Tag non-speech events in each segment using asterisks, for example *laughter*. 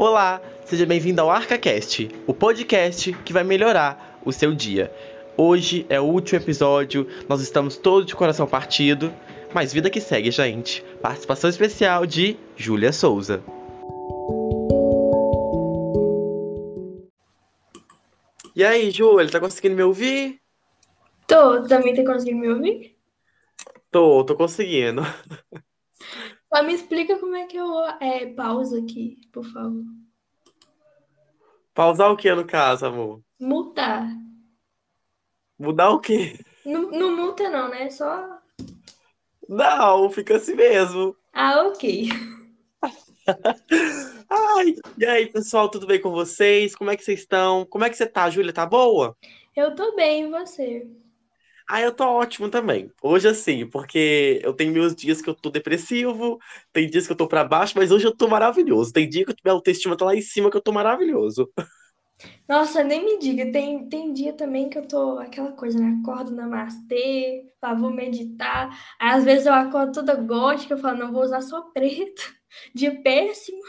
Olá, seja bem-vindo ao ArcaCast, o podcast que vai melhorar o seu dia. Hoje é o último episódio, nós estamos todos de coração partido, mas vida que segue, gente. Participação especial de Júlia Souza. E aí, Júlia, tá conseguindo me ouvir? Tô, também tá conseguindo me ouvir? Tô, tô conseguindo. Só me explica como é que eu é, pauso aqui, por favor. Pausar o que no caso, amor? Multar. Mudar o quê? Não, não multa não, né? Só. Não, fica assim mesmo. Ah, ok. *laughs* Ai, e aí, pessoal, tudo bem com vocês? Como é que vocês estão? Como é que você tá, Júlia? Tá boa? Eu tô bem, e você? Ah, eu tô ótimo também. Hoje, assim, porque eu tenho meus dias que eu tô depressivo, tem dias que eu tô pra baixo, mas hoje eu tô maravilhoso. Tem dia que minha autoestima tá lá em cima que eu tô maravilhoso. *laughs* Nossa, nem me diga, tem, tem dia também que eu tô aquela coisa, né? Acordo namastê, pá, vou meditar. Aí, às vezes eu acordo toda gótica, eu falo, não, vou usar só preto. *laughs* Dia péssimo.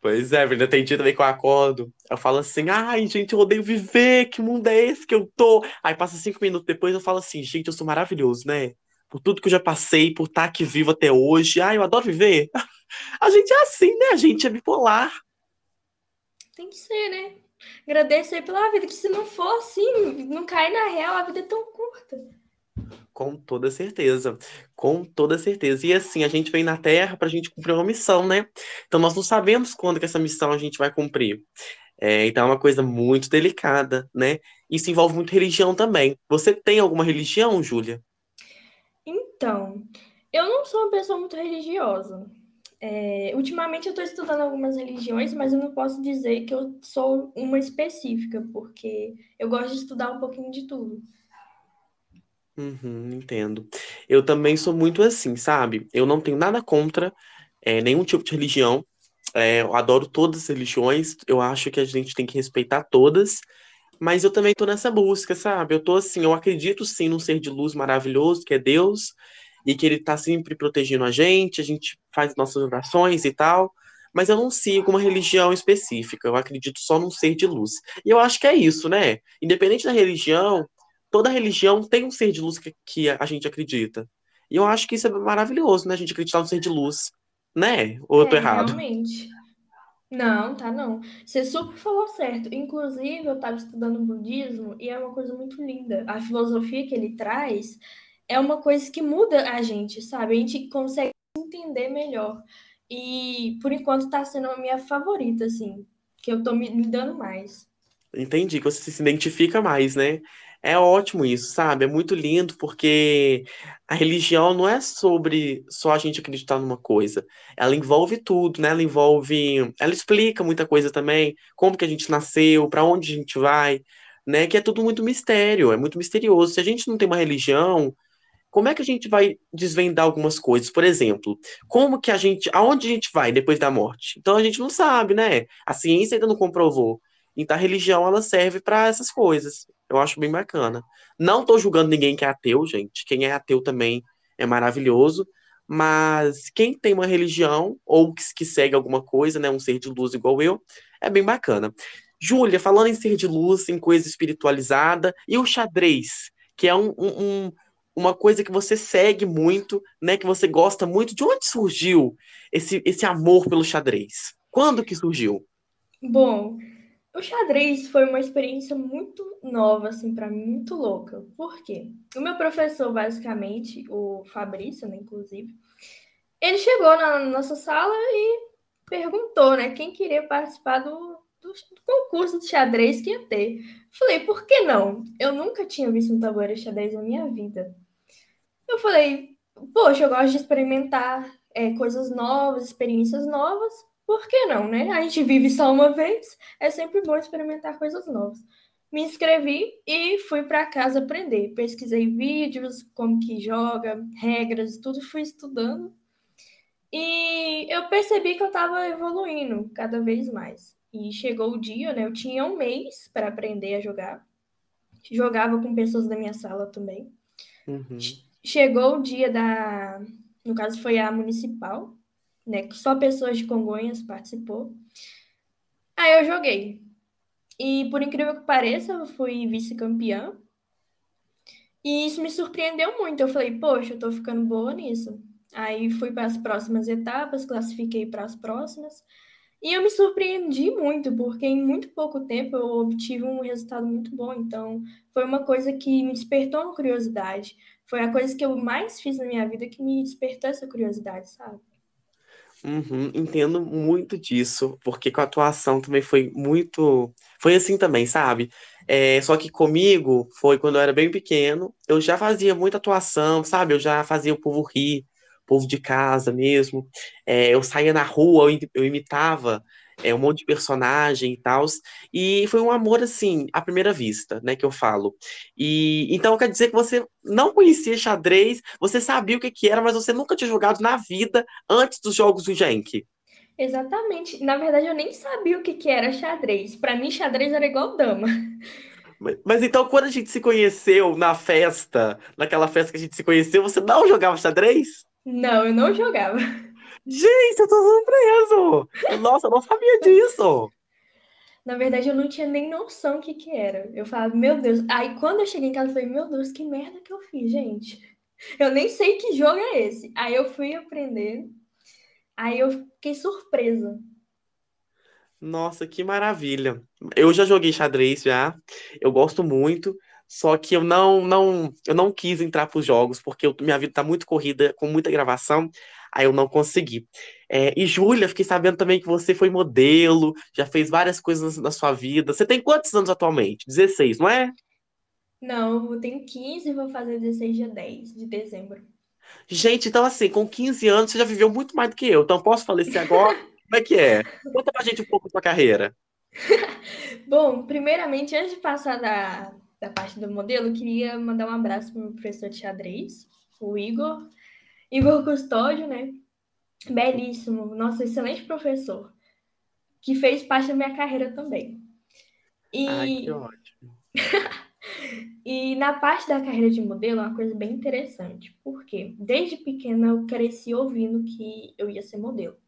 Pois é, Brenda, tem dia também que eu acordo, eu falo assim, ai, gente, eu odeio viver, que mundo é esse que eu tô? Aí passa cinco minutos depois eu falo assim, gente, eu sou maravilhoso, né? Por tudo que eu já passei, por estar aqui vivo até hoje, ai, eu adoro viver. *laughs* A gente é assim, né? A gente é bipolar. Tem que ser, né? Agradecer pela vida, que se não for assim, não cair na real, a vida é tão curta. Com toda certeza, com toda certeza. E assim, a gente vem na Terra para a gente cumprir uma missão, né? Então nós não sabemos quando que essa missão a gente vai cumprir. É, então é uma coisa muito delicada, né? Isso envolve muito religião também. Você tem alguma religião, Júlia? Então, eu não sou uma pessoa muito religiosa. É, ultimamente eu estou estudando algumas religiões, mas eu não posso dizer que eu sou uma específica, porque eu gosto de estudar um pouquinho de tudo. Uhum, entendo. Eu também sou muito assim, sabe? Eu não tenho nada contra é, nenhum tipo de religião. É, eu adoro todas as religiões. Eu acho que a gente tem que respeitar todas. Mas eu também tô nessa busca, sabe? Eu tô assim, eu acredito sim num ser de luz maravilhoso, que é Deus, e que ele tá sempre protegendo a gente, a gente faz nossas orações e tal. Mas eu não sigo uma religião específica, eu acredito só num ser de luz. E eu acho que é isso, né? Independente da religião, toda religião tem um ser de luz que, que a gente acredita. E eu acho que isso é maravilhoso, né? A gente acreditar no ser de luz. Né? Ou eu tô É, errado? realmente. Não, tá não. Você super falou certo. Inclusive, eu estava estudando budismo e é uma coisa muito linda. A filosofia que ele traz é uma coisa que muda a gente, sabe? A gente consegue entender melhor. E por enquanto tá sendo a minha favorita, assim, que eu tô me, me dando mais. Entendi, que você se identifica mais, né? É ótimo isso, sabe? É muito lindo porque a religião não é sobre só a gente acreditar numa coisa. Ela envolve tudo, né? Ela envolve, ela explica muita coisa também, como que a gente nasceu, para onde a gente vai, né? Que é tudo muito mistério, é muito misterioso. Se a gente não tem uma religião, como é que a gente vai desvendar algumas coisas? Por exemplo, como que a gente, aonde a gente vai depois da morte? Então a gente não sabe, né? A ciência ainda não comprovou. Então a religião ela serve para essas coisas. Eu acho bem bacana. Não tô julgando ninguém que é ateu, gente. Quem é ateu também é maravilhoso. Mas quem tem uma religião ou que, segue alguma coisa, né, um ser de luz igual eu, é bem bacana. Júlia, falando em ser de luz, em coisa espiritualizada, e o xadrez, que é um- um- uma coisa que você segue muito, né, que você gosta muito. De onde surgiu esse, esse amor pelo xadrez? Quando que surgiu? Bom, o xadrez foi uma experiência muito nova, assim, para mim, muito louca. Por quê? O meu professor, basicamente, o Fabrício, né, inclusive, ele chegou na nossa sala e perguntou, né, quem queria participar do, do, do concurso de xadrez que ia ter. Falei, por que não? Eu nunca tinha visto um tabuleiro de xadrez na minha vida. Eu falei, poxa, eu gosto de experimentar é, coisas novas, experiências novas. Por que não, né? A gente vive só uma vez, é sempre bom experimentar coisas novas. Me inscrevi e fui para casa aprender. Pesquisei vídeos, como que joga, regras, tudo fui estudando. E eu percebi que eu estava evoluindo cada vez mais. E chegou o dia, né? Eu tinha um mês para aprender a jogar. Jogava com pessoas da minha sala também. Uhum. Chegou o dia da. No caso, foi a municipal. né? Só pessoas de Congonhas participou. Aí eu joguei. E por incrível que pareça, eu fui vice-campeã. E isso me surpreendeu muito. Eu falei, poxa, eu tô ficando boa nisso. Aí fui para as próximas etapas, classifiquei para as próximas. E eu me surpreendi muito, porque em muito pouco tempo eu obtive um resultado muito bom. Então, foi uma coisa que me despertou uma curiosidade. Foi a coisa que eu mais fiz na minha vida que me despertou essa curiosidade, sabe? Uhum, entendo muito disso, porque com a atuação também foi muito. Foi assim também, sabe? É, só que comigo foi quando eu era bem pequeno, eu já fazia muita atuação, sabe? Eu já fazia o povo rir, o povo de casa mesmo. É, eu saía na rua, eu imitava é, um monte de personagem e tal. E foi um amor, assim, à primeira vista, né, que eu falo. E então quer dizer que você não conhecia xadrez, você sabia o que, que era, mas você nunca tinha jogado na vida antes dos jogos do Genk. Exatamente. Na verdade, eu nem sabia o que, que era xadrez. Para mim, xadrez era igual dama. Mas, mas, então, quando a gente se conheceu na festa, naquela festa que a gente se conheceu, você não jogava xadrez? Não, eu não jogava. Gente, eu tô surpreso! Nossa, eu não sabia disso! Na verdade, eu não tinha nem noção o que que era. Eu falava, meu Deus. Aí, quando eu cheguei em casa, eu falei, meu Deus, que merda que eu fiz, gente. Eu nem sei que jogo é esse. Aí eu fui aprender. Aí eu fiquei surpresa. Nossa, que maravilha. Eu já joguei xadrez já. Eu gosto muito. Só que eu não, não, eu não quis entrar para os jogos, porque eu, minha vida está muito corrida, com muita gravação aí eu não consegui. É, e Júlia, fiquei sabendo também que você foi modelo, já fez várias coisas na sua vida. Você tem quantos anos atualmente? 16, não é? Não, eu tenho 15 e vou fazer 16 dia 10 de dezembro. Gente, então assim, com 15 anos você já viveu muito mais do que eu. Então posso falecer agora? *laughs* Como é que é? Conta pra gente um pouco da sua carreira. *laughs* Bom, primeiramente, antes de passar da, da parte do modelo, eu queria mandar um abraço para o meu professor de xadrez, o Igor. Igor Custódio, né? Belíssimo, nosso excelente professor, que fez parte da minha carreira também. E... Ai, que ótimo. *laughs* e na parte da carreira de modelo é uma coisa bem interessante, porque desde pequena eu cresci ouvindo que eu ia ser modelo.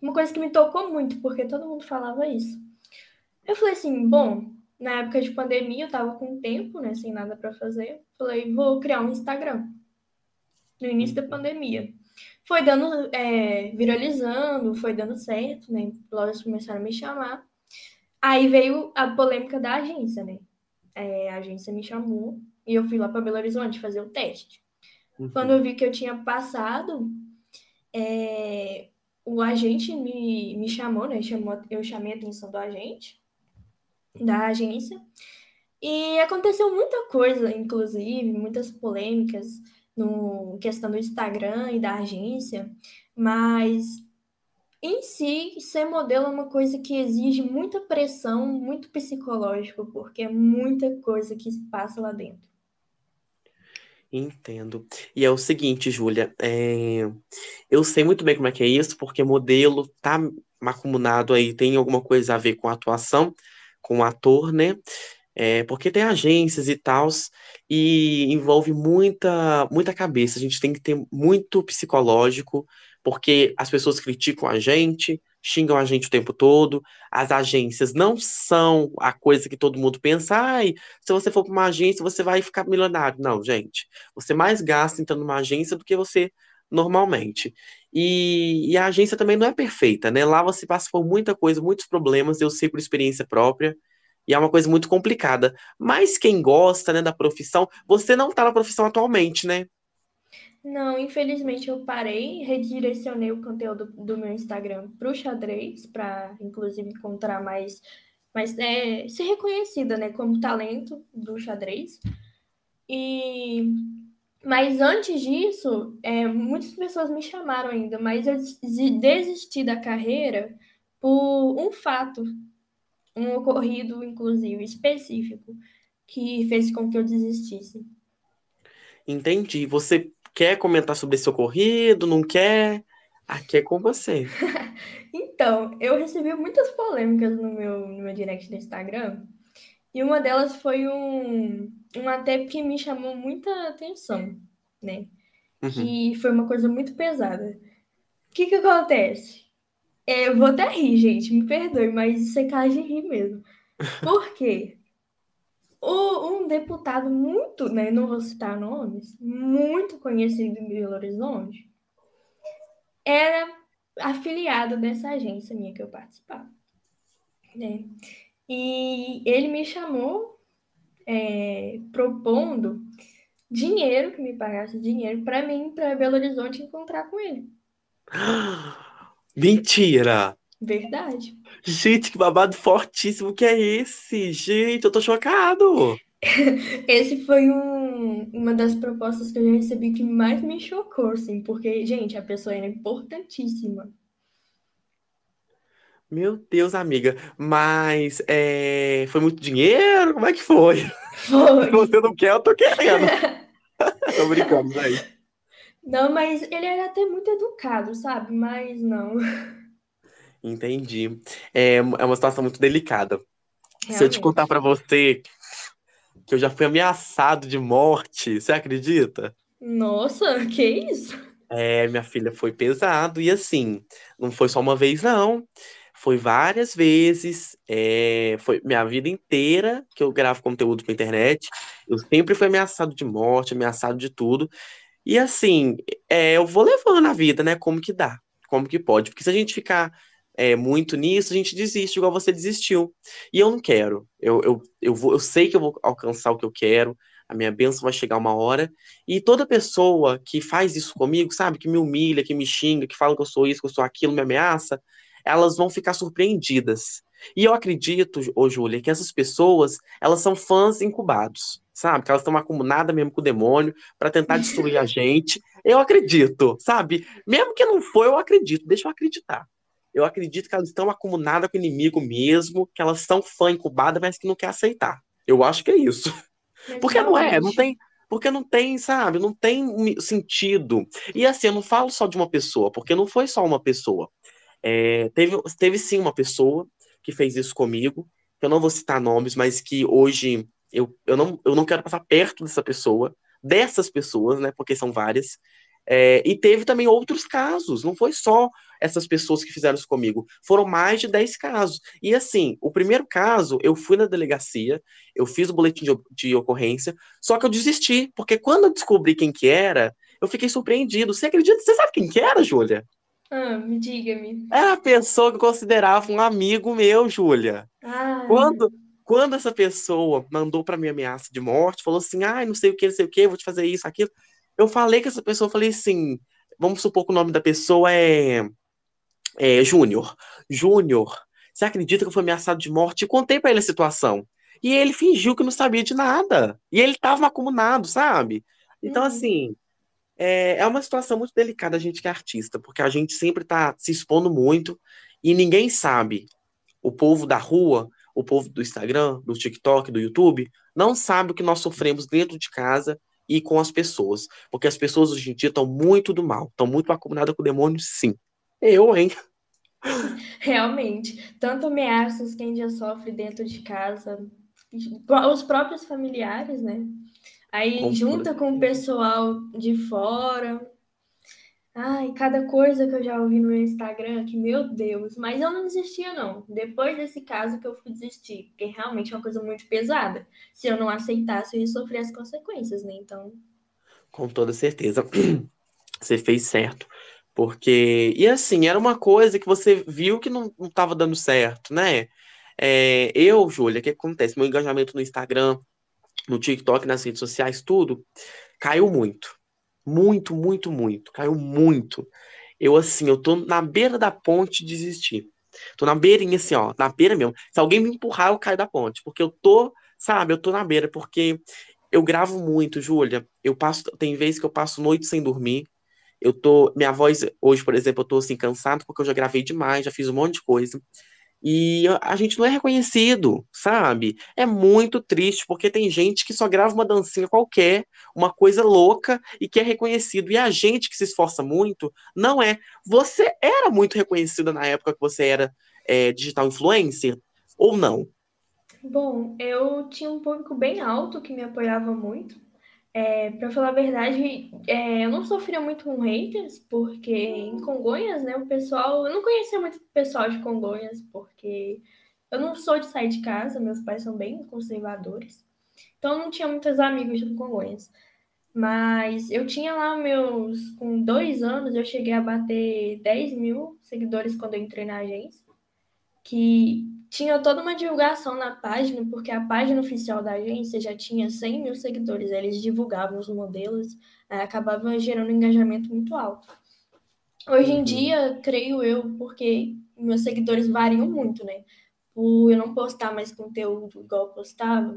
Uma coisa que me tocou muito, porque todo mundo falava isso. Eu falei assim, bom, na época de pandemia eu tava com tempo, né, sem nada para fazer. Falei, vou criar um Instagram no início da pandemia. Foi dando, é, viralizando, foi dando certo, né? Lojas começaram a me chamar. Aí veio a polêmica da agência, né? É, a agência me chamou e eu fui lá para Belo Horizonte fazer o teste. Uhum. Quando eu vi que eu tinha passado, é, o agente me, me chamou, né? Chamou, eu chamei a atenção do agente, da agência. E aconteceu muita coisa, inclusive, muitas polêmicas no questão do Instagram e da agência, mas em si, ser modelo é uma coisa que exige muita pressão, muito psicológico, porque é muita coisa que se passa lá dentro. Entendo. E é o seguinte, Júlia, é... eu sei muito bem como é que é isso, porque modelo tá macumunado aí, tem alguma coisa a ver com atuação, com ator, né? É, porque tem agências e tal, e envolve muita, muita cabeça. A gente tem que ter muito psicológico, porque as pessoas criticam a gente, xingam a gente o tempo todo. As agências não são a coisa que todo mundo pensa, ai, se você for para uma agência, você vai ficar milionário. Não, gente. Você mais gasta entrando numa agência do que você normalmente. E, e, a agência também não é perfeita, né? Lá você passa por muita coisa, muitos problemas, eu sei por experiência própria. E é uma coisa muito complicada. Mas quem gosta, né, da profissão, você não está na profissão atualmente, né? Não, infelizmente eu parei, redirecionei o conteúdo do meu Instagram para o xadrez, para inclusive encontrar mais, mais é, ser reconhecida, né, como talento do xadrez. E mas antes disso, é, muitas pessoas me chamaram ainda, mas eu desisti da carreira por um fato um ocorrido, inclusive, específico, que fez com que eu desistisse. Entendi. Você quer comentar sobre esse ocorrido? Não quer? Aqui é com você. *laughs* então, eu recebi muitas polêmicas no meu, no meu direct do Instagram. E uma delas foi um, um até que me chamou muita atenção, né? Uhum. Que foi uma coisa muito pesada. O que que acontece? É, eu vou até rir, gente, me perdoe, mas isso é caso de rir mesmo. Por quê? O, um deputado muito, né, não vou citar nomes, muito conhecido em Belo Horizonte, era afiliado dessa agência minha que eu participava. Né? E ele me chamou é, propondo dinheiro, que me pagasse dinheiro, para mim, para Belo Horizonte encontrar com ele. *gasps* Mentira! Verdade. Gente, que babado fortíssimo que é esse? Gente, eu tô chocado. *laughs* Esse foi um, uma das propostas que eu já recebi que mais me chocou, assim, porque, gente, a pessoa era importantíssima. Meu Deus, amiga, mas é, foi muito dinheiro? Como é que foi? Foi. *laughs* Se você não quer, eu tô querendo. *laughs* tô brincando, aí. Não, mas ele era até muito educado, sabe? Mas não. Entendi. É, é uma situação muito delicada. Se eu te contar pra você que eu já fui ameaçado de morte, você acredita? Nossa, que isso? É, minha filha, foi pesado. E assim, não foi só uma vez, não. Foi várias vezes. É, foi minha vida inteira que eu gravo conteúdo pra internet. Eu sempre fui ameaçado de morte, ameaçado de tudo. E assim, é, eu vou levando a vida, né? Como que dá, como que pode. Porque se a gente ficar é, muito nisso, a gente desiste, igual você desistiu. E eu não quero. Eu, eu, eu, vou, eu sei que eu vou alcançar o que eu quero, a minha bênção vai chegar uma hora. E toda pessoa que faz isso comigo, sabe, que me humilha, que me xinga, que fala que eu sou isso, que eu sou aquilo, me ameaça, elas vão ficar surpreendidas. E eu acredito, ô Júlia, que essas pessoas, elas são fãs incubados, sabe? Que elas estão acumuladas mesmo com o demônio para tentar destruir a gente. Eu acredito, sabe? Mesmo que não foi, eu acredito. Deixa eu acreditar. Eu acredito que elas estão acumuladas com o inimigo mesmo, que elas são fã incubada, mas que não quer aceitar. Eu acho que é isso. Porque não é, não tem, porque não tem, sabe, não tem sentido. E assim, eu não falo só de uma pessoa, porque não foi só uma pessoa. É, teve, teve sim uma pessoa que fez isso comigo, eu não vou citar nomes, mas que hoje eu, eu, não, eu não quero passar perto dessa pessoa, dessas pessoas, né, porque são várias, é, e teve também outros casos, não foi só essas pessoas que fizeram isso comigo, foram mais de 10 casos. E assim, o primeiro caso, eu fui na delegacia, eu fiz o boletim de, de ocorrência, só que eu desisti, porque quando eu descobri quem que era, eu fiquei surpreendido. Você acredita? Você sabe quem que era, Júlia? Ah, me diga-me. Era a pessoa que eu considerava um amigo meu, Júlia. Ah. Quando, quando essa pessoa mandou para mim ameaça de morte, falou assim: ah, não sei o que, não sei o que, vou te fazer isso, aquilo. Eu falei com essa pessoa, falei assim: vamos supor que o nome da pessoa é, é Júnior. Júnior, você acredita que eu fui ameaçado de morte? E contei para ele a situação. E ele fingiu que não sabia de nada. E ele tava acumulado, sabe? Então, uhum. assim, é, é uma situação muito delicada a gente que é artista, porque a gente sempre está se expondo muito e ninguém sabe. O povo da rua, o povo do Instagram, do TikTok, do YouTube, não sabe o que nós sofremos dentro de casa e com as pessoas. Porque as pessoas hoje em dia estão muito do mal, estão muito acumuladas com o demônio, sim. Eu, hein? *laughs* Realmente. Tanto ameaças que a gente já sofre dentro de casa, os próprios familiares, né? Aí junta com o pessoal de fora. Ai, cada coisa que eu já ouvi no meu Instagram, que meu Deus, mas eu não desistia, não. Depois desse caso que eu fui desistir, porque realmente é uma coisa muito pesada. Se eu não aceitasse, eu ia sofrer as consequências, né? Então. Com toda certeza. *clears throat* Você fez certo. Porque. E assim, era uma coisa que você viu que não estava dando certo, né? É, eu, Júlia, o que acontece? Meu engajamento no Instagram no TikTok, nas redes sociais, tudo, caiu muito. Muito, muito, muito. Caiu muito. Eu, assim, eu tô na beira da ponte de desistir. Tô na beirinha, assim, ó, na beira mesmo. Se alguém me empurrar, eu caio da ponte. Porque eu tô, sabe, eu tô na beira, porque eu gravo muito, Júlia. Eu passo, tem vezes que eu passo noite sem dormir. Eu tô, minha voz, hoje, por exemplo, eu tô assim, cansado, porque eu já gravei demais, já fiz um monte de coisa. E a gente não é reconhecido, sabe? É muito triste, porque tem gente que só grava uma dancinha qualquer, uma coisa louca, e que é reconhecido. E a gente que se esforça muito, não é. Você era muito reconhecida na época que você era é, digital influencer, ou não? Bom, eu tinha um público bem alto que me apoiava muito. É, pra falar a verdade, é, eu não sofria muito com haters, porque em Congonhas, né, o pessoal. Eu não conhecia muito o pessoal de Congonhas, porque eu não sou de sair de casa, meus pais são bem conservadores. Então, eu não tinha muitos amigos de Congonhas. Mas eu tinha lá meus. Com dois anos, eu cheguei a bater 10 mil seguidores quando eu entrei na agência. Que tinha toda uma divulgação na página, porque a página oficial da agência já tinha 100 mil seguidores. Eles divulgavam os modelos, acabava gerando um engajamento muito alto. Hoje em uhum. dia, creio eu, porque meus seguidores variam muito, né? Por eu não postar mais conteúdo igual eu postava,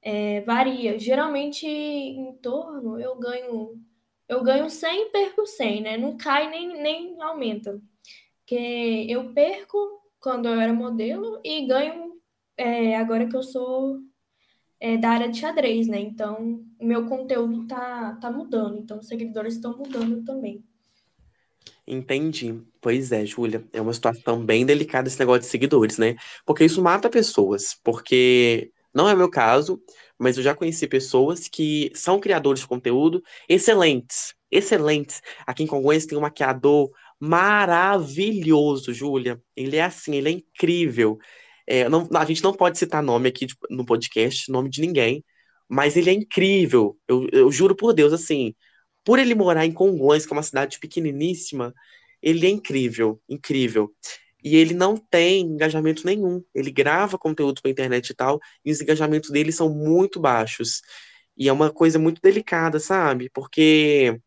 é, varia. Geralmente, em torno, eu ganho eu ganho 100 e perco 100, né? Não cai nem, nem aumenta. Porque eu perco quando eu era modelo e ganho é, agora que eu sou é, da área de xadrez, né? Então, o meu conteúdo tá, tá mudando. Então, os seguidores estão mudando também. Entendi. Pois é, Júlia, é uma situação bem delicada esse negócio de seguidores, né? Porque isso mata pessoas. Porque não é meu caso, mas eu já conheci pessoas que são criadores de conteúdo excelentes, excelentes. Aqui em Congonhas tem um maquiador maravilhoso, Júlia. Ele é assim, ele é incrível. É, não, a gente não pode citar nome aqui no podcast, nome de ninguém, mas ele é incrível. Eu, eu juro por Deus, assim, por ele morar em Congonhas, que é uma cidade pequeniníssima, ele é incrível, incrível. E ele não tem engajamento nenhum. Ele grava conteúdo para internet e tal, e os engajamentos dele são muito baixos. E é uma coisa muito delicada, sabe? Porque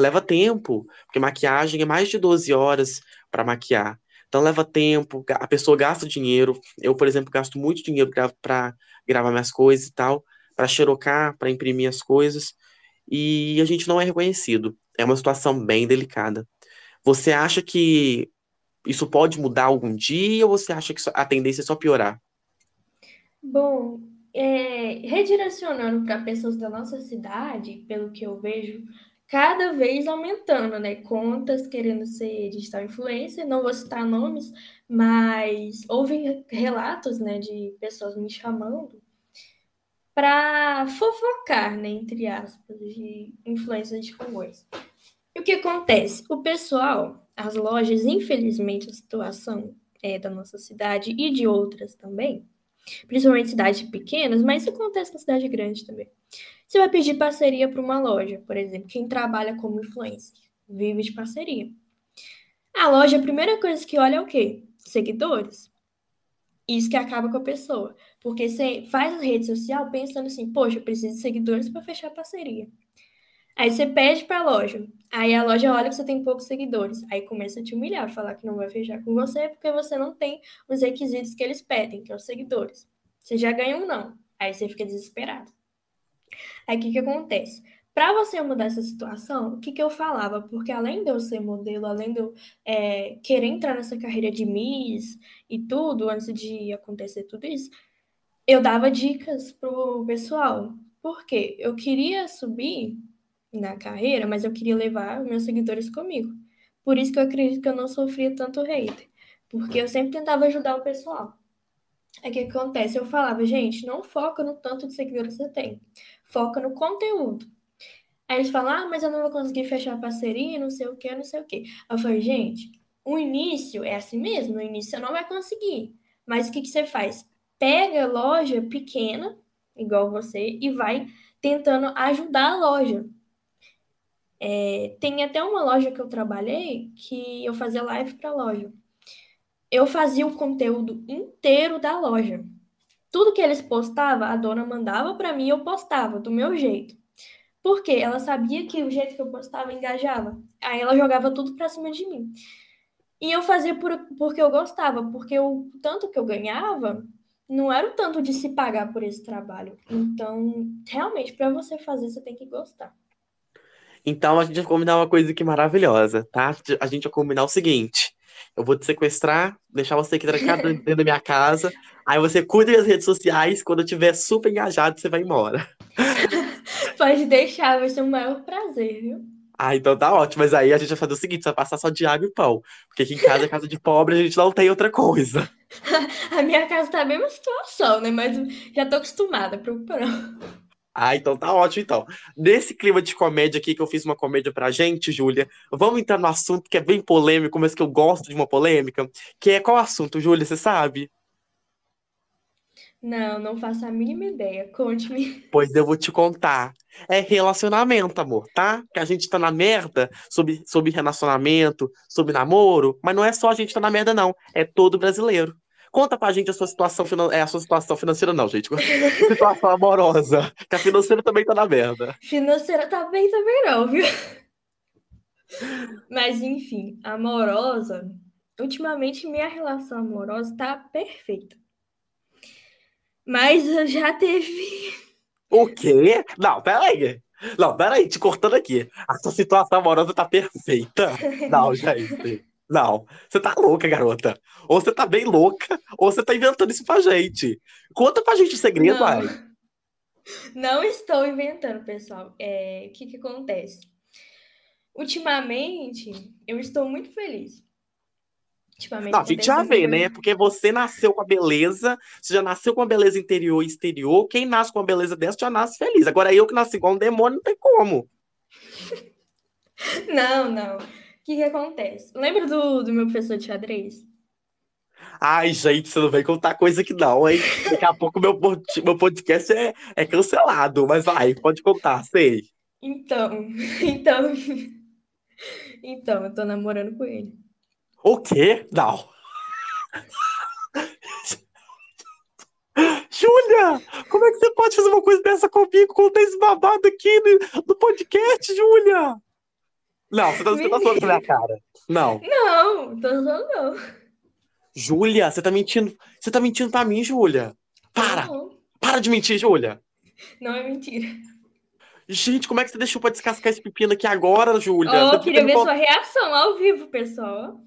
leva tempo, porque maquiagem é mais de 12 horas para maquiar. Então leva tempo, a pessoa gasta dinheiro. Eu, por exemplo, gasto muito dinheiro para gravar minhas coisas e tal, para xerocar, para imprimir as coisas, e a gente não é reconhecido. É uma situação bem delicada. Você acha que isso pode mudar algum dia ou você acha que a tendência é só piorar? Bom, é, redirecionando para pessoas da nossa cidade, pelo que eu vejo, cada vez aumentando, né? Contas querendo ser digital influencer, não vou citar nomes, mas houve relatos, né, de pessoas me chamando para fofocar, né, entre aspas, de influência de Congonhas. E o que acontece? O pessoal, as lojas, infelizmente, a situação é da nossa cidade e de outras também, principalmente cidades pequenas, mas isso acontece na cidade grande também. Você vai pedir parceria para uma loja, por exemplo, quem trabalha como influencer, vive de parceria. A loja, a primeira coisa que olha é o quê? Seguidores. Isso que acaba com a pessoa. Porque você faz a rede social pensando assim, poxa, eu preciso de seguidores para fechar parceria. Aí você pede para a loja. Aí a loja olha que você tem poucos seguidores. Aí começa a te humilhar, falar que não vai fechar com você porque você não tem os requisitos que eles pedem, que são é os seguidores. Você já ganhou um não. Aí você fica desesperado. Aí o que, que acontece? Para você mudar essa situação, o que, que eu falava? Porque além de eu ser modelo, além de eu é, querer entrar nessa carreira de Miss e tudo, antes de acontecer tudo isso, eu dava dicas pro pessoal. Por quê? Eu queria subir na carreira, mas eu queria levar meus seguidores comigo. Por isso que eu acredito que eu não sofria tanto hater. Porque eu sempre tentava ajudar o pessoal. O que acontece? Eu falava, gente, não foca no tanto de seguidores que você tem foca no conteúdo. Aí eles falam, ah, mas eu não vou conseguir fechar parceria, não sei o que, não sei o que. Eu falei, gente, o início é assim mesmo, no início você não vai conseguir. Mas o que, que você faz? Pega loja pequena, igual você, e vai tentando ajudar a loja. É, tem até uma loja que eu trabalhei que eu fazia live para loja. Eu fazia o conteúdo inteiro da loja. Tudo que eles postavam, a dona mandava para mim eu postava do meu jeito. Porque ela sabia que o jeito que eu postava engajava. Aí ela jogava tudo pra cima de mim. E eu fazia por, porque eu gostava, porque o tanto que eu ganhava não era o tanto de se pagar por esse trabalho. Então, realmente, para você fazer, você tem que gostar. Então, a gente vai combinar uma coisa aqui maravilhosa, tá? A gente vai combinar o seguinte: eu vou te sequestrar, deixar você aqui trancado dentro da minha casa. Aí você cuida das redes sociais. Quando eu estiver super engajado, você vai embora. *laughs* Pode deixar, vai ser o maior prazer, viu? Ah, então tá ótimo. Mas aí a gente vai fazer o seguinte: você vai passar só de água e pão. Porque aqui em casa é casa de pobre, a gente não tem outra coisa. *laughs* a minha casa tá bem uma situação, né? Mas já tô acostumada, preocupando. Ah, então tá ótimo, então. Nesse clima de comédia aqui, que eu fiz uma comédia pra gente, Júlia, vamos entrar no assunto que é bem polêmico, mas que eu gosto de uma polêmica, que é qual assunto, Júlia, você sabe? Não, não faço a mínima ideia. Conte-me. Pois eu vou te contar. É relacionamento, amor, tá? Que a gente tá na merda sobre, sobre relacionamento, sobre namoro, mas não é só a gente tá na merda, não. É todo brasileiro. Conta pra gente a sua situação, finan... é, a sua situação financeira, não, gente. *laughs* situação amorosa. Que a financeira também tá na merda. Financeira tá bem também não, viu? Mas enfim, amorosa. Ultimamente minha relação amorosa tá perfeita. Mas eu já teve. O quê? Não, peraí. Não, peraí, te cortando aqui. A sua situação amorosa tá perfeita. Não, gente. Não, você tá louca, garota. Ou você tá bem louca, ou você tá inventando isso pra gente. Conta pra gente o segredo, Não. ai. *laughs* Não estou inventando, pessoal. É, o que que acontece? Ultimamente, eu estou muito feliz. Ultimamente Não, a gente já vê, né? Porque você nasceu com a beleza, você já nasceu com a beleza interior e exterior. Quem nasce com a beleza dessa já nasce feliz. Agora eu que nasci igual um demônio, não tem como. *laughs* Não, não. O que que acontece? Lembra do, do meu professor de xadrez? Ai, gente, você não vem contar coisa que não, hein? Daqui a pouco meu, meu podcast é, é cancelado, mas vai, pode contar, sei. Então, *laughs* então, então, eu tô namorando com ele. O quê? Não. Júlia, como é que você pode fazer uma coisa dessa comigo? Conta esse babado aqui no, no podcast, Júlia. Não, você tá, você tá zoando com a minha cara. Não. Não, tô zoando não. Júlia, você tá mentindo. Você tá mentindo pra mim, Júlia. Para, Não, para de mentir, Júlia. não é mentira. Gente, como é que você deixou pra descascar esse pepino aqui agora, Júlia? Oh, eu queria ver con- sua reação ao vivo, pessoal.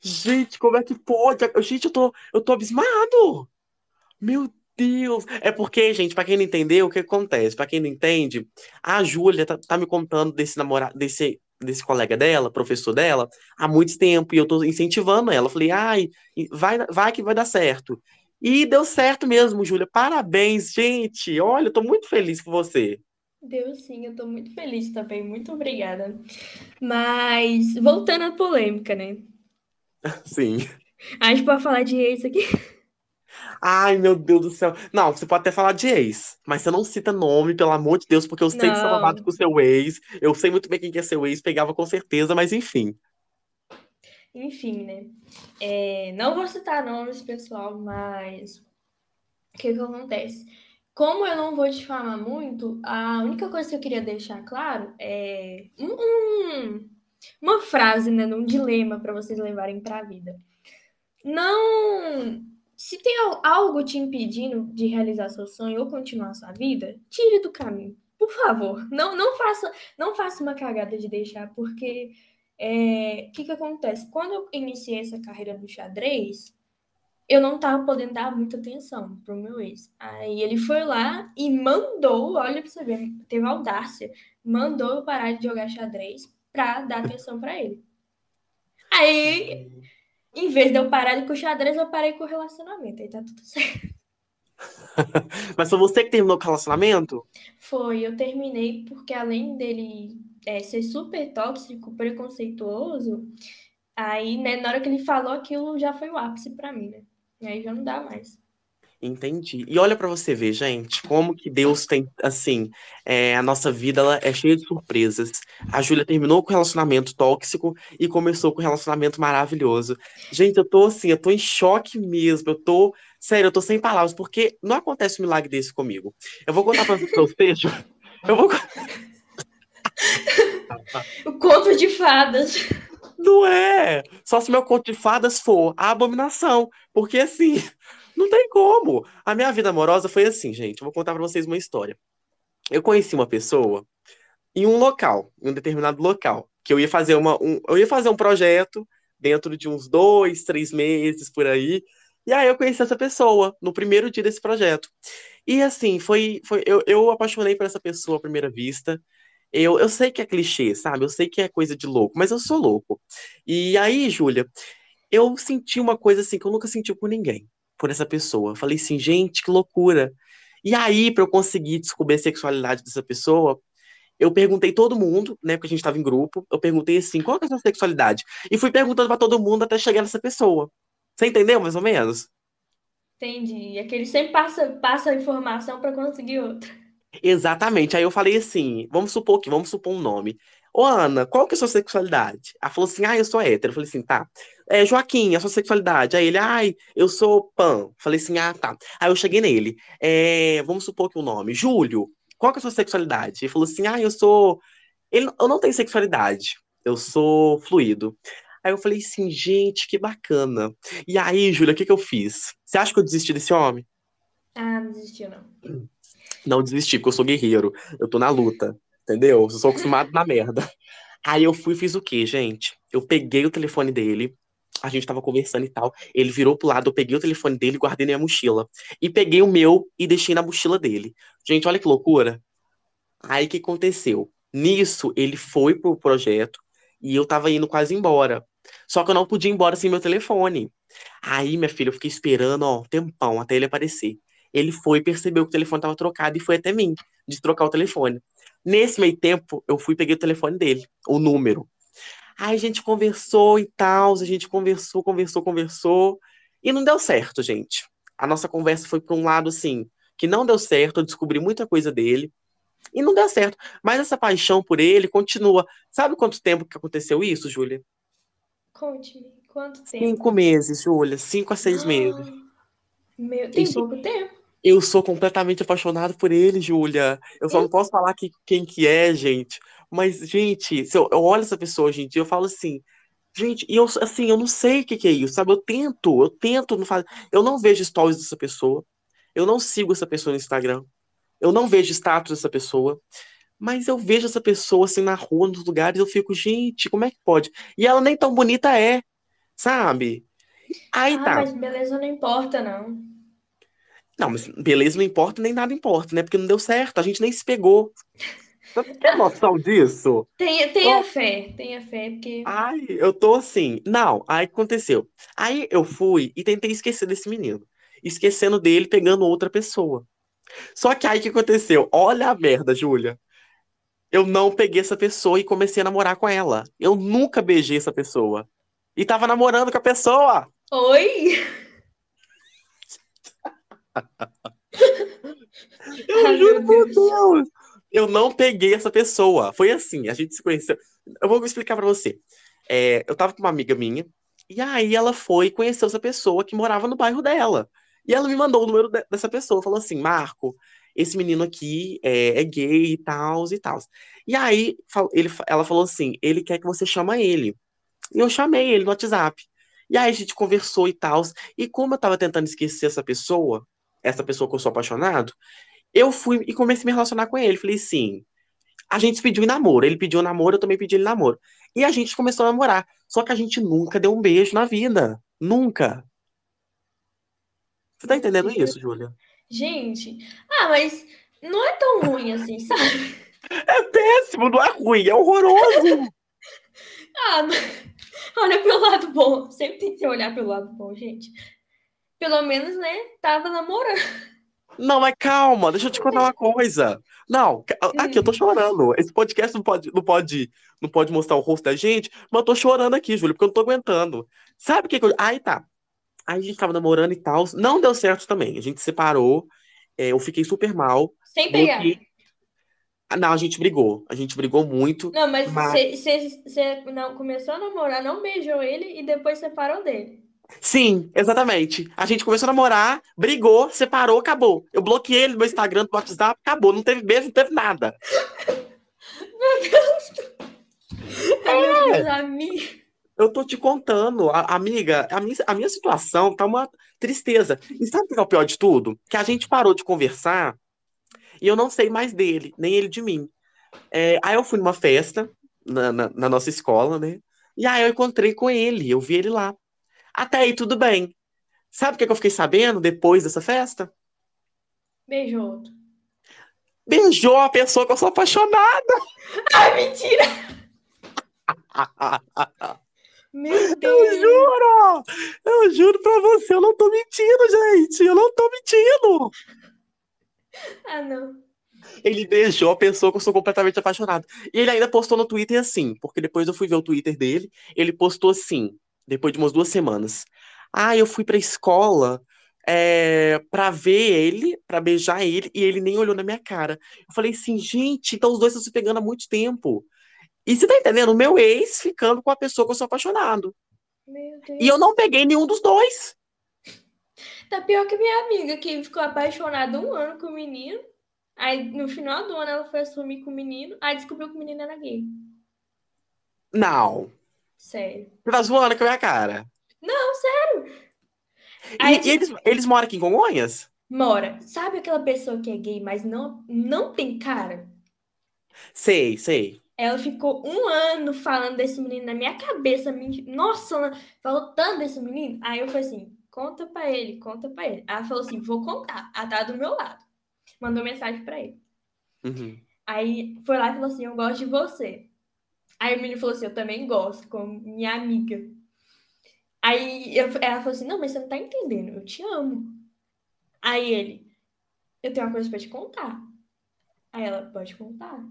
Gente, como é que pode? Gente, eu tô, eu tô abismado. Meu Deus. É porque, gente, pra quem não entendeu, o que acontece? Pra quem não entende, a Júlia tá, tá me contando desse namorado, desse, desse colega dela, professor dela, há muito tempo, e eu tô incentivando ela. Falei, ai, vai, vai que vai dar certo. E deu certo mesmo, Júlia. Parabéns, gente. Olha, eu tô muito feliz por você. Deu sim, eu tô muito feliz também. Muito obrigada. Mas, voltando à polêmica, né? *laughs* Sim. A gente pode falar de ex aqui? Ai, meu Deus do céu. Não, você pode até falar de ex, mas você não cita nome, pelo amor de Deus, porque eu sei que você é Não. babado com seu ex. Eu sei muito bem quem que é seu ex, pegava com certeza, mas enfim. Enfim, né? É, não vou citar nomes, pessoal, mas o que que acontece? Como eu não vou te falar muito, a única coisa que eu queria deixar claro é um- um- uma frase, né, um dilema para vocês levarem para a vida. Não, se tem al- algo te impedindo de realizar seu sonho ou continuar sua vida, tire do caminho, por favor. Não, não faça, não faça uma cagada de deixar, porque é, o que que acontece? Quando eu iniciei essa carreira no xadrez, eu não tava podendo dar muita atenção pro meu ex. Aí ele foi lá e mandou, olha pra você ver, teve audácia, mandou eu parar de jogar xadrez pra dar atenção pra ele. Aí, em vez de eu parar com o xadrez, eu parei com o relacionamento. Aí tá tudo certo. *laughs* Mas foi você que terminou com o relacionamento? Foi, eu terminei porque além dele é, ser super tóxico, preconceituoso, aí, né, na hora que ele falou aquilo já foi o ápice pra mim, né? E aí já não dá mais. Entendi. E olha pra você ver, gente, como que Deus tem, assim, é, a nossa vida ela é cheia de surpresas. A Júlia terminou com um relacionamento tóxico e começou com um relacionamento maravilhoso. Gente, eu tô assim, eu tô em choque mesmo. Eu tô, sério, eu tô sem palavras, porque não acontece um milagre desse comigo. Eu vou contar pra vocês, eu vou *laughs* O conto de fadas. Não é! Só se meu conto de fadas for a abominação. Porque assim, não tem como. A minha vida amorosa foi assim, gente. Eu vou contar pra vocês uma história. Eu conheci uma pessoa em um local, em um determinado local, que eu ia fazer uma, um, eu ia fazer um projeto dentro de uns dois, três meses por aí. E aí eu conheci essa pessoa no primeiro dia desse projeto. E assim, foi, foi eu, eu apaixonei por essa pessoa à primeira vista. Eu, eu sei que é clichê, sabe? Eu sei que é coisa de louco, mas eu sou louco. E aí, Júlia, eu senti uma coisa assim que eu nunca senti por ninguém, por essa pessoa. Eu falei assim, gente, que loucura. E aí, para eu conseguir descobrir a sexualidade dessa pessoa, eu perguntei todo mundo, né, porque a gente estava em grupo, eu perguntei assim, qual é a sua sexualidade? E fui perguntando para todo mundo até chegar nessa pessoa. Você entendeu, mais ou menos? Entendi. É que ele sempre passa, passa a informação para conseguir outra. Exatamente. Aí eu falei assim, vamos supor que, vamos supor um nome. Ô, Ana, qual que é a sua sexualidade? Ela falou assim, ah, eu sou hétero. Eu falei assim, tá. É, Joaquim, a sua sexualidade? Aí ele, ai, eu sou pan. Falei assim, ah, tá. Aí eu cheguei nele. É, vamos supor que o nome, Júlio, qual que é a sua sexualidade? Ele falou assim, ah, eu sou... Ele, eu não tenho sexualidade, eu sou fluido. Aí eu falei assim, gente, que bacana. E aí, Júlia, o que que eu fiz? Você acha que eu desisti desse homem? Ah, não desistiu, não. *clears throat* Não desisti, porque eu sou guerreiro. Eu tô na luta, entendeu? Eu sou acostumado na merda. Aí eu fui e fiz o quê, gente? Eu peguei o telefone dele, a gente tava conversando e tal. Ele virou pro lado, eu peguei o telefone dele guardei na minha mochila. E peguei o meu e deixei na mochila dele. Gente, olha que loucura. Aí o que aconteceu? Nisso, ele foi pro projeto e eu tava indo quase embora. Só que eu não podia ir embora sem meu telefone. Aí, minha filha, eu fiquei esperando, ó, um tempão até ele aparecer. Ele foi, percebeu que o telefone estava trocado e foi até mim, de trocar o telefone. Nesse meio tempo, eu fui e peguei o telefone dele, o número. Aí a gente conversou e tal, a gente conversou, conversou, conversou. E não deu certo, gente. A nossa conversa foi para um lado assim, que não deu certo, eu descobri muita coisa dele. E não deu certo. Mas essa paixão por ele continua. Sabe quanto tempo que aconteceu isso, Júlia? Conte-me, quanto tempo? Cinco meses, Júlia. Cinco a seis meses. Meu, tem isso, pouco tempo. Eu sou completamente apaixonado por ele, Júlia. Eu só não posso falar que, quem que é, gente. Mas, gente, se eu, eu olho essa pessoa hoje em dia, eu falo assim, gente, e eu, assim, eu não sei o que, que é isso, sabe? Eu tento, eu tento não fazer. Eu não vejo stories dessa pessoa. Eu não sigo essa pessoa no Instagram. Eu não vejo status dessa pessoa. Mas eu vejo essa pessoa assim na rua, nos lugares, eu fico, gente, como é que pode? E ela nem tão bonita é, sabe? Aí ah, tá. Mas beleza não importa, não. Não, mas beleza não importa, nem nada importa, né? Porque não deu certo, a gente nem se pegou. Você tem noção disso? Tenha, tenha oh. fé, tenha fé, porque. Ai, eu tô assim. Não, aí aconteceu. Aí eu fui e tentei esquecer desse menino. Esquecendo dele, pegando outra pessoa. Só que aí o que aconteceu? Olha a merda, Júlia eu não peguei essa pessoa e comecei a namorar com ela. Eu nunca beijei essa pessoa. E tava namorando com a pessoa. Oi? *laughs* eu Ai, juro por Deus. Deus. Eu não peguei essa pessoa. Foi assim, a gente se conheceu. Eu vou explicar para você. É, eu tava com uma amiga minha, e aí ela foi e conheceu essa pessoa que morava no bairro dela. E ela me mandou o número de, dessa pessoa, falou assim: Marco, esse menino aqui é, é gay e tal, e tal. E aí ele, ela falou assim, ele quer que você chama ele. E eu chamei ele no WhatsApp. E aí a gente conversou e tal. E como eu tava tentando esquecer essa pessoa, essa pessoa que eu sou apaixonado, eu fui e comecei a me relacionar com ele. Falei assim, a gente pediu em namoro. Ele pediu namoro, eu também pedi ele namoro. E a gente começou a namorar. Só que a gente nunca deu um beijo na vida. Nunca. Você tá entendendo isso, Júlia? Gente, ah, mas não é tão ruim assim, sabe? É péssimo, não é ruim, é horroroso. *laughs* ah, mas... olha pelo lado bom. Sempre tem que olhar pelo lado bom, gente. Pelo menos, né, tava namorando. Não, mas calma, deixa eu te contar uma coisa. Não, aqui eu tô hum. chorando. Esse podcast não pode, não pode, não pode mostrar o rosto da gente, mas eu tô chorando aqui, Júlio, porque eu não tô aguentando. Sabe o que, que eu. Aí tá. Aí a gente tava namorando e tal. Não deu certo também. A gente separou. É, eu fiquei super mal. Sem pegar. Ah, não, a gente brigou. A gente brigou muito. Não, mas você mas... não começou a namorar, não beijou ele e depois separou dele. Sim, exatamente. A gente começou a namorar, brigou, separou, acabou. Eu bloqueei ele no meu Instagram, no WhatsApp, acabou. Não teve beijo, não teve nada. meu Deus. É. Meu Deus. Eu tô te contando, a, amiga, a minha, a minha situação tá uma tristeza. E sabe o que é o pior de tudo? Que a gente parou de conversar e eu não sei mais dele, nem ele de mim. É, aí eu fui numa festa na, na, na, nossa escola, né? E aí eu encontrei com ele, eu vi ele lá. Até aí tudo bem. Sabe o que, eu fiquei sabendo depois dessa festa? Beijou outro. Beijou a pessoa que eu sou apaixonada. *laughs* Ai, mentira! *laughs* Meu Deus! Eu juro! Eu juro pra você, eu não tô mentindo, gente! Eu não tô mentindo! Ah, não. Ele beijou a pessoa que eu sou completamente apaixonado. E ele ainda postou no Twitter assim, porque depois eu fui ver o Twitter dele, ele postou assim, depois de umas duas semanas. Ah, eu fui pra escola é, pra ver ele, pra beijar ele, e ele nem olhou na minha cara. Eu falei assim, gente, então os dois estão se pegando há muito tempo. E você tá entendendo? O meu ex ficando com a pessoa que eu sou apaixonado. Meu Deus. E eu não peguei nenhum dos dois. Tá pior que minha amiga, que ficou apaixonada um ano com o menino. Aí no final do ano ela foi assumir com o menino. Aí descobriu que o menino era gay. Não. Sério. Você tá zoando com a minha cara. Não, sério. E, Aí, e eles, eles moram aqui em Congonhas? Mora, sabe aquela pessoa que é gay, mas não, não tem cara? Sei, sei. Ela ficou um ano falando desse menino na minha cabeça. me- Nossa, ela falou tanto desse menino. Aí eu falei assim: conta pra ele, conta pra ele. Ela falou assim: vou contar. Ela tá do meu lado. Mandou mensagem pra ele. Uhum. Aí foi lá e falou assim: eu gosto de você. Aí o menino falou assim: eu também gosto, como minha amiga. Aí eu- ela falou assim: não, mas você não tá entendendo, eu te amo. Aí ele: eu tenho uma coisa pra te contar. Aí ela: pode contar.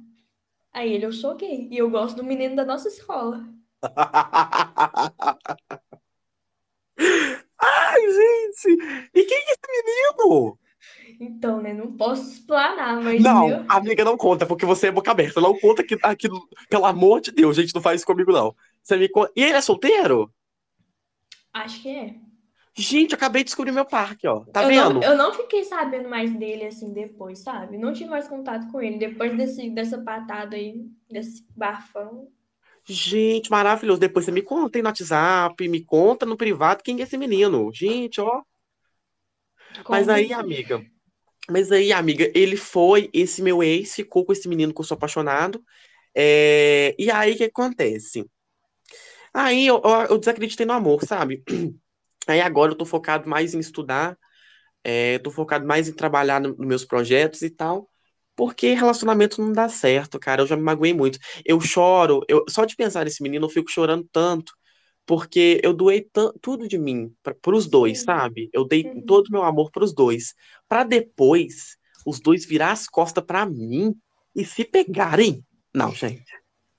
Aí ele: eu sou gay e eu gosto do menino da nossa escola. *laughs* Ai, gente! E quem é esse menino? Então, né, não posso explanar, mas Não, meu, amiga, não conta, porque você é boca aberta. Não conta que, aqui, pelo amor de Deus, gente, não faz isso comigo, não. Você me conta. E ele é solteiro? acho que é. Gente, eu acabei de descobrir meu parque, ó. Tá eu, vendo? não, eu não fiquei sabendo mais dele assim depois, sabe? Não tive mais contato com ele depois desse, dessa patada aí, desse bafão. Gente, maravilhoso. Depois você me conta aí no WhatsApp, me conta no privado quem é esse menino. Gente, ó. Mas Como aí, assim? amiga. Mas aí, amiga, ele foi, esse meu ex ficou com esse menino que eu sou apaixonado. É, E aí, o que acontece? Aí eu, eu, desacreditei no amor, sabe? *clears throat* Aí agora eu tô focado mais em estudar, é, tô focado mais em trabalhar no- nos meus projetos e tal, porque relacionamento não dá certo, cara. Eu já me magoei muito. Eu choro, eu, só de pensar nesse menino, eu fico chorando tanto, porque eu doei tudo de mim pra, pros dois, sabe? Eu dei Uhum. todo o meu amor pros dois, pra depois os dois virar as costas pra mim e se pegarem. Não, gente.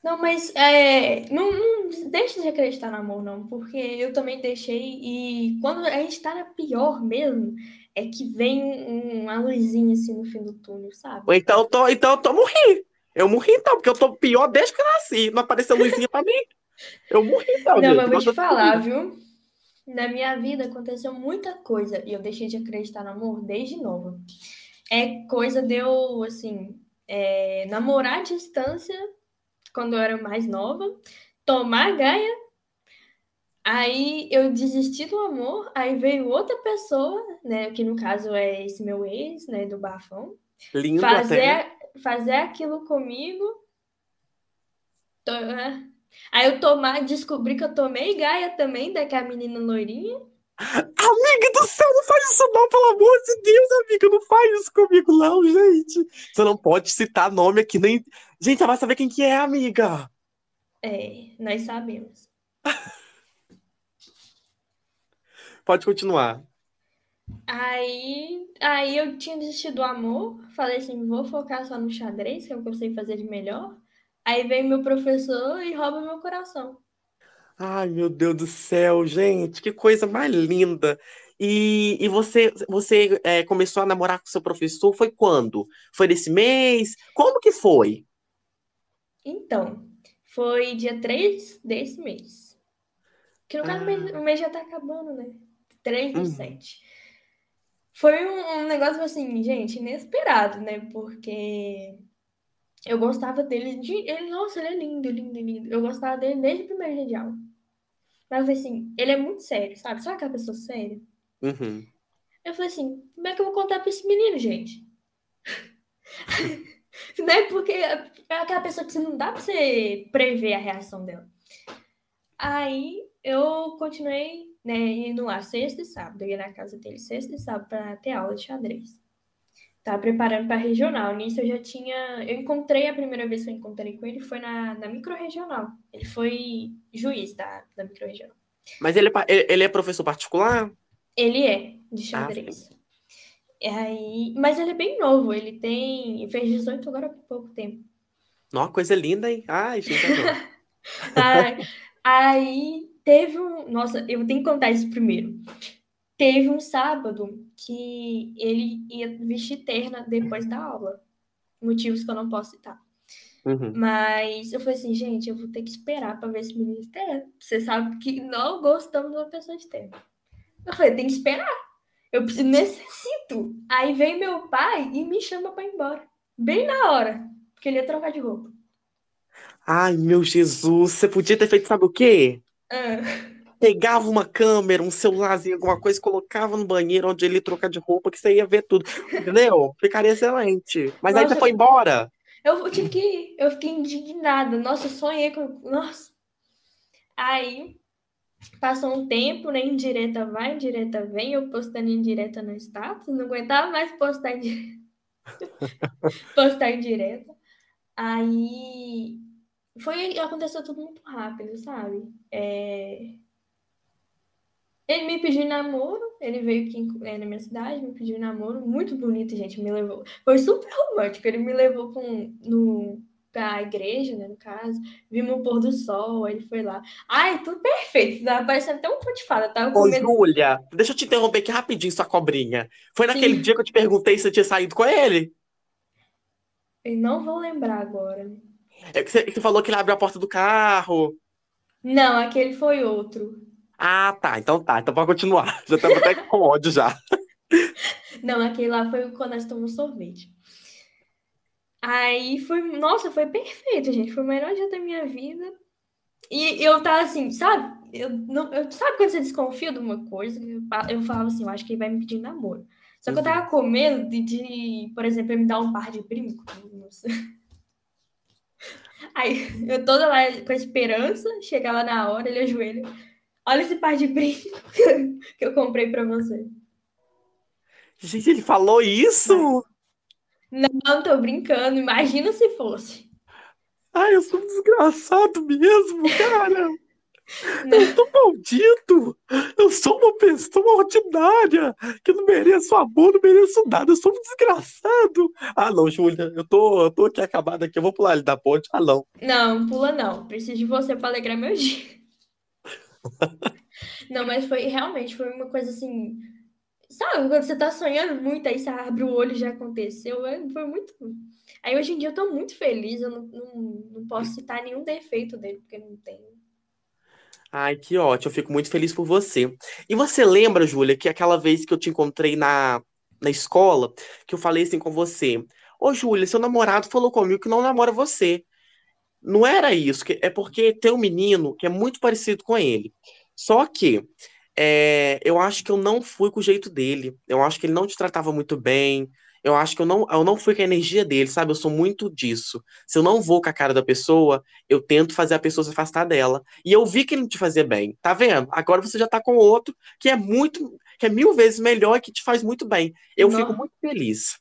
Não, mas é, não, não deixe de acreditar no amor, não, porque eu também deixei e quando a gente tá na pior mesmo, é que vem um- uma luzinha assim no fim do túnel, sabe? Então eu tô, então eu tô morri. Eu morri então, porque eu tô pior desde que eu nasci. Não apareceu luzinha pra mim. Eu morri então, Não, mas eu vou te falar, viu? Na minha vida aconteceu muita coisa e eu deixei de acreditar no amor desde nova. É coisa de eu, assim, é, namorar à distância quando eu era mais nova, tomar gaia, aí eu desisti do amor, aí veio outra pessoa, né, que no caso é esse meu ex, né, do bafão, Lindo até. fazer, fazer aquilo comigo. É. Aí eu tomar, descobri que eu tomei gaia também, daquela menina loirinha. Amiga do céu, não faz isso não, pelo amor de Deus, amiga. Não faz isso comigo não, gente. Você não pode citar nome aqui, nem... Gente, você vai saber quem que é, amiga. É, nós sabemos. *laughs* Pode continuar. Aí, aí eu tinha desistido do amor, falei assim, vou focar só no xadrez, que é o que eu sei fazer de melhor. Aí vem meu professor e rouba meu coração. Ai, meu Deus do céu, gente, que coisa mais linda. E, e você, você é, começou a namorar com seu professor, foi quando? Foi desse mês? Como que foi? Então, foi dia 3 desse mês. Que no caso o mês, o mês já tá acabando, né? 3 do Uhum. 7. Foi um, um negócio assim, gente, inesperado, né? Porque eu gostava dele. De, ele, nossa, ele é lindo, lindo, lindo. Eu gostava dele desde o primeiro dia de aula. Mas eu falei assim, ele é muito sério, sabe? Sabe aquela pessoa séria? Uhum. Eu falei assim, como é que eu vou contar pra esse menino, gente? *laughs* né? Porque é aquela pessoa que você não dá pra você prever a reação dela. Aí eu continuei, né, indo lá sexta e sábado. Eu ia na casa dele sexta e sábado pra ter aula de xadrez. Tava preparando pra regional. Nisso eu já tinha. Eu encontrei a primeira vez que eu encontrei com ele foi na, na micro-regional. Ele foi juiz da, da micro-regional. Mas ele, é ele é professor particular? Ele é de Ah, xadrez. Aí, mas ele é bem novo, ele tem. Fez 18 agora há pouco tempo. Nossa, coisa linda, hein? Ai, gente, aí, *laughs* aí teve um. Nossa, eu tenho que contar isso primeiro. Teve um sábado que ele ia vestir terna depois da aula. Motivos que eu não posso citar. Uhum. Mas eu falei assim, gente, eu vou ter que esperar para ver esse menino de terna. Você sabe que não gostamos de uma pessoa de terna. Eu falei, tem que esperar. Eu necessito. Aí vem meu pai e me chama para ir embora. Bem na hora. Porque ele ia trocar de roupa. Ai, meu Jesus, você podia ter feito, sabe o quê? Ah. Pegava uma câmera, um celularzinho, alguma coisa, colocava no banheiro onde ele trocar de roupa, que você ia ver tudo. Entendeu? Ficaria excelente. Mas Nossa, aí você foi embora. Eu tive que. Eu fiquei indignada. Nossa, eu sonhei com. Nossa. Aí passou um tempo, né? Indireta vai, indireta vem, eu postando indireta no status, não aguentava mais postar indireta. *laughs* postar indireta. Aí foi, aconteceu tudo muito rápido, sabe? É... Ele me pediu namoro, ele veio aqui é, na minha cidade, me pediu namoro, muito bonito, gente, me levou. Foi super romântico, ele me levou com, no, pra igreja, né, no caso, vimos o pôr do sol, ele foi lá. Ai, tudo perfeito, tava parecendo até um conto de fada, tava Ô. Júlia, deixa eu te interromper aqui rapidinho, sua cobrinha. Foi naquele Sim. dia que eu te perguntei se você tinha saído com ele? Eu não vou lembrar agora. É que você, você falou que ele abriu a porta do carro. Não, aquele foi outro. Ah, tá. Então tá. Então pode continuar. *laughs* Já estamos até com ódio já. Não, aquele lá foi quando nós tomamos sorvete. Aí foi, nossa, foi perfeito, gente. Foi o melhor dia da minha vida. E eu tava assim, sabe? Eu, não, eu, sabe quando você desconfia de uma coisa? Eu, eu falava assim, eu acho que ele vai me pedir namoro. Só que eu tava com medo de, de por exemplo, ele me dar um par de brinco. *laughs* Aí eu toda lá com a esperança, chegava na hora, ele ajoelha. Olha esse par de brinco *laughs* que eu comprei para você. Gente, ele falou isso? Não, tô brincando. Imagina se fosse. Ai, eu sou um desgraçado mesmo, cara. Não. *laughs* Eu tô maldito! Eu sou uma pessoa ordinária que não mereço amor, não mereço nada, eu sou um desgraçado. Ah, não, Júlia, eu tô, eu tô aqui acabado aqui, eu vou pular ali da ponte. Ah, não. Não, pula não. Preciso de você para alegrar meu dia. Não, mas foi realmente foi uma coisa assim. Sabe, quando você tá sonhando muito, aí você abre o olho e já aconteceu. É, foi muito. Aí hoje em dia eu tô muito feliz, eu não, não, não posso citar nenhum defeito dele, porque não tem. Ai, que ótimo, eu fico muito feliz por você. E você lembra, Júlia, que aquela vez que eu te encontrei na, na escola, que eu falei assim com você: Ô, Júlia, seu namorado falou comigo que não namora você. Não era isso, é porque tem um menino que é muito parecido com ele. Só que é, eu acho que eu não fui com o jeito dele. Eu acho que ele não te tratava muito bem. Eu acho que eu não, eu não fui com a energia dele, sabe? Eu sou muito disso. Se eu não vou com a cara da pessoa, eu tento fazer a pessoa se afastar dela. E eu vi que ele não te fazia bem. Tá vendo? Agora você já tá com outro que é muito, que é mil vezes melhor e que te faz muito bem. Eu não. fico muito feliz.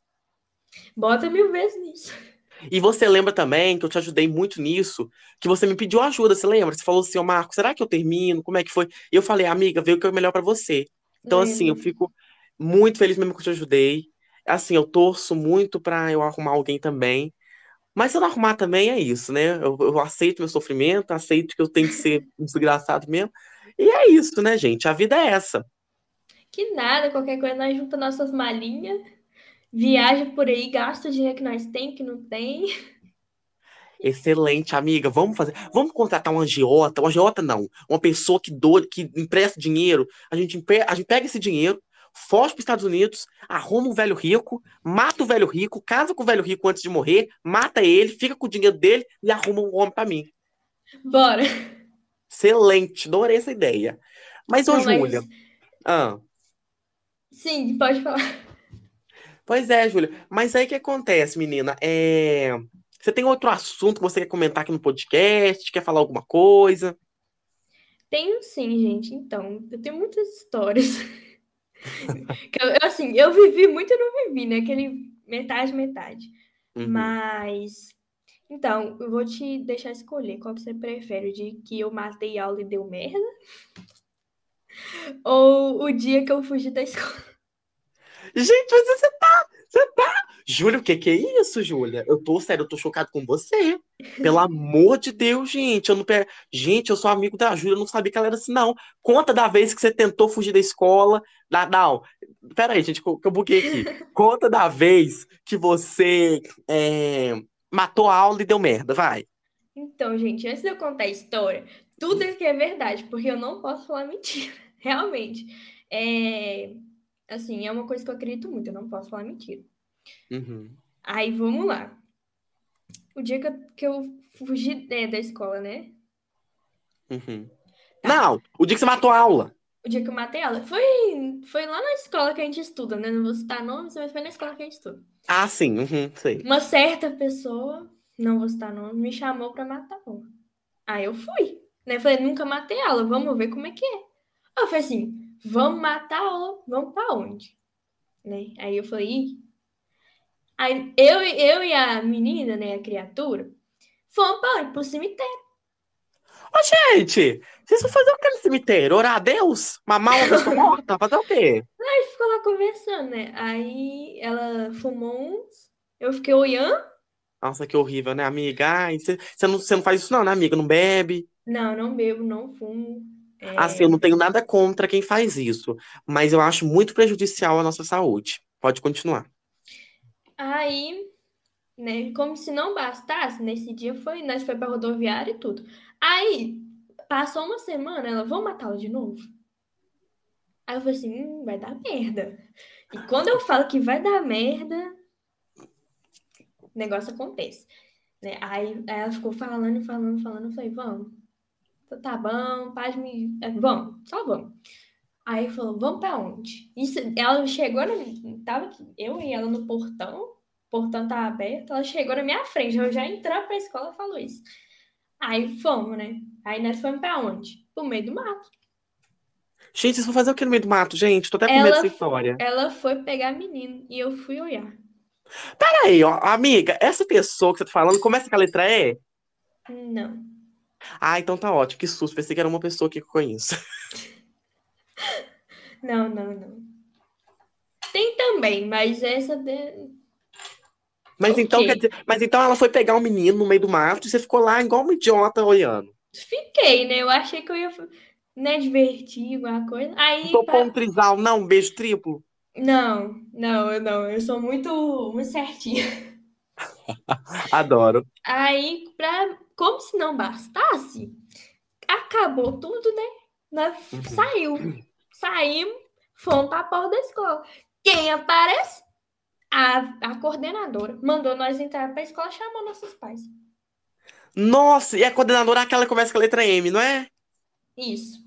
Bota mil vezes nisso. E você lembra também que eu te ajudei muito nisso, que você me pediu ajuda, você lembra? Você falou assim, ô Marco, será que eu termino? Como é que foi? E eu falei, amiga, vê o que é melhor para você. Então, assim, eu fico muito feliz mesmo que eu te ajudei. Assim, eu torço muito para eu arrumar alguém também. Mas se eu não arrumar também, é isso, né? Eu, eu aceito meu sofrimento, aceito que eu tenho que ser *laughs* desgraçado mesmo. E é isso, né, gente? A vida é essa. Que nada, qualquer coisa nós junta nossas malinhas, viaja por aí, gasta o dinheiro que nós tem, que não tem. *laughs* Excelente, amiga. Vamos fazer. Vamos contratar um agiota. Um agiota não. Uma pessoa que doa, que empresta dinheiro. A gente, a gente pega esse dinheiro, foge para os Estados Unidos, arruma um velho rico, mata o velho rico, casa com o velho rico antes de morrer, mata ele, fica com o dinheiro dele e arruma um homem para mim. Bora. Excelente, adorei essa ideia. Mas, ô, Não, Júlia. Mas... Ah. Sim, pode falar. Pois é, Júlia. Mas aí o que acontece, menina? É... Você tem outro assunto que você quer comentar aqui no podcast? Quer falar alguma coisa? Tenho sim, gente. Então, eu tenho muitas histórias. *laughs* eu, assim, eu vivi muito e não vivi, né? Aquele metade, metade. Uhum. Mas. Então, eu vou te deixar escolher qual que você prefere, de que eu matei aula e deu merda? *laughs* Ou o dia que eu fugi da escola? Gente, mas você tá. Você tá. Júlia, o que que é isso, Júlia? Eu tô, sério, eu tô chocado com você. Pelo amor de Deus, gente. Eu não pe... Gente, eu sou amigo da Júlia, eu não sabia que ela era assim, não. Conta da vez que você tentou fugir da escola. Da... Não, pera aí, gente, que eu buguei aqui. *laughs* Conta da vez que você é... matou a aula e deu merda, vai. Então, gente, antes de eu contar a história, tudo aqui é verdade, porque eu não posso falar mentira. *laughs* Realmente. É... Assim, é uma coisa que eu acredito muito, eu não posso falar mentira. Uhum. Aí vamos lá. O dia que eu, que eu fugi é, da escola, né? Uhum. Tá. Não, o dia que você matou a aula. O dia que eu matei a aula. Foi, foi lá na escola que a gente estuda, né? Não vou citar nomes, mas foi na escola que a gente estuda. Ah, sim, uhum, sei. Uma certa pessoa, não vou citar nome, me chamou pra matar a aula. Aí eu fui. Né? Falei, nunca matei a aula, vamos ver como é que é. Eu falei assim, vamos matar aula, vamos pra onde? Né? Aí eu falei, Ih, Aí eu, eu e a menina, né, a criatura, fomos para pro cemitério. Ô, gente, vocês vão fazer o que no cemitério? Orar a Deus? Mamar uma pessoa morta? Fazer o quê? Aí ficou lá conversando, né? Aí ela fumou uns, eu fiquei olhando. Nossa, que horrível, né, amiga? Você, não, você não faz isso não, né, amiga? Não bebe? Não, não bebo, não fumo. É... Assim, eu não tenho nada contra quem faz isso, mas eu acho muito prejudicial à nossa saúde. Pode continuar. Aí, né, como se não bastasse, nesse dia foi, nós foi pra rodoviária e tudo. Aí, passou uma semana, ela, vão matá-lo de novo? Aí eu falei assim, hum, vai dar merda. E quando eu falo que vai dar merda, o negócio acontece. Né? Aí, aí ela ficou falando, falando, falando, eu falei, vamos. Tá bom, pode me. É, vamos, só vamos. Aí falou, vamos pra onde? Isso, ela chegou, na, tava eu e ela no portão, o portão tava aberto, ela chegou na minha frente, eu já entrou pra escola e falou isso. Aí fomos, né? Aí nós fomos pra onde? Pro meio do mato. Gente, vocês vão fazer o que no meio do mato, gente? Tô até com medo dessa história. Ela foi pegar menino e eu fui olhar. Peraí, ó, amiga, essa pessoa que você tá falando, começa com a letra E? Não. Ah, então tá ótimo, que susto, pensei que era uma pessoa que eu conheço. *laughs* Não, não, não. Tem também, mas essa. De... Mas okay. então, quer dizer, mas então ela foi pegar um menino no meio do mato e você ficou lá igual uma idiota olhando. Fiquei, né? Eu achei que eu ia né, divertir alguma coisa. Aí. Tô pra... um trisal, não, um beijo triplo. Não, não, eu não. Eu sou muito, muito certinha. Adoro. Aí, pra, como se não bastasse, acabou tudo, né? Nós uhum. saiu. Saímos, fomos para a porta da escola. Quem aparece? A, a coordenadora. Mandou nós entrar para a escola, chamou nossos pais. Nossa, e a coordenadora é aquela que começa com a letra M, não é? Isso.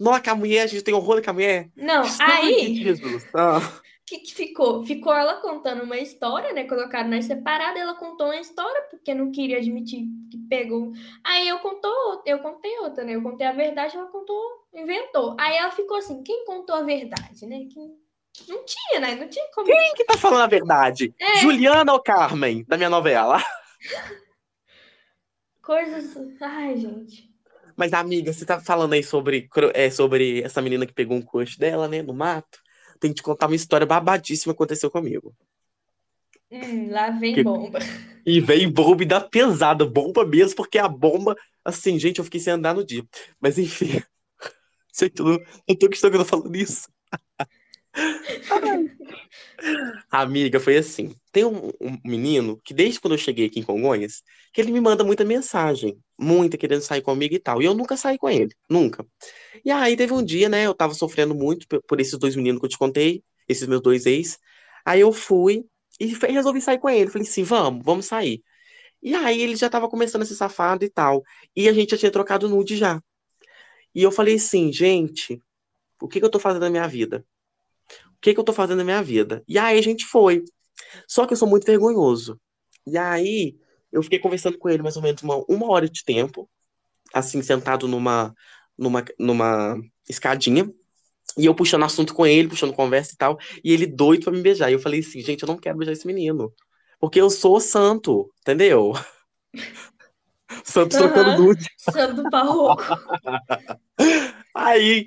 Nossa, a mulher, a gente tem horror com a mulher. Não, aí. Jesus. Ah que, que ficou? Ficou ela contando uma história, né? Colocaram nós separadas, ela contou uma história, porque não queria admitir que pegou. Aí eu contou, eu contei outra, né? Eu contei a verdade, ela contou, inventou. Aí ela ficou assim, quem contou a verdade, né? Quem... Não tinha, né? Não tinha como. Quem que tá falando a verdade? É. Juliana ou Carmen, da minha novela? *laughs* Coisas. Ai, gente. Mas, amiga, você tá falando aí sobre, é, sobre essa menina que pegou um coxo dela, né, no mato? Tem que te contar uma história babadíssima que aconteceu comigo. Hum, lá vem que... bomba. E vem bomba e dá pesada, bomba mesmo, porque a bomba, assim, gente, eu fiquei sem andar no dia. Mas enfim, *laughs* sei tudo, eu tô que eu tô falando isso. *laughs* Amiga, foi assim. Tem um, um, menino que desde quando eu cheguei aqui em Congonhas, que ele me manda muita mensagem, muita querendo sair comigo e tal. E eu nunca saí com ele, nunca. E aí teve um dia, né, eu tava sofrendo muito por esses dois meninos que eu te contei, esses meus dois ex. Aí eu fui e resolvi sair com ele. Falei assim, vamos, vamos sair. E aí ele já tava começando a ser safado e tal. E a gente já tinha trocado nude já. E eu falei assim, gente, o que, que eu tô fazendo na minha vida? Que, que eu tô fazendo na minha vida? E aí a gente foi. Só que eu sou muito vergonhoso. E aí eu fiquei conversando com ele mais ou menos uma, uma hora de tempo, assim, sentado numa, numa, numa escadinha. E eu puxando assunto com ele, puxando conversa e tal. E ele doido pra me beijar. E eu falei assim, gente, eu não quero beijar esse menino. Porque eu sou santo, entendeu? *laughs* Santo uhum. trocando nude. Santo barroco. *laughs* Aí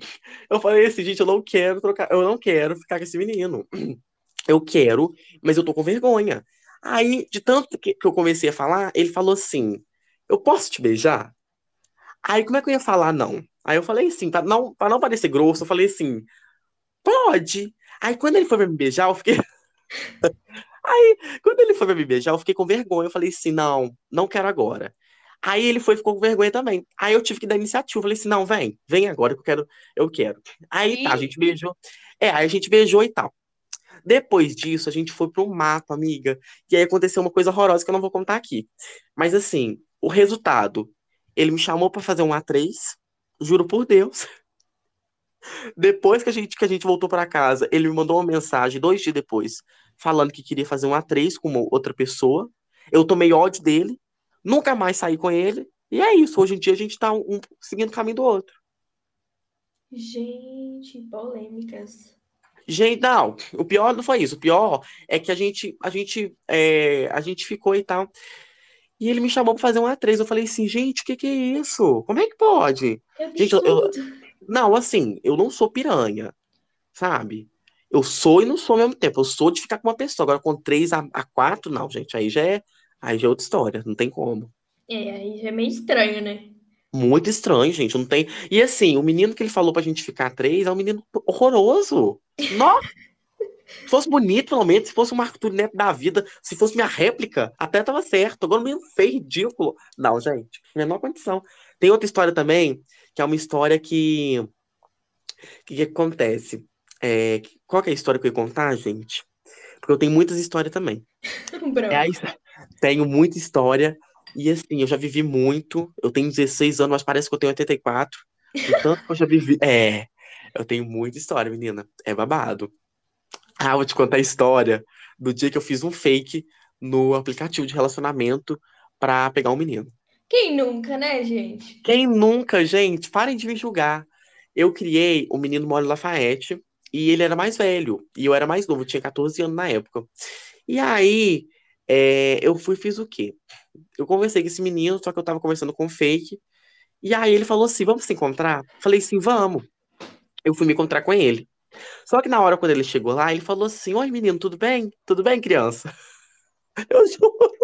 eu falei assim, gente, eu não quero trocar, eu não quero ficar com esse menino. *clears throat* Eu quero, mas eu tô com vergonha. Aí, de tanto que, que eu comecei a falar, ele falou assim: Eu posso te beijar? Aí, como é que eu ia falar não? Aí eu falei assim, pra não, pra não parecer grosso, eu falei assim: Pode. Aí, quando ele foi pra me beijar, eu fiquei. *laughs* Aí, quando ele foi pra me beijar, eu fiquei com vergonha. Eu falei assim: Não, não quero agora. Aí ele foi ficou com vergonha também. Aí eu tive que dar iniciativa. Falei assim: Não, vem, vem agora que eu quero. Eu quero. Aí tá, a gente beijou. É, aí a gente beijou e tal. Depois disso, a gente foi para um mato, amiga. E aí aconteceu uma coisa horrorosa que eu não vou contar aqui. Mas assim, o resultado, ele me chamou para fazer um A3, juro por Deus. *laughs* Depois que a gente, que a gente voltou para casa, ele me mandou uma mensagem dois dias depois, falando que queria fazer um A3 com outra pessoa. Eu tomei ódio dele, nunca mais saí com ele. E é isso, hoje em dia a gente tá um, um seguindo o caminho do outro. Gente, polêmicas. Gente, não, o pior não foi isso. O pior é que a gente, a gente, é, a gente ficou e tal. E ele me chamou pra fazer um A3. Eu falei assim, gente, o que que é isso? Como é que pode? É gente, eu, eu, não, assim, eu não sou piranha, sabe? Eu sou e não sou ao mesmo tempo. Eu sou de ficar com uma pessoa. Agora, com três a, a quatro, não, gente. Aí já é, aí já é outra história. Não tem como. É, aí já é meio estranho, né? Muito estranho, gente. Não tem. E assim, o menino que ele falou pra gente ficar três é um menino horroroso. *laughs* Nossa! Se fosse bonito, pelo menos, se fosse um Arthur Neto da vida, se fosse minha réplica, até tava certo. Agora meio feio, ridículo. Não, gente, menor condição. Tem outra história também, que é uma história que. O que, que, acontece? É... Qual que é a história que eu ia contar, gente? Porque eu tenho muitas histórias também. *laughs* é, tenho muita história. E assim, eu já vivi muito. Eu tenho 16 anos, mas parece que eu tenho 84. O tanto que eu já vivi. *laughs* É, eu tenho muita história, menina. É babado. Ah, vou te contar a história do dia que eu fiz um fake no aplicativo de relacionamento pra pegar um menino. Quem nunca, né, gente? Quem nunca, gente? Parem de me julgar. Eu criei o menino Mole Lafayette e ele era mais velho. E eu era mais novo, tinha 14 anos na época. E aí, é, eu fui fiz o quê? Eu conversei com esse menino, só que eu tava conversando com fake. E aí ele falou assim: vamos se encontrar? Falei assim, vamos. Eu fui me encontrar com ele. Só que na hora, quando ele chegou lá, ele falou assim: Oi, menino, tudo bem? Tudo bem, criança? *laughs* Eu juro.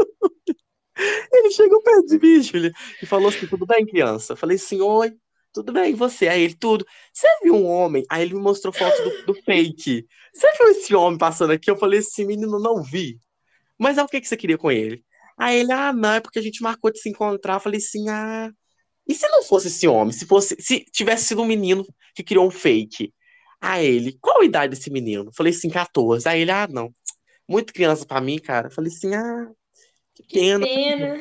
Ele chegou perto de mim, Júlia, e falou assim: Tudo bem, criança? Eu falei assim: Oi, tudo bem, e você? Aí ele, tudo. Você viu um homem? Aí ele me mostrou foto do, do fake. Você viu esse homem passando aqui? Eu falei assim: Menino, não vi. Mas é o que, que você queria com ele? Aí ele, ah, não, é porque a gente marcou de se encontrar. Eu falei assim: Ah. E se não fosse esse homem? Se fosse, se tivesse sido um menino que criou um fake? A ele, qual a idade desse menino? Falei assim, 14. Aí ele, ah, não. Muito criança pra mim, cara. Falei assim, ah, que pena. Que pena.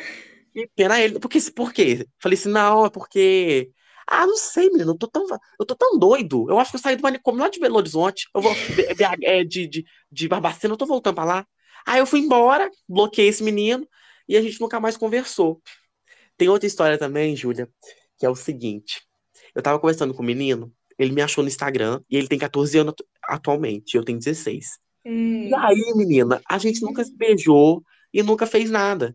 Que pena. Aí ele, por, quê? por quê? Falei assim, não, é porque. Ah, não sei, menino, eu tô tão, eu tô tão doido. Eu acho que eu saí do manicômio lá de Belo Horizonte. Eu vou é, de, de, de Barbacena, eu tô voltando pra lá. Aí eu fui embora, bloqueei esse menino e a gente nunca mais conversou. Tem outra história também, Júlia, que é o seguinte. Eu tava conversando com o menino, ele me achou no Instagram e ele tem 14 anos atualmente, eu tenho 16. Hum. E aí, menina, a gente nunca se beijou e nunca fez nada.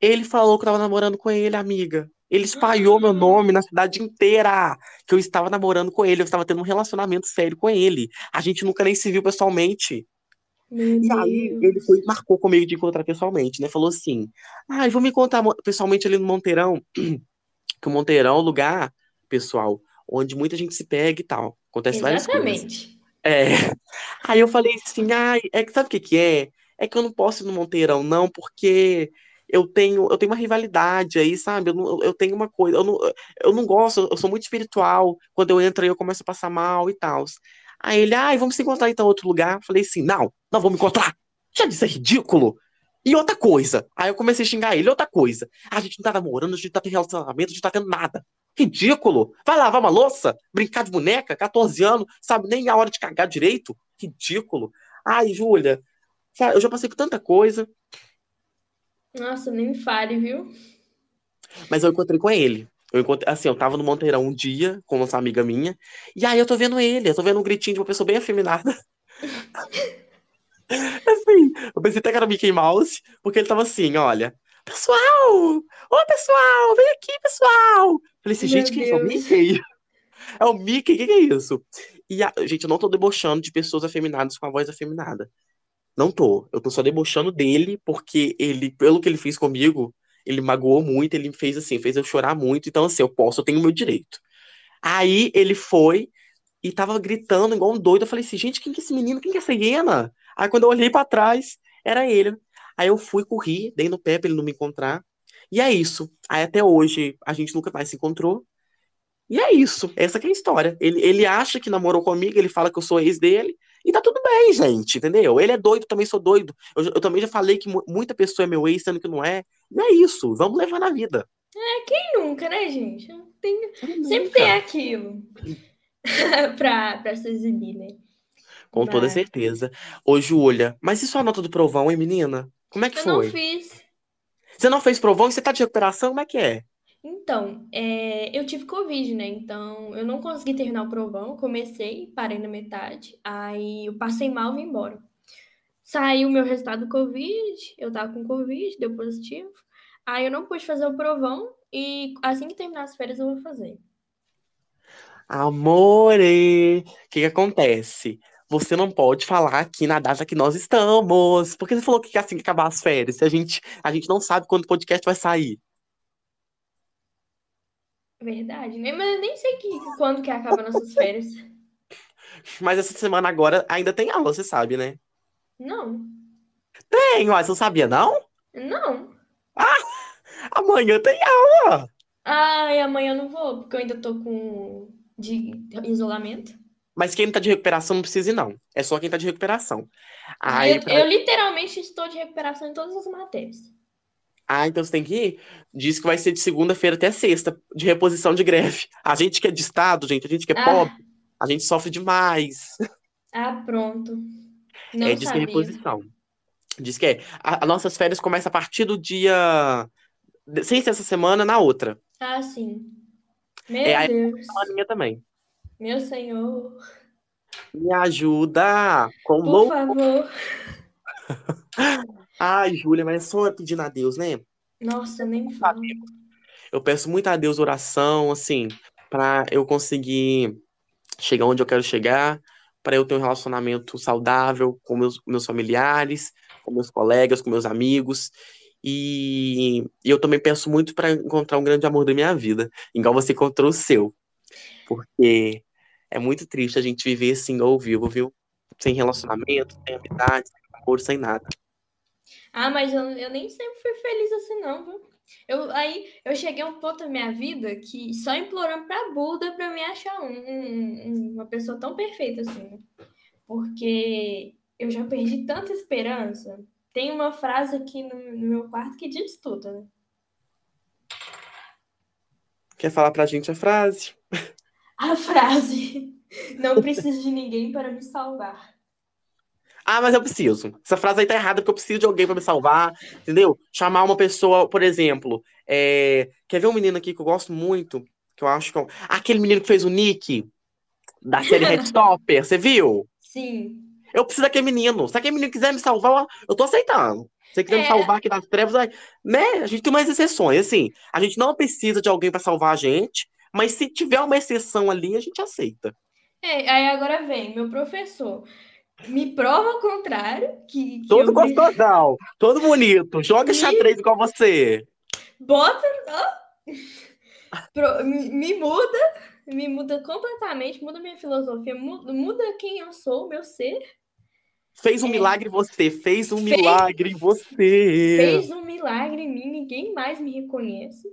Ele falou que eu tava namorando com ele, amiga. Ele espalhou meu nome na cidade inteira, que eu estava namorando com ele, eu estava tendo um relacionamento sério com ele. A gente nunca nem se viu pessoalmente. Meu E aí ele foi marcou comigo de encontrar pessoalmente, né? Falou assim: "Ah, vou me encontrar pessoalmente ali no Monteirão, *clears throat* que o Monteirão é um lugar, pessoal, onde muita gente se pega e tal. Acontece várias coisas. Exatamente. É. *laughs* Aí eu falei assim, ai, é que sabe o que que é? É que eu não posso ir no Monteirão, não, porque eu tenho, eu tenho uma rivalidade aí, sabe? Eu, não- eu tenho uma coisa, eu não, eu não gosto, eu sou muito espiritual. Quando eu entro aí, eu começo a passar mal e tal. Aí ele, ai, vamos se encontrar então em outro lugar. Eu Falei assim, não, não vamos encontrar. Já disse, é ridículo. E outra coisa. Aí eu comecei a xingar ele, outra coisa. A gente não tá namorando, a gente não tá tendo relacionamento, a gente não tá tendo nada. Ridículo. Vai lavar uma louça, brincar de boneca, 14 anos, sabe nem a hora de cagar direito. Ridículo. Ai, Júlia, eu já passei por tanta coisa, Nossa, nem me fale, viu? mas eu encontrei com ele. Eu encontrei, assim, eu tava no Monteirão um dia com uma amiga minha, e aí eu tô vendo ele, eu tô vendo um gritinho de uma pessoa bem afeminada. *laughs* Assim, eu pensei até que era Mickey Mouse, porque ele tava assim, olha, pessoal! Ô, pessoal, vem aqui, pessoal! Falei assim, gente, quem é? O. Mickey? É o Mickey? O que que é isso? E, a- gente, eu não tô debochando de pessoas afeminadas com a voz afeminada. Não tô. Eu tô só debochando dele, porque ele, pelo que ele fez comigo, ele magoou muito, ele me fez assim, fez eu chorar muito. Então, assim, eu posso, eu tenho o meu direito. Aí ele foi e tava gritando igual um doido. Eu falei assim, gente, quem que é esse menino? Quem que é essa hiena? Aí quando eu olhei para trás, era ele. Aí eu fui, corri, dei no pé pra ele não me encontrar. E é isso. Aí até hoje a gente nunca mais se encontrou. E é isso. Essa que é a história. Ele, ele acha que namorou comigo, ele fala que eu sou ex dele. E tá tudo bem, gente, entendeu? Ele é doido, também sou doido. Eu, eu também já falei que muita pessoa é meu ex, sendo que não é. E é isso. Vamos levar na vida. É, quem nunca, né, gente? Tem... Sempre tem aquilo *laughs* pra, pra se exibir, né? Com toda certeza. Ô, Júlia, mas e sua nota do provão, hein, menina? Como é que eu foi? não fiz. Você não fez provão e você tá de recuperação? Como é que é? Então, é, eu tive Covid, né? Então, eu não consegui terminar o provão. Comecei, parei na metade. Aí, eu passei mal e vim embora. Saiu o meu resultado do Covid. Eu tava com Covid, deu positivo. Aí, eu não pude fazer o provão. E assim que terminar as férias, eu vou fazer. Amore! O que que acontece? Você não pode falar aqui na data que nós estamos. Porque você falou que assim que acabar as férias. A gente, a gente não sabe quando o podcast vai sair. Verdade, né? Mas eu nem sei que, quando que acaba nossas férias. *laughs* Mas essa semana agora ainda tem aula, você sabe, né? Não. Tem, ó, você não sabia, não? Não. Ah, amanhã tem aula. Ai, amanhã eu não vou, porque eu ainda tô com de isolamento. Mas quem tá de recuperação não precisa ir, não. É só quem tá de recuperação. Aí, eu, pra... eu literalmente estou de recuperação em todas as matérias. Ah, então você tem que ir. Diz que vai ser de segunda-feira até sexta, de reposição de greve. *laughs* A gente que é de estado, gente, a gente que é ah. pobre, a gente sofre demais. Ah, pronto. Não é, diz sabia. que é reposição. Diz que é. As nossas férias começam a partir do dia. Sem ser essa semana, na outra. Ah, sim. Meu é, Deus. A minha também. Meu Senhor. Me ajuda. Com Por louco. favor. *laughs* Ai, Júlia, mas é só pedindo a Deus, né? Nossa, nem me fala. Eu peço muito a Deus oração, assim, para eu conseguir chegar onde eu quero chegar, para eu ter um relacionamento saudável com meus, meus familiares, com meus colegas, com meus amigos. E, e eu também peço muito para encontrar um grande amor da minha vida, igual você encontrou o seu. Porque é muito triste a gente viver assim ao vivo, viu? Sem relacionamento, sem amizade, sem amor, sem nada. Ah, mas eu, eu nem sempre fui feliz assim, não, viu? Eu, aí eu cheguei a um ponto da minha vida que só implorando pra Buda pra me achar um, um, uma pessoa tão perfeita assim. Porque eu já perdi tanta esperança. Tem uma frase aqui no, no meu quarto que diz tudo, né? Quer falar pra gente a frase? A frase. *laughs* Não preciso de ninguém para me salvar. Ah, mas eu preciso. Essa frase aí tá errada porque eu preciso de alguém para me salvar, entendeu? Chamar uma pessoa, por exemplo. É... Quer ver um menino aqui que eu gosto muito? Que eu acho que é... Aquele menino que fez o Nick da série *laughs* Headstopper, você viu? Sim. Eu preciso daquele menino. Se aquele menino quiser me salvar, eu tô aceitando. Se você quiser é. me salvar aqui das trevas, né? A gente tem umas exceções, assim. A gente não precisa de alguém para salvar a gente, mas se tiver uma exceção ali, a gente aceita. É, aí agora vem, meu professor. Me prova o contrário. Que, que todo eu... gostosão, todo bonito. Joga me... xadrez igual você. Bota. Oh. Pro... Me, me, muda. Me muda completamente. Muda minha filosofia. Muda, muda quem eu sou, meu ser. Fez um é. milagre em você. Fez um fez, milagre em você. Fez um milagre em mim. Ninguém mais me reconhece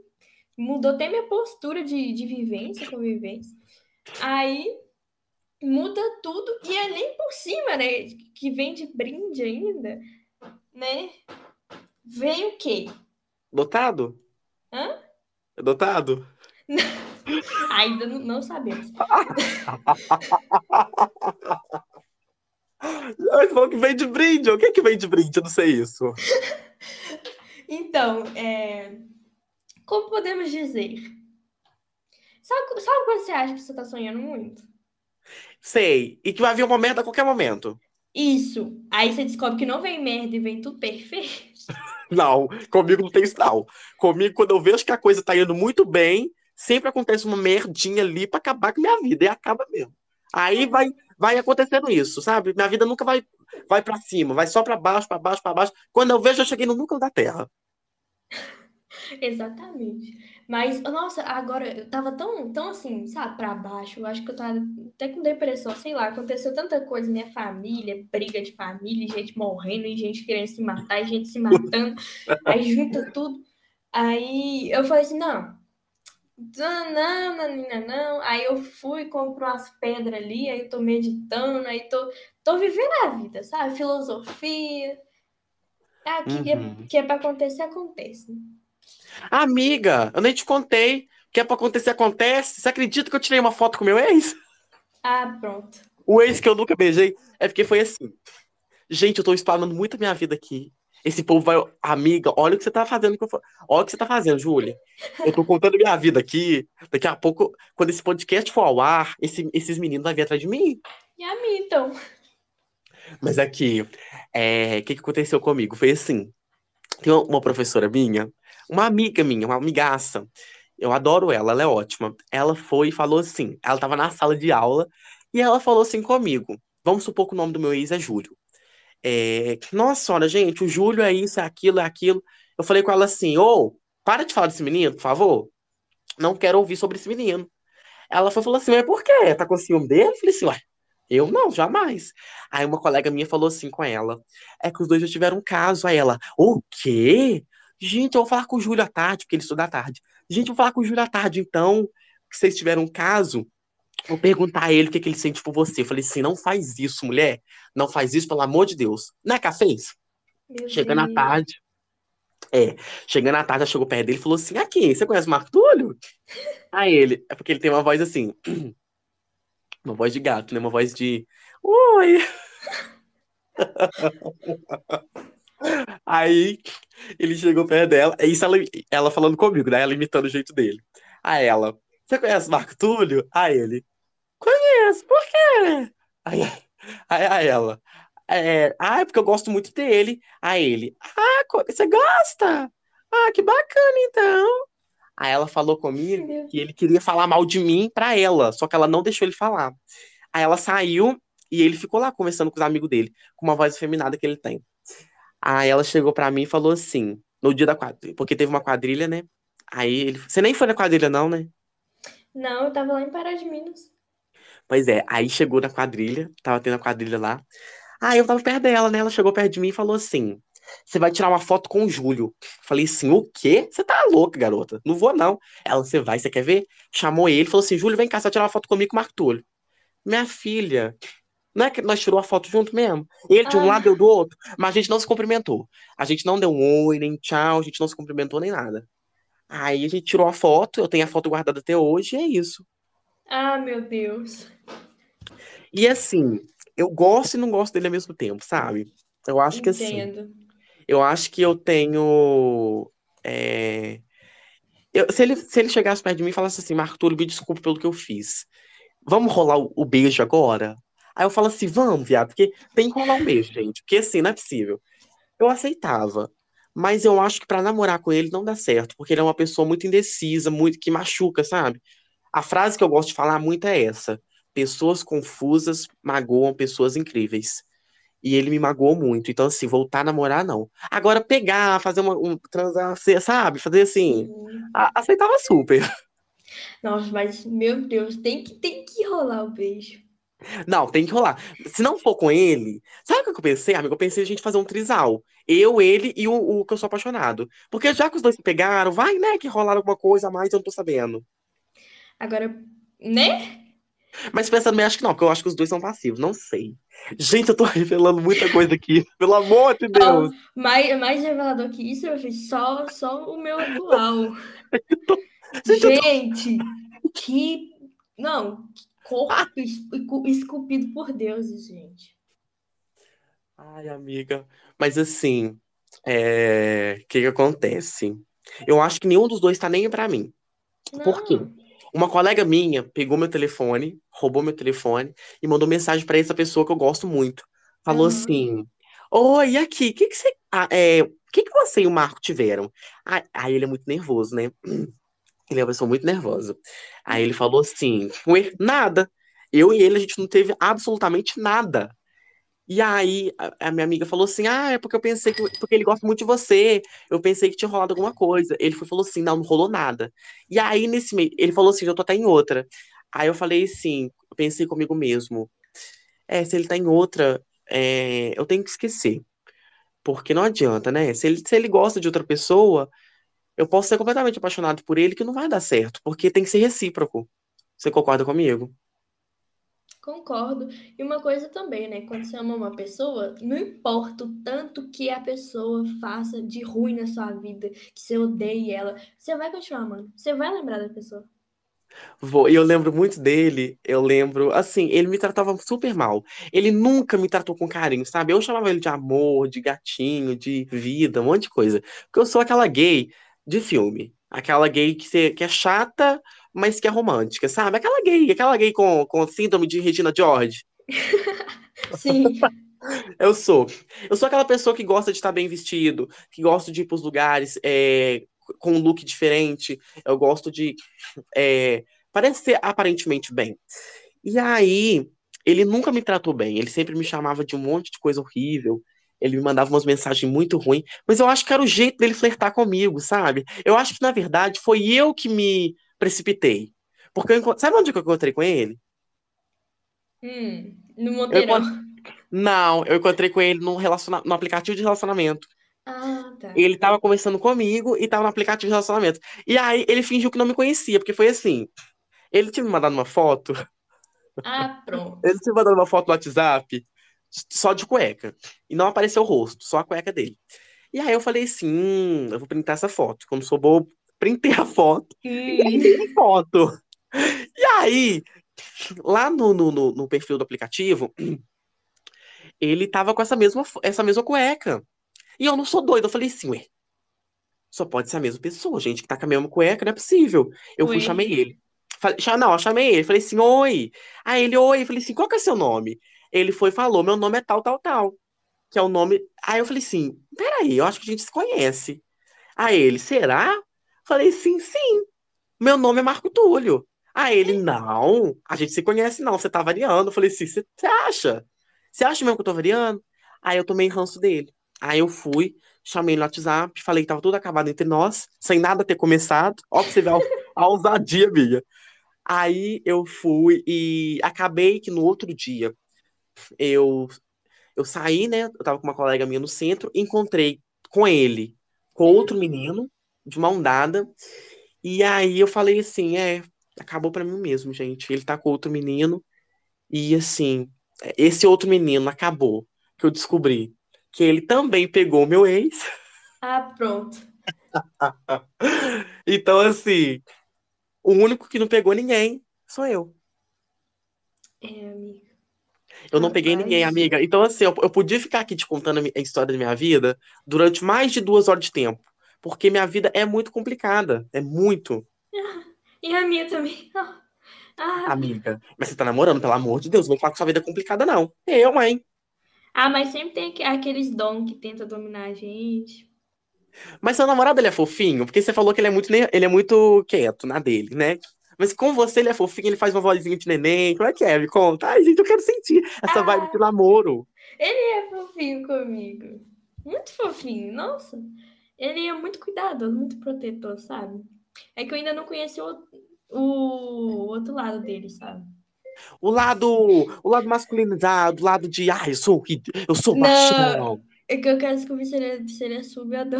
mudou até minha postura de, de vivência, convivência. Aí muda tudo e é nem por cima, né? Que vem de brinde ainda, né? Vem o quê? Dotado? Hã? É dotado? *laughs* ainda não, não sabemos. *laughs* Mas falou que vem de brinde. O que, é que vem de brinde? Eu não sei isso. *laughs* então, é como podemos dizer? Sabe, sabe quando você acha que você está sonhando muito? Sei. E que vai vir um momento a qualquer momento. Isso. Aí você descobre que não vem merda e vem tudo perfeito. *laughs* Não, comigo não tem isso, não. Comigo, quando eu vejo que a coisa tá indo muito bem, sempre acontece uma merdinha ali para acabar com minha vida. E acaba mesmo. Aí vai, vai acontecendo isso, sabe? Minha vida nunca vai, vai para cima, vai só para baixo, para baixo, para baixo. Quando eu vejo, eu cheguei no núcleo da Terra. *laughs* Exatamente. Mas, nossa, agora eu tava tão, tão assim, sabe, pra baixo. Eu acho que eu tava até com depressão, sei lá. Aconteceu tanta coisa minha família, briga de família, gente morrendo, e gente querendo se matar, e gente se matando. *laughs* aí junta tudo. Aí eu falei assim: não, não, menina, não. Aí eu fui, compro umas pedras ali, aí tô meditando, aí tô, tô vivendo a vida, sabe? Filosofia. Ah, que, é, uhum. é, que é pra acontecer, acontece. Amiga, eu nem te contei. O que é pra acontecer, acontece. Você acredita que eu tirei uma foto com meu ex? Ah, pronto. O ex que eu nunca beijei. É porque foi assim. Gente, eu tô explanando muito a minha vida aqui. Esse povo vai. Amiga, olha o que você tá fazendo. Olha o que você tá fazendo, Júlia. Eu tô contando minha vida aqui. Daqui a pouco, quando esse podcast for ao ar, esse, esses meninos vão vir atrás de mim. E a mim, então. Mas aqui, é, o que, que aconteceu comigo? Foi assim. Tem uma professora minha uma amiga minha, uma amigaça. Eu adoro ela, ela é ótima. Ela foi e falou assim: ela estava na sala de aula e ela falou assim comigo. Vamos supor que o nome do meu ex é Júlio. É, Nossa senhora, gente, o Júlio é isso, é aquilo, é aquilo. Eu falei com ela assim: ô, para de falar desse menino, por favor. Não quero ouvir sobre esse menino. Ela foi, falou assim: mas por quê? Tá com ciúme dele? Eu falei assim: ué. Eu não, jamais. Aí uma colega minha falou assim com ela: é que os dois já tiveram um caso. Aí ela: o quê? Gente, eu vou falar com o Júlio à tarde, porque ele estuda à tarde. Gente, eu vou falar com o Júlio à tarde, então, se vocês tiverem um caso, vou perguntar a ele o que, que ele sente por você. Eu falei assim, não faz isso, mulher. Não faz isso, pelo amor de Deus. Não é que fez? Chegando à tarde. É, chegando à tarde, ela chegou perto dele e falou assim: Aqui, você conhece o Marco Túlio? *laughs* Aí ele, é porque ele tem uma voz assim, uma voz de gato, né? Uma voz de Oi! Aí ele chegou perto dela, é isso ela, ela falando comigo, né? Ela imitando o jeito dele. Aí ela, você conhece Marco Túlio? Aí ele, conheço, por quê? Aí, aí, aí ela, é, ah, é porque eu gosto muito dele. Aí ele, ah, você gosta? Ah, que bacana então. Aí ela falou comigo que ele queria falar mal de mim pra ela, só que ela não deixou ele falar. Aí ela saiu e ele ficou lá conversando com os amigos dele, com uma voz feminada que ele tem. Aí ela chegou pra mim e falou assim, no dia da quadrilha, porque teve uma quadrilha, né? Aí ele, você nem foi na quadrilha não, né? Não, eu tava lá em Pará de Minas. Pois é, aí chegou na quadrilha, tava tendo a quadrilha lá. Aí eu tava perto dela, né? Ela chegou perto de mim e falou assim: Você vai tirar uma foto com o Júlio. Falei assim: O quê? Você tá louca, garota? Não vou, não. Ela, você vai, você quer ver? Chamou ele, falou assim: Júlio, vem cá, você vai tirar uma foto comigo com o Marco Túlio. Minha filha, não é que nós tirou a foto junto mesmo. Ele de um ah. lado, eu do outro. Mas a gente não se cumprimentou. A gente não deu um oi, nem tchau, a gente não se cumprimentou nem nada. Aí a gente tirou a foto, eu tenho a foto guardada até hoje, e é isso. Ah, meu Deus. E assim, eu gosto e não gosto dele ao mesmo tempo, sabe? Eu acho que assim. Eu acho que eu tenho. É... Eu, se, ele, se ele chegasse perto de mim e falasse assim, Marco Túlio, me desculpe pelo que eu fiz. Vamos rolar o, o beijo agora? Aí eu falo assim, vamos, viado, porque tem que rolar um beijo, gente. Porque assim, não é possível. Eu aceitava. Mas eu acho que para namorar com ele não dá certo, porque ele é uma pessoa muito indecisa, muito que machuca, sabe? A frase que eu gosto de falar muito é essa: pessoas confusas magoam pessoas incríveis. E ele me magoou muito. Então, assim, voltar a namorar, não. Agora, pegar, fazer uma. Um, transar, sabe? Fazer assim. A, aceitava super. Nossa, mas, meu Deus, tem que, tem que rolar o beijo. Não, tem que rolar. Se não for com ele, sabe o que eu pensei, amigo? Eu pensei a gente fazer um trisal. Eu, ele e o, o que eu sou apaixonado. Porque já que os dois se pegaram, vai, né, que rolaram alguma coisa a mais, eu não tô sabendo. Agora, né? Mas pensando bem, acho que não, porque eu acho que os dois são passivos, não sei. Gente, eu tô *laughs* revelando muita coisa aqui, pelo amor de Deus. Oh, mais, mais revelador que isso, eu fiz só, só o meu atual. *laughs* tô... Gente, Gente tô... que. Não, corpo esculpido por deuses, gente. Ai, amiga. Mas assim, o é... que que acontece? Eu acho que nenhum dos dois tá nem pra mim. Não. Por quê? Uma colega minha pegou meu telefone, roubou meu telefone e mandou mensagem para essa pessoa que eu gosto muito. Falou uhum. assim: Oi, aqui, o que, que você. Ah, é, que, que você e o Marco tiveram? Aí ele é muito nervoso, né? *clears throat* Ele é uma pessoa muito nervosa. Aí ele falou assim: Ué, nada. Eu e ele, a gente não teve absolutamente nada. E aí a, minha amiga falou assim: Ah, é porque eu pensei que. Porque ele gosta muito de você. Eu pensei que tinha rolado alguma coisa. Ele foi, falou assim: Não, não rolou nada. E aí, nesse meio, ele falou assim: Eu tô até em outra. Aí eu falei assim: Pensei comigo mesmo. É, se ele tá em outra, é, eu tenho que esquecer. Porque não adianta, né? Se ele, se ele gosta de outra pessoa, eu posso ser completamente apaixonado por ele, que não vai dar certo. Porque tem que ser recíproco. Você concorda comigo? Concordo. E uma coisa também, né? Quando você ama uma pessoa, não importa o tanto que a pessoa faça de ruim na sua vida, que você odeie ela, você vai continuar amando. Você vai lembrar da pessoa. Vou, e eu lembro muito dele, eu lembro, assim, ele me tratava super mal. Ele nunca me tratou com carinho, sabe? Eu chamava ele de amor, de gatinho, de vida, um monte de coisa. Porque eu sou aquela gay de filme. Aquela gay que, cê- que é chata, mas que é romântica, sabe? Aquela gay, aquela gay com, com síndrome de Regina George. *laughs* Sim. *laughs* Eu sou. Eu sou aquela pessoa que gosta de estar bem vestido, que gosta de ir pros lugares é, com um look diferente. Eu gosto de é, parecer aparentemente bem. E aí, ele nunca me tratou bem. Ele sempre me chamava de um monte de coisa horrível. Ele me mandava umas mensagens muito ruins. Mas eu acho que era o jeito dele flertar comigo, sabe? Eu acho que, na verdade, foi eu que me precipitei. Porque eu encont... sabe onde que eu encontrei com ele? Hum, no Eu Monteirão. encont- Não, eu encontrei com ele num relaciona... no aplicativo de relacionamento. Ah, tá. Ele tava conversando comigo e tava no aplicativo de relacionamento. E aí ele fingiu que não me conhecia, porque foi assim. Ele tinha me mandado uma foto, Ah, pronto. ele tinha me mandado uma foto no WhatsApp só de cueca. E não apareceu o rosto, só a cueca dele. E aí eu falei assim, hum, eu vou printar essa foto. Como sou bobo, printei a foto. E tem foto. E aí, lá no, no, no, perfil do aplicativo, ele tava com essa mesma, essa mesma cueca. E eu não sou doido. Eu falei assim, ué, só pode ser a mesma pessoa, gente, que tá com a mesma cueca, não é possível. Eu fui, Ué. chamei ele. Falei, não, eu chamei ele. Falei assim, oi. Aí ele, oi. Eu falei assim, qual que é seu nome? Ele foi e falou, meu nome é tal, tal, tal. Que é o nome. Aí eu falei assim, peraí, eu acho que a gente se conhece. Aí ele, será? Falei, sim, sim. Meu nome é Marco Túlio. Aí ele, não, a gente se conhece, não, você tá variando. Eu falei assim, você acha? Você acha mesmo que eu tô variando? Aí eu tomei ranço dele. Aí eu fui, chamei no WhatsApp, falei que tava tudo acabado entre nós, sem nada ter começado. Ó, pra você ver a, a ousadia minha. Aí eu fui e acabei que no outro dia eu, eu saí, né? Eu tava com uma colega minha no centro, encontrei com ele, com outro menino, de mão dada. E aí eu falei assim, é, acabou pra mim mesmo, gente. Ele tá com outro menino e assim, esse outro menino acabou, que eu descobri que ele também pegou meu ex. Ah, pronto. *laughs* Então assim, o único que não pegou ninguém sou eu. É, amiga. Eu não peguei ninguém, amiga. Então assim, eu, eu podia ficar aqui te contando a história da minha vida durante mais de duas horas de tempo, porque minha vida é muito complicada, é muito, *laughs* E a minha também. Ah, *laughs* ah, amiga. Mas você tá namorando, pelo amor de Deus, não vou falar que sua vida é complicada não. Eu, hein? Ah, mas sempre tem aqu- aqueles dom que tenta dominar a gente. Mas seu namorado, ele é fofinho? Porque você falou que ele é muito, ele é muito quieto na dele, né? Mas com você ele é fofinho, ele faz uma vozinha de neném. Como é que é? Me conta. Ai, gente, eu quero sentir essa vibe de namoro. Ele é fofinho comigo. Muito fofinho, nossa. Ele é muito cuidadoso, muito protetor, sabe? É que eu ainda não conheci o, o outro lado dele, sabe? O lado, o lado masculinizado, o lado de, ai, eu sou, eu sou Não. machão. É que eu quero descobrir se ele é, se ele é subiodon.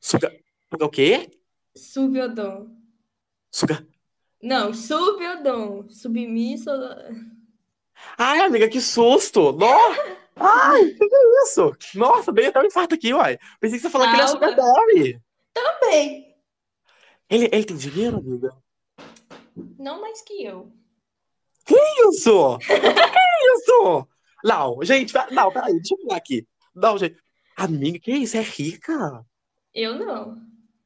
Suga, o quê? Subiodon. Suga. Não, subiodon. Submisso. Ai, amiga, que susto! Nossa! *laughs* Ai, que que é isso? Nossa, dei até um infarto aqui, uai. Pensei que você falou que ele é sugar daddy. Também. Ele, ele tem dinheiro, amiga? Não mais que eu. isso? Que isso? *laughs* Não, gente, não, peraí, deixa eu falar aqui. Não, gente. Amiga, que isso? É rica? Eu não.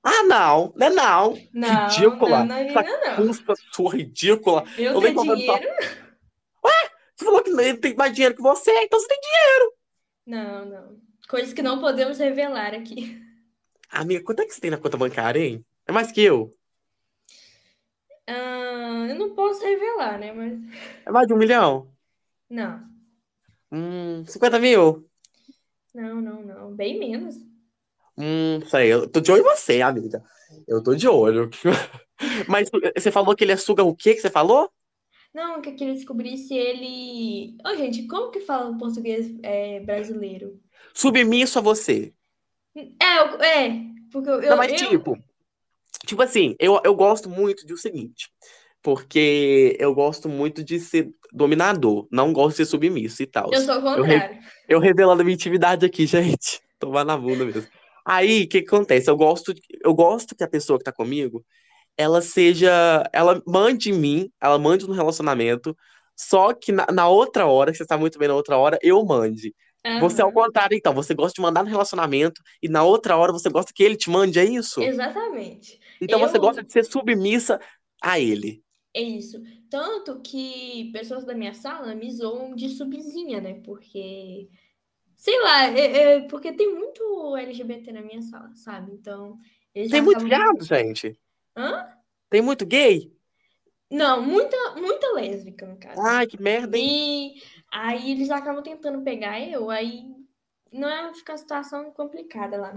Ah, não, não é não. Não, Ridícula. não, Essa não, não. custa sua ridícula. Eu Eu tenho dinheiro? Você falou que ele tem mais dinheiro que você, então você tem dinheiro. Não, não. Coisas que não podemos revelar aqui. Amiga, quanto é que você tem na conta bancária, hein? É mais que eu. Ah, eu não posso revelar, né? Mas. É mais de um milhão? Não. Hum, 50 mil? Não, não, não. Bem menos. Hum, sei, eu tô de olho em você, amiga. Eu tô de olho. *laughs* Mas você falou que ele é suga o quê que você falou? Não, que eu queria descobrir se ele. Ô, gente, como que fala o português é, brasileiro? Submisso a você. É, eu- é, porque eu, Não, mas eu- tipo, tipo assim, eu, eu gosto muito de o seguinte, porque eu gosto muito de ser dominador, não gosto de ser submisso e tal. eu sou o Eu contrário. Eu revelando a minha intimidade aqui, *laughs* gente. Tomar na bunda mesmo. Aí, o que que acontece? Eu gosto, eu gosto que a pessoa que tá comigo, ela seja, ela mande em mim, ela mande no relacionamento, só que na, na outra hora, que você tá muito bem na outra hora, eu mande. Você é o Aham. contrário, então. Você gosta de mandar no relacionamento e na outra hora você gosta que ele te mande, é isso? Exatamente. Então você Eu- gosta de ser submissa a ele. É isso. Tanto que pessoas da minha sala me zoam de subzinha, né? Porque, sei lá, é- é porque tem muito LGBT na minha sala, sabe? Então, Tem muito viado, gente. Hã? Tem muito gay. Não, muita, muita lésbica, no caso. Ai, que merda, hein? E aí eles acabam tentando pegar eu, aí não é ficar situação complicada lá.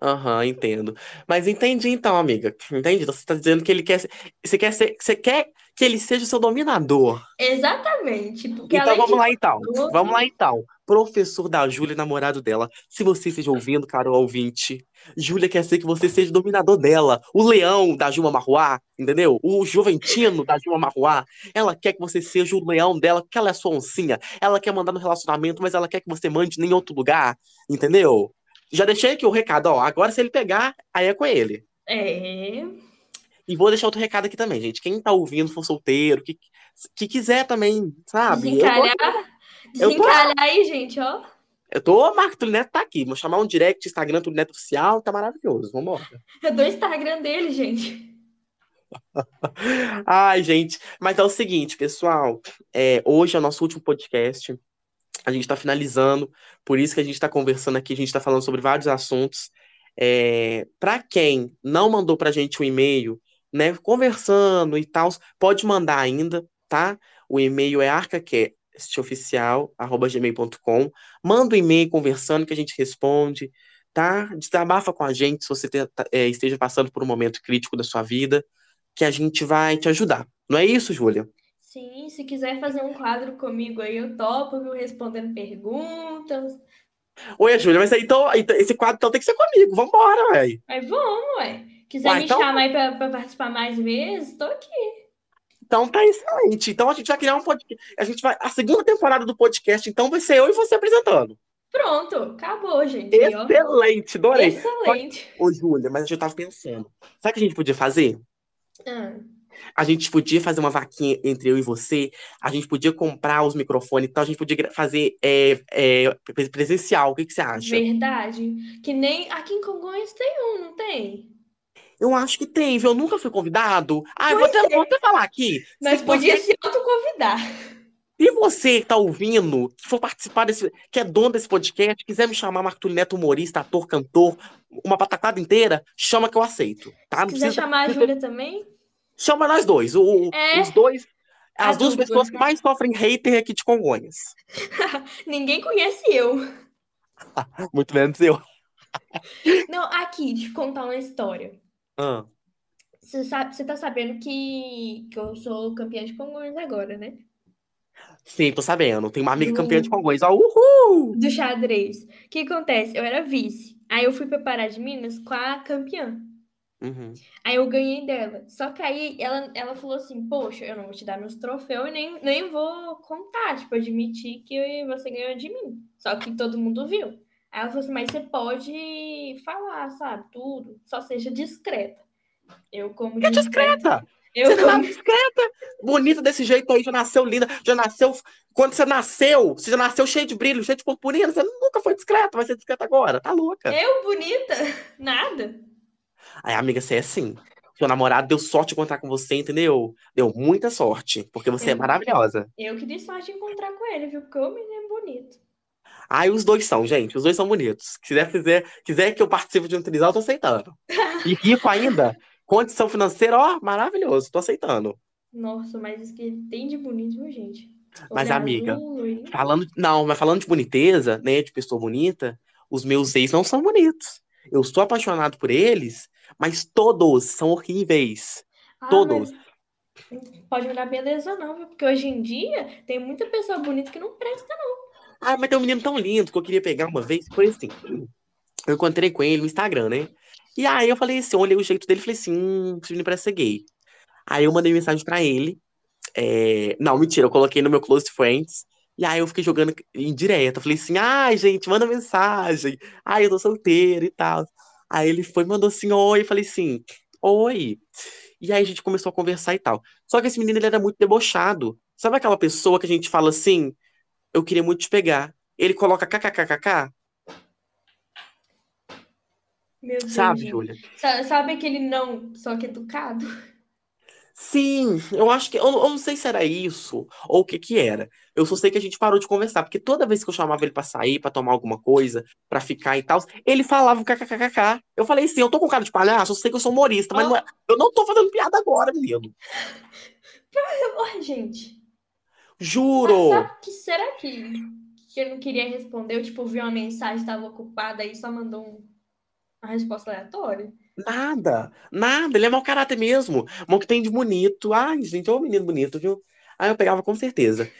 Aham, entendo. Mas entendi então, amiga. Entendi. Então você tá dizendo que ele quer ser, você quer ser, você quer que ele seja o seu dominador. Exatamente, porque Então além vamos de lá então. tudo- Vamos lá então. Professor da Júlia, namorado dela. Se você esteja ouvindo, caro ouvinte, Júlia quer ser que você seja o dominador dela. O leão da Juma Marruá, entendeu? O juventino da Juma Marruá. Ela quer que você seja o leão dela, porque ela é sua oncinha. Ela quer mandar no relacionamento, mas ela quer que você mande em outro lugar, entendeu? Já deixei aqui o recado, ó. Agora, se ele pegar, aí é com ele. É, E vou deixar outro recado aqui também, gente. Quem tá ouvindo, for solteiro, que, que quiser também, sabe? Eu, desencalhar, eu tô- desencalhar aí, gente, ó. eu tô, Marco Tulineto tá aqui. Vou chamar um direct, Instagram Tulineto Oficial, tá maravilhoso. Vambora. Eu dou o Instagram dele, gente. *laughs* Ai, gente. Mas é o seguinte, pessoal. é, hoje é o nosso último podcast. A gente tá finalizando. Por isso que a gente tá conversando aqui. A gente tá falando sobre vários assuntos. É, para quem não mandou pra gente o e-mail, né, conversando e tal, pode mandar ainda, tá? O e-mail é arcaquestoficial@gmail.com. Manda um e-mail conversando que a gente responde, tá? Desabafa com a gente se você te- é, esteja passando por um momento crítico da sua vida, que a gente vai te ajudar. Não é isso, Júlia? Sim, se quiser fazer um quadro comigo aí, eu topo, viu? Respondendo perguntas. Oi, Júlia, mas aí então, esse quadro então tem que ser comigo. Vambora, velho. Mas vamos, ué. Quiser Uai, me então- chamar aí pra, pra participar mais vezes, tô aqui. Então tá excelente. Então a gente vai criar um podcast. A gente vai. A segunda temporada do podcast, então, vai ser eu e você apresentando. Pronto, acabou, gente. Excelente, adorei. Excelente. Ô, Júlia, mas eu tava pensando. Sabe o que a gente podia fazer? Ah, A gente podia fazer uma vaquinha entre eu e você. A gente podia comprar os microfones, então a gente podia fazer é, é, pre- presencial. O que, que você acha? verdade. Que nem aqui em Congonhas tem um, não tem? Eu acho que tem, viu? Eu nunca fui convidado. Ah, eu vou até, vou até falar aqui. Nós Se podíamos você, se autoconvidar. *laughs* se você que tá ouvindo, que for participar desse, que é dono desse podcast, quiser me chamar Marco Neto, humorista, ator, cantor, uma patacada inteira, chama que eu aceito, tá? Se Não quiser precisa, chamar a Júlia também, chama nós dois. O, É. Os dois, as duas pessoas que mais sofrem hater aqui de Congonhas. *laughs* ninguém conhece eu. *laughs* Muito menos eu. Não, aqui, eu contar uma história. Ah, Você você tá sabendo que, que eu sou campeã de Congonhas agora, né? sim, tô sabendo. Tem uma amiga Do- campeã de Congonhas. Ó, uhul! Do xadrez. O que acontece? Eu era vice. Aí eu fui pra Pará de Minas com a campeã. Uhum. Aí eu ganhei dela. Só que aí ela, ela falou assim: Poxa, eu não vou te dar meus troféus e nem, nem vou contar, tipo, admitir que você ganhou de mim. Só que todo mundo viu. Aí ela falou assim: Mas você pode falar, sabe? Tudo. Só seja discreta. Eu, como Que discreta! Eu, Você tá como... discreta, bonita desse jeito aí, já nasceu linda, já nasceu. Quando você nasceu, você já nasceu cheio de brilho, cheio de purpurina, você nunca foi discreta, vai ser discreta agora, tá louca. eu bonita? *laughs* Nada. Aí, amiga, você é assim. Seu namorado deu sorte de encontrar com você, entendeu? Deu muita sorte, porque você é Eu- maravilhosa. Eu que dei sorte de encontrar com ele, viu? Porque o menino é bonito. Aí os dois são, gente, os dois são bonitos. Quiser, fizer, quiser que eu participe de um trisal, eu tô aceitando. *laughs* E rico ainda, condição financeira, ó, maravilhoso, tô aceitando. Nossa, mas isso que tem de bonito, viu, gente? Mas, Olho amiga, azul, loirinho. falando. Não, mas falando de boniteza, né? De pessoa bonita, os meus ex não são bonitos. Eu sou apaixonado por eles, mas todos são horríveis. Ah, Todos. mas não pode olhar beleza não, viu? Porque hoje em dia tem muita pessoa bonita que não presta. Ah, mas tem um menino tão lindo que eu queria pegar uma vez. Foi assim. Eu encontrei com ele no Instagram, né? E aí eu falei assim, eu olhei o jeito dele e falei assim, hum, esse menino parece ser gay. Aí eu mandei mensagem pra ele. é, Não, mentira, eu coloquei no meu Close Friends. E aí eu fiquei jogando em direto. Eu falei assim, ai, gente, manda mensagem. Ai, eu tô solteiro e tal. Aí ele foi, mandou assim, oi. Eu falei assim, oi. E aí a gente começou a conversar e tal. Só que esse menino, ele era muito debochado. Sabe aquela pessoa que a gente fala assim, eu queria muito te pegar. Ele coloca kkkk, Meu Deus, sabe. Júlia? Sa- Sabe aquele não, só que educado? Sim, eu acho que. Eu, eu não sei se era isso ou o que que era. Eu só sei que a gente parou de conversar, porque toda vez que eu chamava ele pra sair, pra tomar alguma coisa, pra ficar e tal, ele falava kkkk. Eu falei assim: eu tô com cara de palhaço, eu sei que eu sou humorista, mas não é- eu não tô fazendo piada agora, menino. Ai, gente. Mas Juro. sabe que será que, que ele não queria responder? Eu, tipo, vi uma mensagem, estava ocupada e só mandou um- uma resposta aleatória. Nada, nada, ele é mau caráter mesmo. Mas o que tem de bonito. Ai, gente, é um menino bonito, viu? Aí eu pegava com certeza.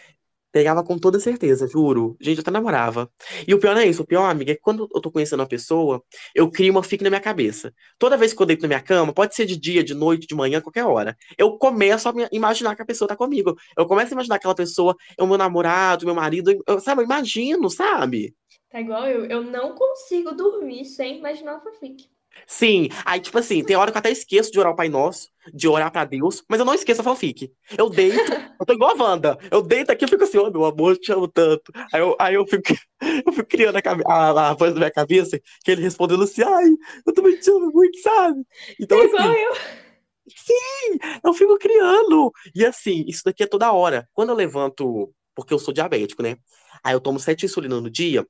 Pegava com toda certeza, juro. Gente, eu até namorava. E o pior não é isso. O pior, amiga, é que quando eu tô conhecendo uma pessoa, eu crio uma fic na minha cabeça. Toda vez que eu deito na minha cama, pode ser de dia, de noite, de manhã, qualquer hora. Eu começo a imaginar que a pessoa tá comigo. Eu começo a imaginar aquela pessoa, é o meu namorado, meu marido, eu, sabe? Eu imagino, sabe? Tá igual eu. Eu não consigo dormir sem imaginar uma fanfic. Sim, aí, tipo assim, tem hora que eu até esqueço de orar o Pai Nosso, de orar pra Deus, mas eu não esqueço a fanfic. Eu deito, eu tô igual a Wanda. Eu deito aqui e fico assim, ô meu amor, eu te amo tanto. Aí eu, aí eu fico, *laughs* eu fico criando a, a, a voz da minha cabeça, que ele respondendo assim, ai, eu também te amo muito, sabe? Então, igual assim, eu. eu fico criando. E assim, isso daqui é toda hora. Quando eu levanto, porque eu sou diabético, né? Aí eu tomo sete insulina no dia,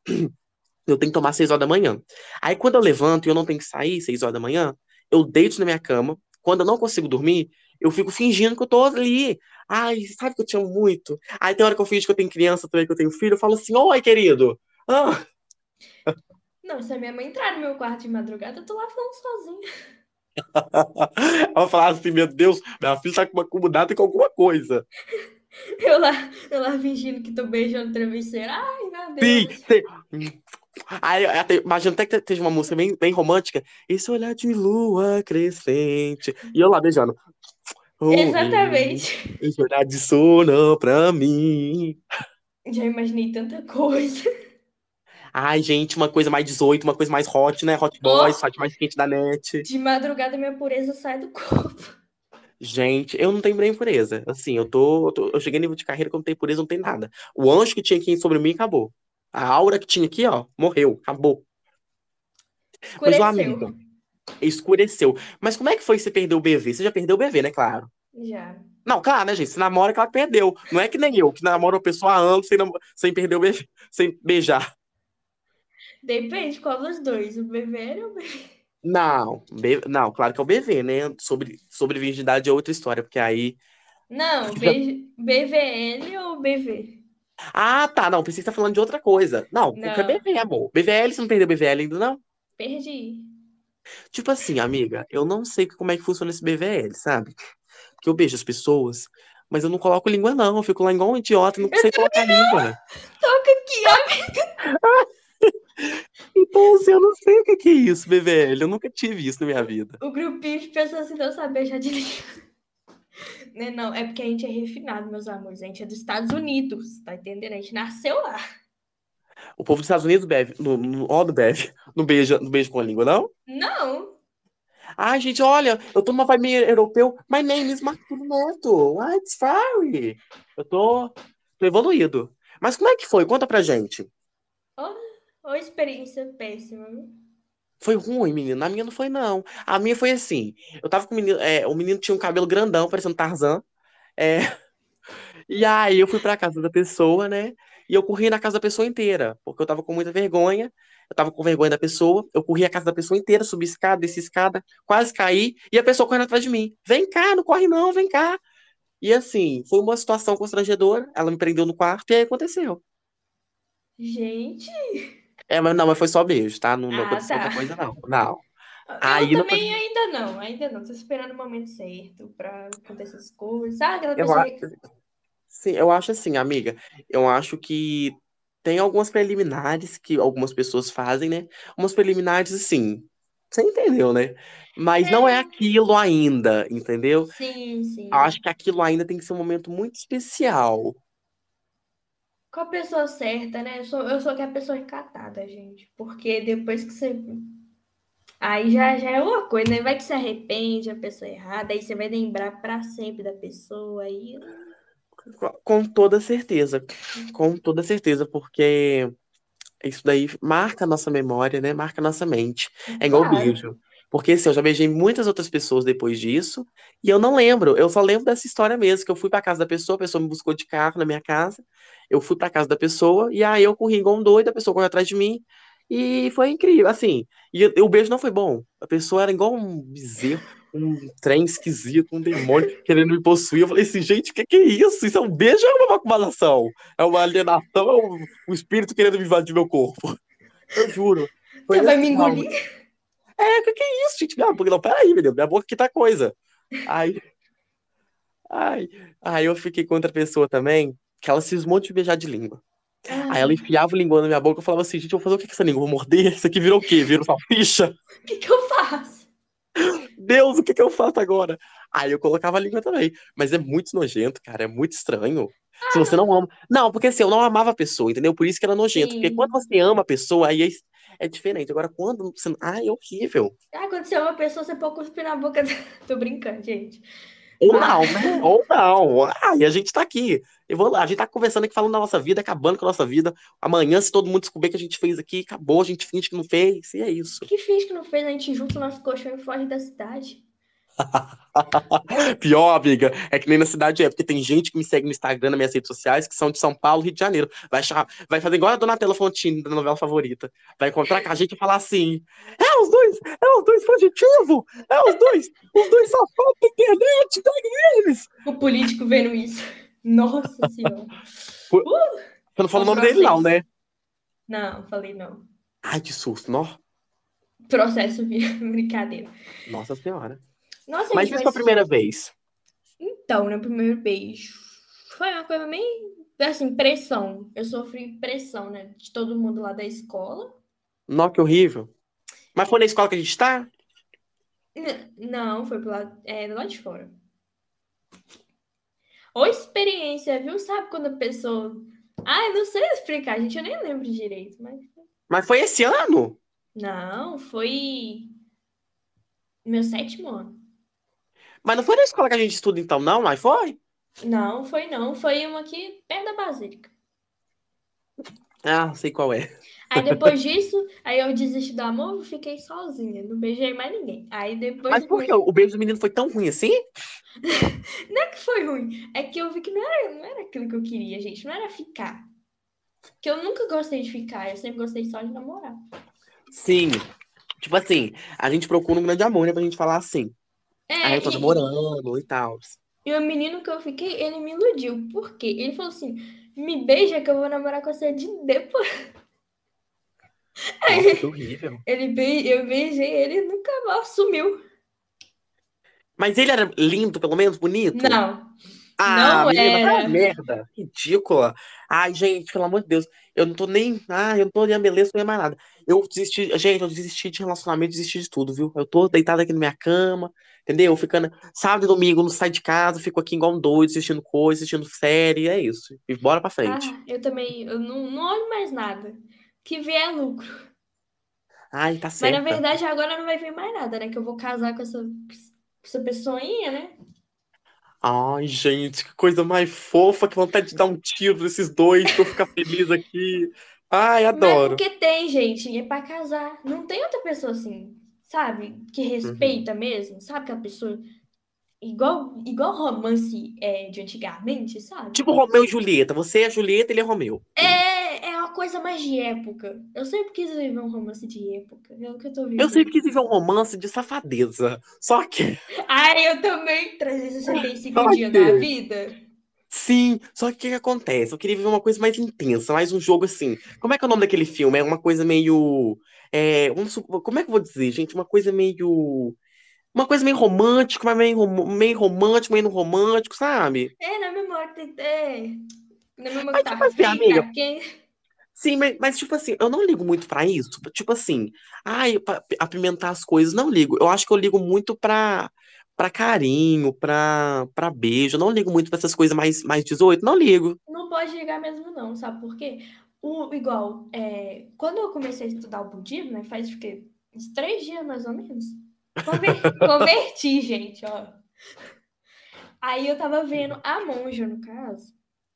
eu tenho que tomar seis horas da manhã. Aí quando eu levanto e eu não tenho que sair seis horas da manhã, eu deito na minha cama. Quando eu não consigo dormir, eu fico fingindo que eu tô ali. Ai, sabe que eu te amo muito? Aí tem hora que eu fingo que eu tenho criança também, que eu tenho filho, eu falo assim, oi, querido. Ah, *laughs* Não, se a minha mãe entrar no meu quarto de madrugada, eu tô lá falando sozinha. *laughs* ela fala assim, meu Deus, minha filha tá com uma acomodada com alguma coisa. *laughs* Eu lá, eu lá fingindo que tô beijando travesseiro. Ai, meu Sim, Deus. sim. Aí, imagina até que seja uma música bem, bem romântica. Esse olhar de lua crescente. E eu lá beijando. Oh, Exatamente. Esse olhar de sono pra mim. Já imaginei tanta coisa. Ai, gente, uma coisa mais 18, uma coisa mais hot, né? Hot boys, Oh. hot mais quente da net. De madrugada, minha pureza sai do corpo. Gente, eu não tenho nem pureza. Assim, eu tô, eu tô- eu cheguei a nível de carreira que eu não tenho pureza, não tem nada. O anjo que tinha aqui sobre mim acabou. A aura que tinha aqui, ó, morreu, acabou. Mas, ô, Escureceu. amiga, escureceu. Mas como é que foi que você perdeu o BV? Você já perdeu o BV, né? Claro. Já. Não, claro, né, gente? Você namora, claro que perdeu. Não é que nem eu, que namoro uma pessoa há anos sem, sem perder o BV, sem beijar. Depende qual dos dois, o BVL ou o BV. Não, B- não, claro que é o BV, né? Sobre, sobre virgindade é outra história, porque aí. Não, *laughs* B- BVL ou BV? Ah, tá, não, pensei que você tá falando de outra coisa. Não, é Não. BV, amor. BVL, você não perdeu BVL ainda, não? Perdi. Tipo assim, amiga, eu não sei como é que funciona esse BVL, sabe? Porque eu beijo as pessoas, mas eu não coloco língua, não. Eu fico lá igual um idiota, não sei colocar língua. Toca aqui, ó. *laughs* Então, assim, eu não sei o que é isso, BVL. Eu nunca tive isso na minha vida. O grupinho de pessoas que não sabem beijar de língua. Né, não, é porque a gente é refinado, meus amores. A gente é dos Estados Unidos, tá entendendo? A gente nasceu lá. O povo dos Estados Unidos bebe, no, no, ó, não bebe, não beija, não beija com a língua, não? Não. Ai, gente, olha, eu tô numa meio europeu. My name is Marcelo Neto. What's sorry? Eu tô, tô evoluído. Mas como é que foi? Conta pra gente. Ou experiência péssima. Foi ruim, menino. A minha não foi, não. A minha foi assim. Eu tava com o menino. É, o menino tinha um cabelo grandão, parecendo Tarzan. É, *laughs* e aí eu fui pra casa da pessoa, né? E eu corri na casa da pessoa inteira, porque eu tava com muita vergonha. Eu tava com vergonha da pessoa. Eu corri a casa da pessoa inteira, subi escada, desci escada, quase caí. E a pessoa correndo atrás de mim. Vem cá, não corre não, vem cá. E assim, foi uma situação constrangedora. Ela me prendeu no quarto e aí aconteceu. Gente. É, mas não, mas foi só beijo, tá? Não, não Ah, aconteceu outra tá. coisa, não. *laughs* Não. Eu Aí não também ainda não, ainda não. Tô esperando o momento certo pra acontecer essas coisas. Sabe aquela Eu, pessoa a- que. sim, eu acho assim, amiga. Eu acho que tem algumas preliminares que algumas pessoas fazem, né? Umas preliminares, assim, você entendeu, né? Mas não é aquilo ainda, entendeu? Sim, sim. Eu acho que aquilo ainda tem que ser um momento muito especial. Com a pessoa certa, né? Eu sou, eu sou que a pessoa encatada, gente. Porque depois que você. Aí já, já é uma coisa, né? Vai que se arrepende a pessoa errada, aí você vai lembrar pra sempre da pessoa. Aí. Com toda certeza. Com toda certeza, porque isso daí marca a nossa memória, né? Marca a nossa mente. É igual Claro. beijo. Porque assim, eu já beijei muitas outras pessoas depois disso, e eu não lembro. Eu só lembro dessa história mesmo, que eu fui pra casa da pessoa, a pessoa me buscou de carro na minha casa, eu fui pra casa da pessoa, e aí eu corri igual um doido, a pessoa correu atrás de mim, e foi incrível, assim. E o o beijo não foi bom. A pessoa era igual um bezerro, um trem esquisito, um demônio querendo me possuir. Eu falei assim, gente, o que que é isso? Isso é um beijo ou é uma macumbação? É uma alienação, é um, um espírito querendo me invadir meu corpo? Eu juro. Foi Você vai me engolir? É, o que que é isso, gente? Minha boca, não, peraí, meu Deus, minha boca aqui tá coisa. Aí, ai, aí eu fiquei com outra pessoa também, que ela cismou de beijar de língua. Aí ela enfiava o linguão na minha boca e eu falava assim, gente, eu vou fazer o que com essa língua? Vou morder? Isso aqui virou o quê? Virou salsicha? O que, que eu faço? Deus, o que que eu faço agora? Aí eu colocava a língua também. Mas é muito nojento, cara, é muito estranho. Se você não ama. Não, porque assim, eu não amava a pessoa, entendeu? Por isso que era nojento. Porque Sim. quando você ama a pessoa, aí é, é diferente. Agora, quando você. Ai, é horrível. Ah, quando você é uma pessoa, você pode cuspir na boca. *laughs* Tô brincando, gente. Ou Ah. não, né? Ou não. Ah, e a gente tá aqui. Eu vou lá, a gente tá conversando aqui, falando da nossa vida, acabando com a nossa vida. Amanhã, se todo mundo descobrir que a gente fez aqui, acabou, a gente finge que não fez, e é isso. Que finge que não fez, a gente junta o nosso colchão e foge da cidade. *laughs* Pior, amiga, é que nem na cidade é, porque tem gente que me segue no Instagram, nas minhas redes sociais, que são de São Paulo, Rio de Janeiro. Vai, achar, vai fazer igual a Donatella Fontini, da novela favorita. Vai encontrar com a gente e falar assim: é os dois, é os dois fugitivos, é os dois, os dois safados da internet, peguem eles. O político vendo isso. Nossa senhora. Você não falou o nome dele, não, né? Não, falei não. Ai, que susto, nó. Processo *laughs* brincadeira. Nossa Senhora. Nossa, Mas isso foi a primeira vez. Então, né, primeiro beijo. Foi uma coisa meio, assim, pressão. Eu sofri pressão, né, de todo mundo lá da escola. Nó, que horrível. Mas foi na escola que a gente tá? N- não, foi pro lado, é, do lado de fora. Ou experiência, viu? Sabe quando a pessoa... Ai, não sei explicar, gente, eu nem lembro direito, mas... Mas foi esse ano? Não, foi meu sétimo ano. Mas não foi na escola que a gente estuda, então, não? Mas foi? Não, foi não. Foi uma aqui perto da Basílica. Ah, sei qual é. Aí depois disso, aí eu desisti do amor, fiquei sozinha. Não beijei mais ninguém. Aí depois. Mas por que o beijo do menino foi tão ruim assim? *laughs* Não é que foi ruim. É que eu vi que não era, não era aquilo que eu queria, gente. Não era ficar. Que eu nunca gostei de ficar. Eu sempre gostei só de namorar. Sim. Tipo assim, a gente procura um grande amor, né? Pra gente falar assim. É, Aí eu tô e- namorando e tal. E o menino que eu fiquei, ele me iludiu. Por quê? Ele falou assim: me beija que eu vou namorar com você de depois. *laughs* Nossa, que horrível. Ele be... Eu beijei ele e nunca mais sumiu. Mas ele era lindo, pelo menos, bonito? Não. Ah, Não menina, era. merda. Ridícula. Ai, gente, pelo amor de Deus. Eu não tô nem. Ah, eu não tô nem a beleza, nem mais nada. Eu desisti. Gente, eu desisti de relacionamento, desisti de tudo, viu? Eu tô deitado aqui na minha cama, entendeu? Ficando. Sábado e domingo, não saio de casa, fico aqui igual um doido, assistindo coisa, assistindo série, é isso. E bora pra frente. Ah, eu também. Eu não, não olho mais nada. Que vier é lucro. Ai, tá Mas certo. na verdade agora não vai vir mais nada, né? Que eu vou casar com essa, com essa pessoinha, né? Ai, gente, que coisa mais fofa, que vontade de dar um tiro nesses dois, pra eu ficar feliz aqui. Ai, Mas adoro. porque tem, gente, é pra casar. Não tem outra pessoa assim, sabe? Que respeita mesmo, sabe? Aquela pessoa. Igual, igual romance é, de antigamente, sabe? Tipo Romeu e Julieta. Você é Julieta, ele é Romeu. É, é uma coisa mais de época. Eu sempre quis viver um romance de época. É o que eu tô vivendo. Eu sempre quis viver um romance de safadeza. Só que. Ai, eu também. 365 Só dias que- da vida. Sim, só que o que, que acontece? Eu queria viver uma coisa mais intensa, mais um jogo assim. Como é que é o nome daquele filme? É uma coisa meio. É, vamos como é que eu vou dizer, gente? Uma coisa meio. Uma coisa meio romântica, mas meio, meio romântico, meio não romântico, sabe? É, na memória. É. Na memória que tipo tá assim, amiga, quem. Sim, mas, mas, tipo assim, eu não ligo muito pra isso. Tipo assim, ai, apimentar as coisas, não ligo. Eu acho que eu ligo muito pra, pra carinho, pra, pra beijo. Eu não ligo muito pra essas coisas mais, mais 18, não ligo. Não pode ligar mesmo, não, sabe por quê? O, igual, é, quando eu comecei a estudar o budismo, né, faz o quê? Uns três dias mais ou menos. Conver- *laughs* Converti, gente, ó. Aí eu tava vendo a monja, no caso,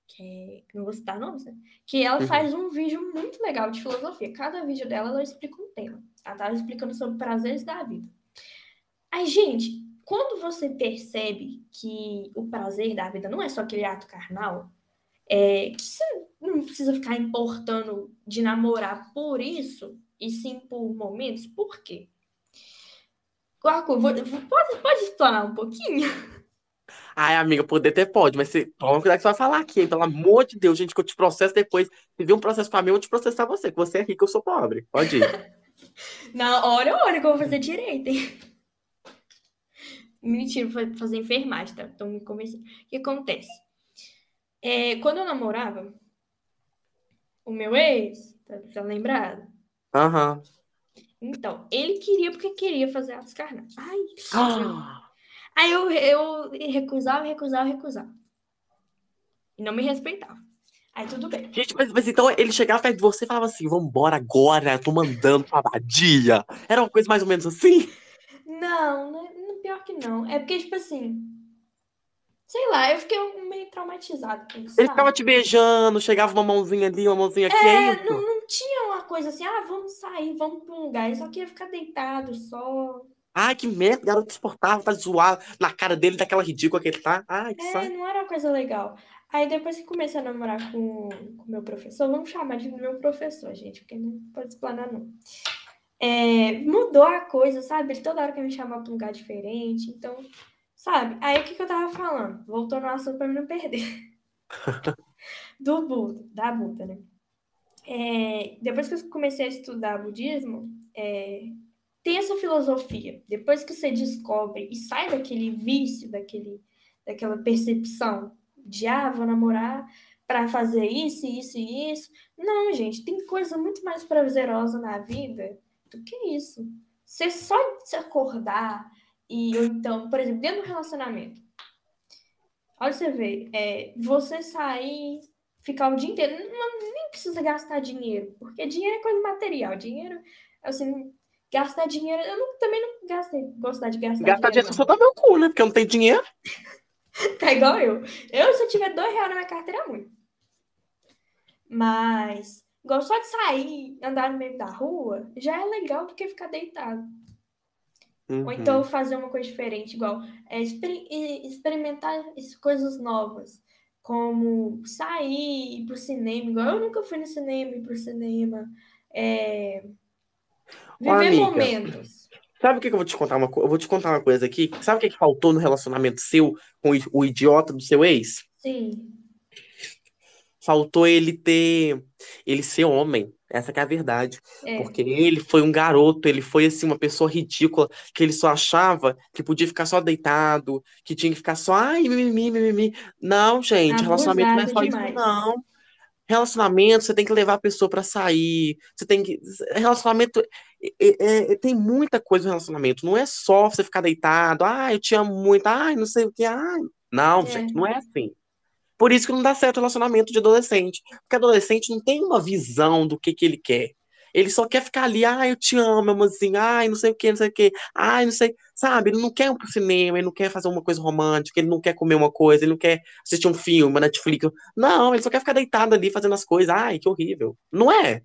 que é, não vou citar nomes, né? Que ela Uhum. faz um vídeo muito legal de filosofia. Cada vídeo dela, ela explica um tema. Ela tava explicando sobre prazeres da vida. Aí, gente, quando você percebe que o prazer da vida não é só aquele ato carnal, é, que você não precisa ficar importando de namorar por isso, e sim por momentos, por quê? Vou- pode, pode explanar um pouquinho? Ai, amiga, poder até pode, mas você, toma cuidado que você vai falar aqui, hein? Pelo amor de Deus, gente, que eu te processo depois. Se vir um processo pra mim, eu vou te processar você, que você é rico, eu sou pobre. Pode ir. *laughs* Na hora, olha que eu vou fazer direito, hein? Mentira, vou fazer enfermagem, tá? Estão me convencendo. O que acontece? É, quando eu namorava, o meu ex, tá, tá lembrado? Aham. Então, ele queria porque queria fazer atos carnais. Ai, Ah, Aí eu, eu recusava, recusava, recusava. E não me respeitava. Aí tudo bem. Gente, mas, mas então ele chegava perto de você e falava assim: vambora agora, eu tô mandando pra vadia. Era uma coisa mais ou menos assim? Não, não, que não. É porque, tipo assim. Sei lá, eu fiquei meio traumatizada com isso. Ele sabe? ficava te beijando, chegava uma mãozinha ali, uma mãozinha aqui, é, É, não, não tinha uma coisa assim, ah, vamos sair, vamos pra um lugar. Ele só queria ficar deitado só. Ai, que merda, garoto exportável, tá zoar na cara dele daquela ridícula que ele tá. Ai, que É, saco. não era uma coisa legal. Aí depois que comecei a namorar com o meu professor, vamos chamar de meu professor, gente, porque não pode explanar, não. É, mudou a coisa, sabe? Ele toda hora quer me chamar pra um lugar diferente, então, sabe? Aí o que, que eu tava falando? Voltou no assunto mim não perder. *laughs* Do Buda, da Buda, né? É, depois que eu comecei a estudar budismo, é, tem essa filosofia. Depois que você descobre e sai daquele vício, daquele, daquela percepção de, ah, vou namorar para fazer isso, isso e isso. Não, gente, tem coisa muito mais prazerosa na vida do que isso. Você só se acordar e, ou então, por exemplo, dentro do relacionamento. Olha você ver, é, você sair, ficar o dia inteiro, não, nem precisa gastar dinheiro, porque dinheiro é coisa material. Dinheiro, assim, gastar dinheiro, eu não- também não gastei, gostar de gastar Gastar dinheiro. dinheiro só dá meu cu, né? Porque eu não tenho dinheiro. *laughs* Tá igual eu. Eu, se eu tiver dois reais na minha carteira, é muito. Mas, igual só de sair, andar no meio da rua, já é legal do que ficar deitado. Uhum. Ou então fazer uma coisa diferente, igual é, exper- experimentar coisas novas, como sair, ir pro cinema, igual eu nunca fui no cinema, ir pro cinema, é, viver amiga. momentos. Sabe o que que eu vou te contar uma? Eu vou te contar uma coisa aqui. Sabe o que que faltou no relacionamento seu com o idiota do seu ex? Sim, Faltou ele ter, ele ser homem. Essa que é a verdade. é, Porque ele foi um garoto, ele foi assim uma pessoa ridícula, que ele só achava que podia ficar só deitado, que tinha que ficar só, ai, mimimi, mimimi. Não, gente, relacionamento não é Abusado só isso, demais. não. Relacionamento, você tem que levar a pessoa pra sair, você tem que. Relacionamento. é- é- tem muita coisa no relacionamento, não é só você ficar deitado, ai, eu te amo muito, ai, não sei o que, ai. Não, É. gente, não é assim. Por isso que não dá certo o relacionamento de adolescente. Porque adolescente não tem uma visão do que que ele quer. Ele só quer ficar ali, ai, eu te amo, amorzinho, ai, não sei o que, não sei o que, ai, não sei, sabe? Ele não quer ir pro cinema, ele não quer fazer uma coisa romântica, ele não quer comer uma coisa, ele não quer assistir um filme, uma Netflix. Não, ele só quer ficar deitado ali fazendo as coisas, ai, que horrível. Não é?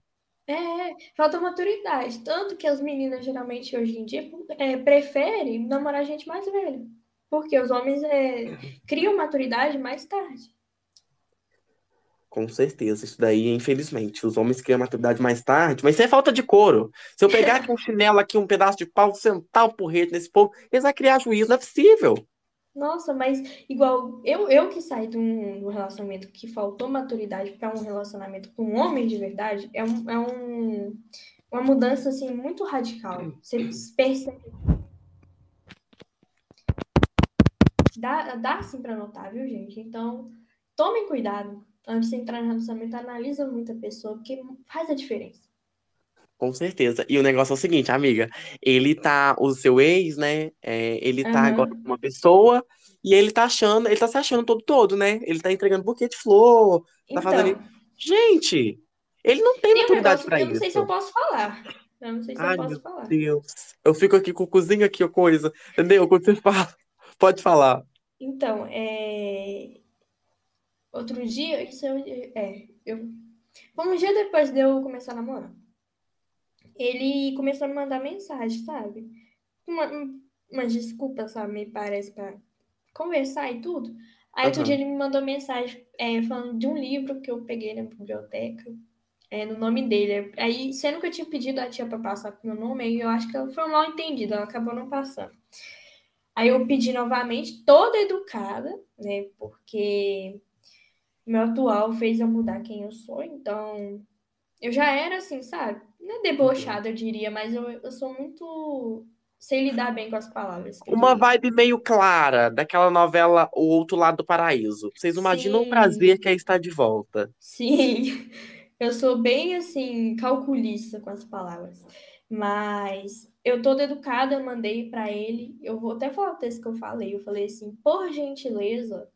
é, falta maturidade. Tanto que as meninas, geralmente, hoje em dia, é, preferem namorar gente mais velha. Porque os homens é, criam maturidade mais tarde. Com certeza, isso daí, infelizmente. Os homens criam maturidade mais tarde, mas isso é falta de couro. Se eu pegar aqui um chinelo, aqui um pedaço de pau, sentar o porrete nesse povo, eles vão criar juízo, não é possível. Nossa, mas igual eu, eu que saí de um, de um relacionamento que faltou maturidade para um relacionamento com um homem de verdade, é, um, é um, uma mudança assim muito radical. Você percebe. Dá, dá assim para notar, viu, gente? Então, tomem cuidado antes de entrar no relacionamento, analisa muito a pessoa, porque faz a diferença. Com certeza. E o negócio é o seguinte, amiga, ele tá, o seu ex, né? É, ele tá agora com uma pessoa e ele tá achando, ele tá se achando todo todo, né? Ele tá entregando buquê de flor, tá fazendo. Então, Gente, ele não tem tem um maturidade negócio pra que eu não sei se eu isso. posso falar. Eu não sei se eu Ai, posso meu falar. Deus. Eu fico aqui com cozinha aqui, ó, coisa. Entendeu? Quando você fala, pode falar. Então, é... outro dia, isso eu, é, eu... Foi um dia depois de eu começar a namorar. Ele começou a me mandar mensagem, sabe? Uma, umas desculpas, sabe? Me parece, pra conversar e tudo. Aí outro dia ele me mandou mensagem é, falando de um livro que eu peguei na biblioteca, é, no nome dele. Aí, sendo que eu tinha pedido a tia pra passar com meu nome, aí eu acho que ela foi mal entendida, ela acabou não passando. Aí eu pedi novamente, toda educada, né? Porque meu atual fez eu mudar quem eu sou, então eu já era assim, sabe? Não é debochada, eu diria, mas eu, eu sou muito. Sei lidar bem com as palavras, Uma vibe meio clara daquela novela O Outro Lado do Paraíso. Vocês imaginam o prazer Sim, que é estar de volta. sim. *laughs* Eu sou bem assim, calculista com as palavras. Mas eu toda educada, eu mandei para ele. Eu vou até falar o texto que eu falei. Eu falei assim, por gentileza,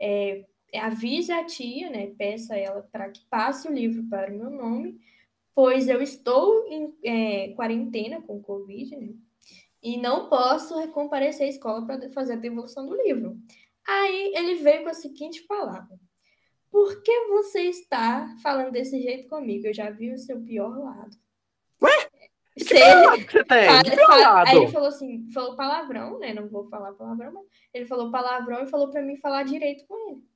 é, avise a tia, né? Peça a ela para que passe o livro para o meu nome, pois eu estou em é, quarentena com Covid, né? E não posso comparecer à escola para fazer a devolução do livro. Aí ele veio com a seguinte palavra: Por que você está falando desse jeito comigo? Eu já vi o seu pior lado. Ué? E que pior lado que você tem? Que fala- Aí ele falou assim, falou palavrão, né? Não vou falar palavrão, mas ele falou palavrão e falou para mim falar direito com ele.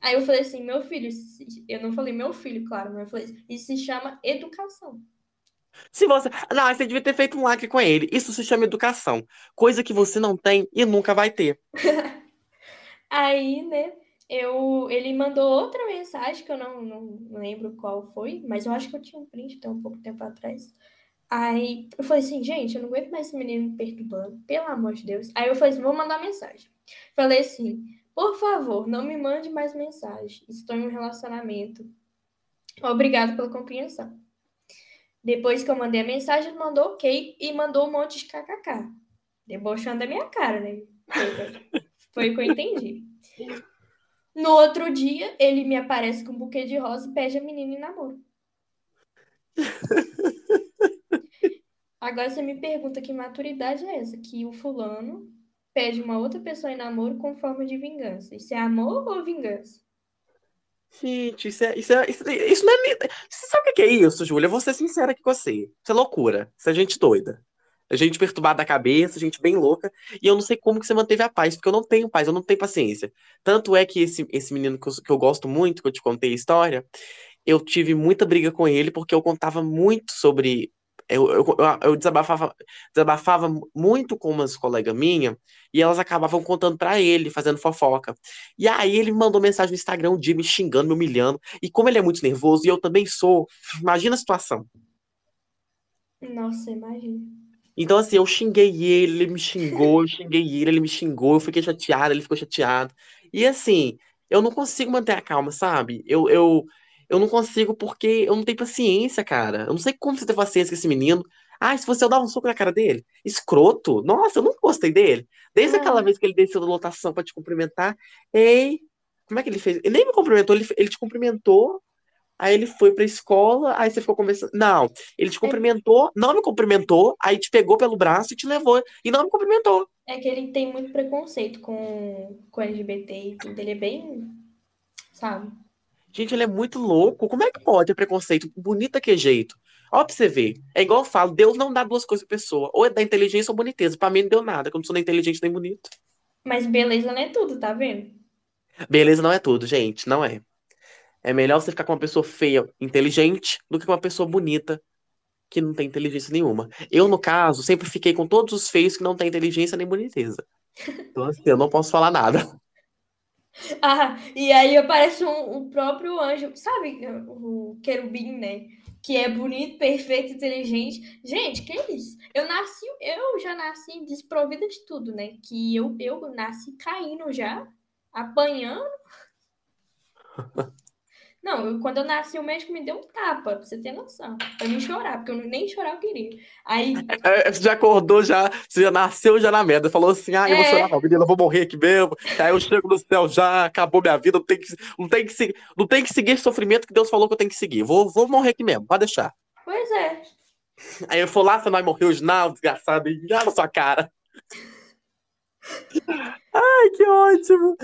Aí eu falei assim, meu filho, eu não falei meu filho, claro, mas eu falei, isso se chama educação. Se você. Não, você devia ter feito um lacre com ele. Isso se chama educação. Coisa que você não tem e nunca vai ter. *laughs* Aí, né, eu, ele mandou outra mensagem que eu não, não lembro qual foi, mas eu acho que eu tinha um print até um pouco tempo atrás. Aí eu falei assim, gente, eu não aguento mais esse menino me perturbando, pelo amor de Deus. Aí eu falei assim, vou mandar mensagem. Falei assim, por favor, não me mande mais mensagem. Estou em um relacionamento. Obrigado pela compreensão. Depois que eu mandei a mensagem, ele mandou ok e mandou um monte de kkk. Debochando da minha cara, né? Foi, o que eu- *laughs* foi o que eu entendi. No outro dia, ele me aparece com um buquê de rosa e pede a menina em namoro. *laughs* Agora você me pergunta que maturidade é essa? Que o fulano pede uma outra pessoa em namoro com forma de vingança. Isso é amor ou vingança? Gente, isso, é, isso, é, isso, isso não é. Você sabe o que é isso, Júlia? Eu vou ser sincera aqui com você. Isso é loucura. Isso é gente doida. É gente perturbada da cabeça, gente bem louca. E eu não sei como que você manteve a paz, porque eu não tenho paz, eu não tenho paciência. Tanto é que esse, esse menino que eu, que eu gosto muito, que eu te contei a história, eu tive muita briga com ele, porque eu contava muito sobre. Eu, eu, eu, desabafava, desabafava muito com umas colegas minhas, e elas acabavam contando pra ele, fazendo fofoca. E aí ele me mandou mensagem no Instagram um dia me xingando, me humilhando. E como ele é muito nervoso, e eu também sou, imagina a situação. Nossa, imagina. Então, assim, eu xinguei ele, ele me xingou, eu xinguei ele, ele me xingou, eu fiquei chateada, ele ficou chateado. E assim, eu não consigo manter a calma, sabe? Eu, eu, eu não consigo porque eu não tenho paciência, cara. Eu não sei como você tem paciência com esse menino. Ah, se você eu dar um soco na cara dele, escroto. Nossa, eu não gostei dele. Desde aquela Não, vez que ele desceu da lotação pra te cumprimentar. Ei, como é que ele fez? Ele nem me cumprimentou, ele, ele te cumprimentou. Aí ele foi pra escola, aí você ficou conversando. Não, ele te é, cumprimentou, não me cumprimentou, aí te pegou pelo braço e te levou e não me cumprimentou. é que ele tem muito preconceito com, com LGBT e tudo. Ele é bem, sabe? Gente, ele é muito louco. Como é que pode ter preconceito? Bonita que jeito. Ó, pra você ver. É igual eu falo, Deus não dá duas coisas pra pessoa. Ou é da inteligência ou boniteza. Pra mim não deu nada, não sou nem inteligente nem bonito. Mas beleza não é tudo, tá vendo? Beleza não é tudo, gente, não é. É melhor você ficar com uma pessoa feia, inteligente, do que com uma pessoa bonita, que não tem inteligência nenhuma. Eu, no caso, sempre fiquei com todos os feios que não têm inteligência nem boniteza. Então, assim, eu não posso falar nada. Ah, e aí aparece um, um próprio anjo, sabe? O querubim, né? Que é bonito, perfeito, inteligente. Gente, que é isso? Eu nasci, eu já nasci desprovida de tudo, né? Que eu, eu nasci caindo já, apanhando. *laughs* Não, eu, quando eu nasci, o médico me deu um tapa, pra você ter noção. Pra mim chorar, porque eu nem chorar eu queria. Aí. *laughs* É, você já acordou, já, você já nasceu já na merda. Falou assim, ah, eu vou É. chorar, não, menina, eu vou morrer aqui mesmo. Aí eu chego no céu já, acabou minha vida, não tem que, não tem que, se- não tem que seguir esse sofrimento que Deus falou que eu tenho que seguir. Vou, vou morrer aqui mesmo, pode deixar. Pois é. Aí eu for lá, você não vai morrer hoje, não, desgraçado, e já na sua cara. *laughs* Ai, que ótimo!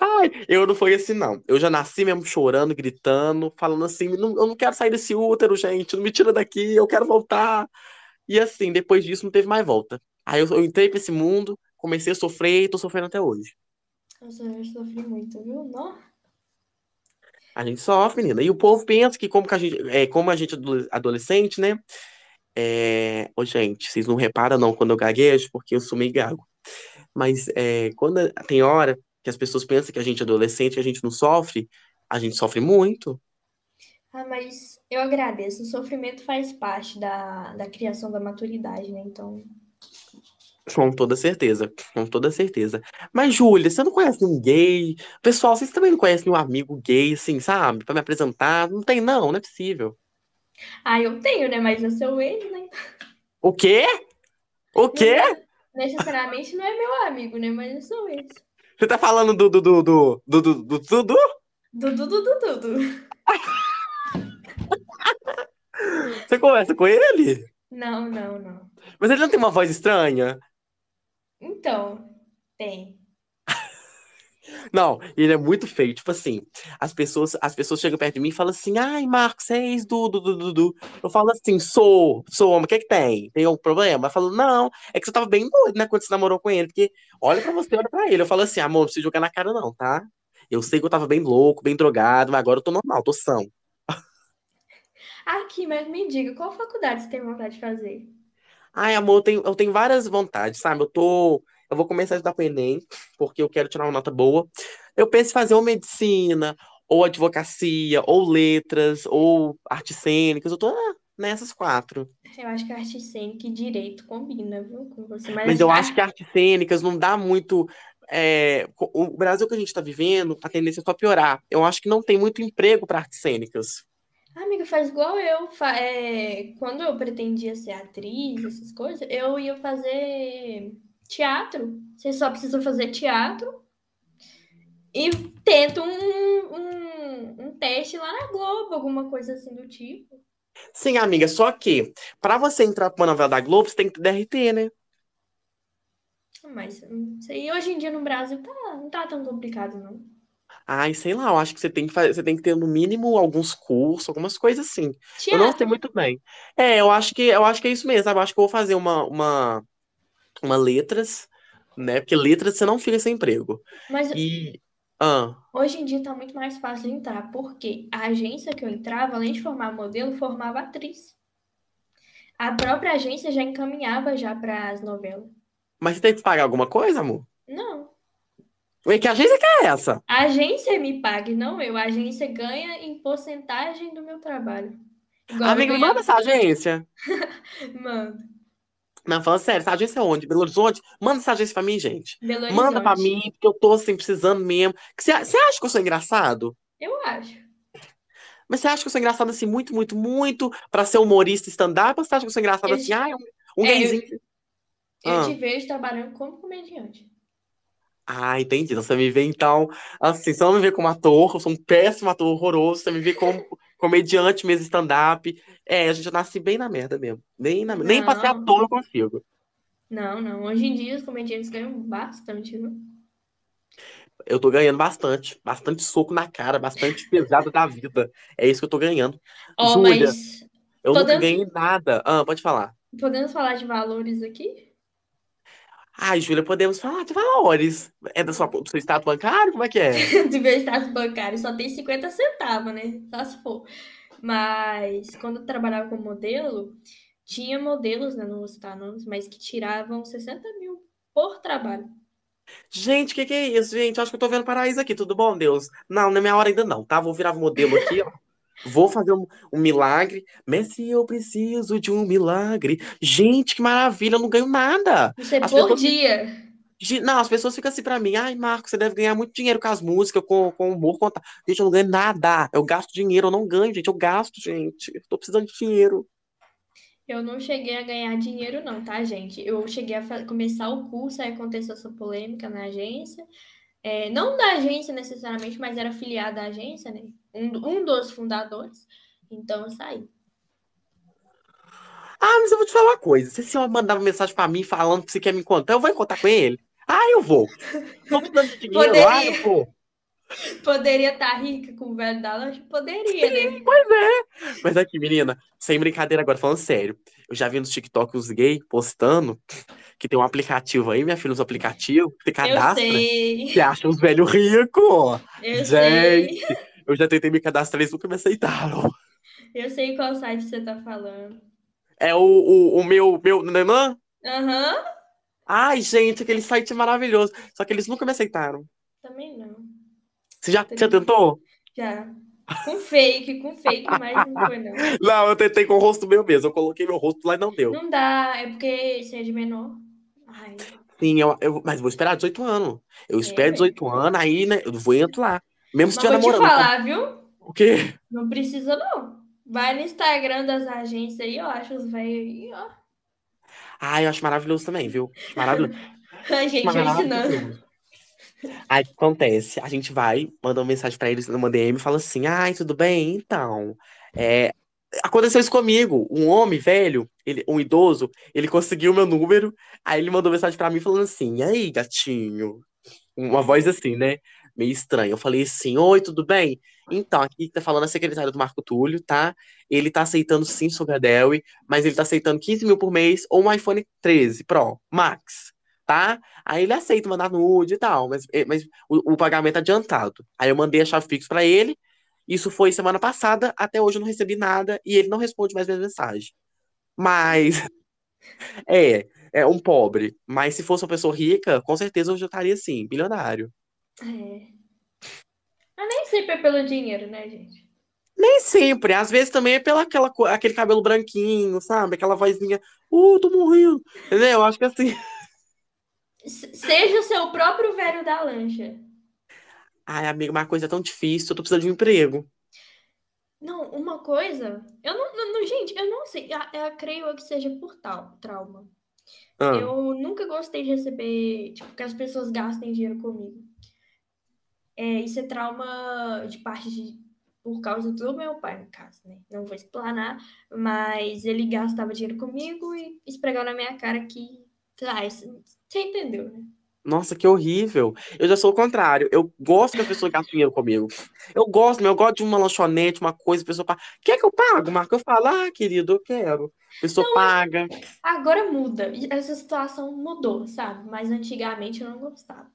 Ai, eu não fui assim, não. Eu já nasci mesmo chorando, gritando, falando assim: "Não- eu não quero sair desse útero, gente, não me tira daqui, eu quero voltar. E assim, depois disso não teve mais volta. Aí eu, eu entrei pra esse mundo, comecei a sofrer e tô sofrendo até hoje. Nossa, eu sofri muito, viu? Não. A gente sofre, menina. E o povo pensa que, como que a gente, é, como a gente é ado- adolescente, né? É... Ô, gente, vocês não reparam não quando eu gaguejo, porque eu sou meio gago. Mas é, quando tem hora que as pessoas pensam que a gente é adolescente, que a gente não sofre, a gente sofre muito. Ah, mas eu agradeço. O sofrimento faz parte da, da criação da maturidade, né? Então. Com toda certeza, com toda certeza. Mas, Júlia, você não conhece nenhum gay? Pessoal, vocês também não conhecem nenhum amigo gay, assim, sabe? Pra me apresentar? Não tem, não, não é possível. Ah, eu tenho, né? Mas é seu ex, né? O quê? O quê? Necessariamente não é meu amigo, né? Mas é eu sou esse. Você tá falando do Dudu? Do Dudu? Do Dudu? do do Dudu. Você conversa com ele? Não, não, não. Mas ele não tem uma voz estranha? Então, tem. Não, ele é muito feio. Tipo assim, as pessoas, as pessoas chegam perto de mim e falam assim: ai, Marcos, é ex do, do, do, do, do." Eu falo assim: sou, sou, mas o que é que tem? Tem algum problema? Eu falo: não, é que você tava bem doido, né, quando você namorou com ele. Porque olha pra você, olha pra ele. Eu falo assim: amor, não precisa jogar na cara, não, tá? Eu sei que eu tava bem louco, bem drogado, mas agora eu tô normal, tô são. Aqui, mas me diga, qual faculdade você tem vontade de fazer? Ai, amor, eu tenho, eu tenho várias vontades, sabe? Eu tô. Eu vou começar a estudar pro Enem, porque eu quero tirar uma nota boa. Eu penso em fazer ou medicina, ou advocacia, ou letras, ou artes cênicas. Eu tô ah, nessas quatro. Eu acho que arte cênica e direito combina, viu, com você. Mas, Mas eu acho que artes cênicas não dá muito. é, o Brasil que a gente tá vivendo, a tendência é só piorar. Eu acho que não tem muito emprego para artes cênicas. Amiga, faz igual eu. É, Quando eu pretendia ser atriz, essas coisas, eu ia fazer teatro. Você só precisa fazer teatro e tenta um, um, um teste lá na Globo, alguma coisa assim do tipo. Sim, amiga, só que para você entrar pra uma novela da Globo, você tem que ter DRT, né? Mas hum, isso aí hoje em dia no Brasil tá, não tá tão complicado, não. Ai, sei lá, eu acho que você tem que fazer, você tem que ter no mínimo alguns cursos, algumas coisas assim. Eu não sei Teatro, muito bem. É, eu acho que eu acho que é isso mesmo, sabe? Eu acho que eu vou fazer uma, uma, uma letras, né? Porque letras você não fica sem emprego. mas E ah, hoje em dia tá muito mais fácil de entrar, porque a agência que eu entrava, além de formar modelo, formava atriz. A própria agência já encaminhava já para as novelas. mas você tem que pagar alguma coisa, amor? Não, Ué, que agência que é essa? a agência me paga, não eu. A agência ganha em porcentagem do meu trabalho. Igual me ganhava- manda essa agência. *laughs* Mano, Não, falando sério, essa agência é onde? Belo Horizonte? Manda essa agência pra mim, gente. Belo Manda pra Horizonte. mim, porque eu tô assim, precisando mesmo. Você acha que eu sou engraçado? Eu acho. Mas você acha que eu sou engraçado assim, muito, muito, muito, pra ser humorista stand-up? Ou você acha que eu sou engraçado Eu assim, te- ai, um, um É, eu- gayzinho? Eu Ah. te vejo trabalhando como comediante. Ah, entendi. Então você me vê, então, assim, você não me vê como ator, eu sou um péssimo ator horroroso, você me vê como comediante mesmo, stand-up. É, a gente nasce bem na merda mesmo. Bem na... Nem pra ser Não. ator eu consigo. Não, não. Hoje em dia os comediantes ganham bastante, viu? Eu tô ganhando bastante. Bastante soco na cara, bastante pesado da vida. É isso que eu tô ganhando. Júlia, mas eu podemos- ganhei nada. Ah, pode falar. podemos falar de valores aqui? Ai, Júlia, podemos falar de valores. É da sua, do seu estado bancário? Como é que é? *laughs* do meu status bancário só tem 50 centavos, né? Só se for. Mas quando eu trabalhava como modelo, tinha modelos, né? Não vou citar nomes, mas que tiravam 60 mil por trabalho. Gente, o que, que é isso, gente? Acho que eu tô vendo paraíso aqui, tudo bom, Deus? Não, não é minha hora ainda não, tá? Vou virar modelo aqui, ó. Vou fazer um, um milagre. Messi, eu preciso de um milagre. Gente, que maravilha, eu não ganho nada. Isso é As por pessoas, dia. Não, as pessoas ficam assim pra mim. Ai, Marco, você deve ganhar muito dinheiro com as músicas, com, com o humor. Com... ta-" Gente, eu não ganho nada. Eu gasto dinheiro, eu não ganho, gente. Eu gasto, gente. Eu tô precisando de dinheiro. Eu não cheguei a ganhar dinheiro, não, tá, gente? Eu cheguei a começar o curso, aí aconteceu essa polêmica na agência. É, não da agência necessariamente, mas era filiada à agência, né? Um, um dos fundadores. Então eu saí. Ah, mas eu vou te falar uma coisa. Se você mandar uma mensagem pra mim falando que você quer me encontrar, eu vou encontrar com ele. Ah, eu vou. Tô precisando de dinheiro. Poderia. Ah, eu vou. Poderia estar rica com o velho da lanche? Poderia, né? Mas aqui, menina, sem brincadeira agora, falando sério. Eu já vi nos TikTok os gays postando que tem um aplicativo aí, minha filha, uns aplicativos, que você Eu cadastra, sei, você acha uns velhos ricos. eu sei. Eu já tentei me cadastrar, eles nunca me aceitaram. Eu sei qual site você tá falando. É o, o, o meu, meu nanã? Aham, Ai, gente, aquele site é maravilhoso. Só que eles nunca me aceitaram. também não. Você já, já tentou? Já. Com fake, com fake, mas não foi não. *laughs* Não, eu tentei com o rosto meu mesmo. Eu coloquei meu rosto lá e não deu. Não dá, é porque você é de menor. Ai, Sim, eu, eu- mas vou esperar 18 anos. Eu espero É, 18 anos, aí, né, eu vou entrar lá. Mesmo se mas estiver vou te namorando. falar, viu? O quê? Não precisa não. Vai no Instagram das agências aí, eu acho os velhos aí, ó. Ah, eu acho maravilhoso também, viu? Maravilhoso. *laughs* A gente vai ensinando. Maravilhoso. Aí o que acontece? A gente vai, manda uma mensagem pra eles numa DM e fala assim: Ai, tudo bem? Então, é, aconteceu isso comigo. Um homem velho, ele, um idoso, ele conseguiu meu número, aí ele mandou mensagem pra mim falando assim: aí, gatinho? Uma voz assim, né? Meio estranha. Eu falei assim: Oi, tudo bem? Então, aqui tá falando a secretária do Marco Túlio, tá? Ele tá aceitando sim Sugar Daddy, mas ele tá aceitando 15 mil por mês ou um iPhone 13 Pro Max, tá? Aí ele aceita mandar nude e tal, mas, eh, mas o, o pagamento é adiantado. Aí eu mandei a chave fixa pra ele. Isso foi semana passada, até hoje eu não recebi nada e ele não responde mais minhas mensagens. Mas *laughs* é, é um pobre. Mas se fosse uma pessoa rica, com certeza eu já estaria assim, bilionário. É. Mas nem sempre é pelo dinheiro, né, gente? Nem sempre, às vezes também é pela aquela, aquele cabelo branquinho, sabe? Aquela vozinha, uh, tô morrendo. Entendeu? Eu acho que assim. *laughs* Se- Seja o seu próprio velho da lancha. Ai, amigo, uma coisa é tão difícil, eu tô precisando de um emprego. Não, uma coisa. Eu não, não- não- gente, eu não sei. Eu, eu creio que seja por tal trauma. Ah, Eu nunca gostei de receber, tipo, que as pessoas gastem dinheiro comigo. É, isso é trauma de parte de, por causa do meu pai, no caso, né? Não vou explanar, mas ele gastava dinheiro comigo e esfregava na minha cara que, ah, isso- você entendeu, né? Nossa, que horrível. Eu já sou o contrário. Eu gosto que as pessoas gastem dinheiro comigo. Eu gosto, meu, eu gosto de uma lanchonete, uma coisa, a pessoa paga. Quer que eu pago, Marco? Eu falo, ah, querido, eu quero. A pessoa paga. Agora muda, essa situação mudou, sabe? Mas antigamente eu não gostava.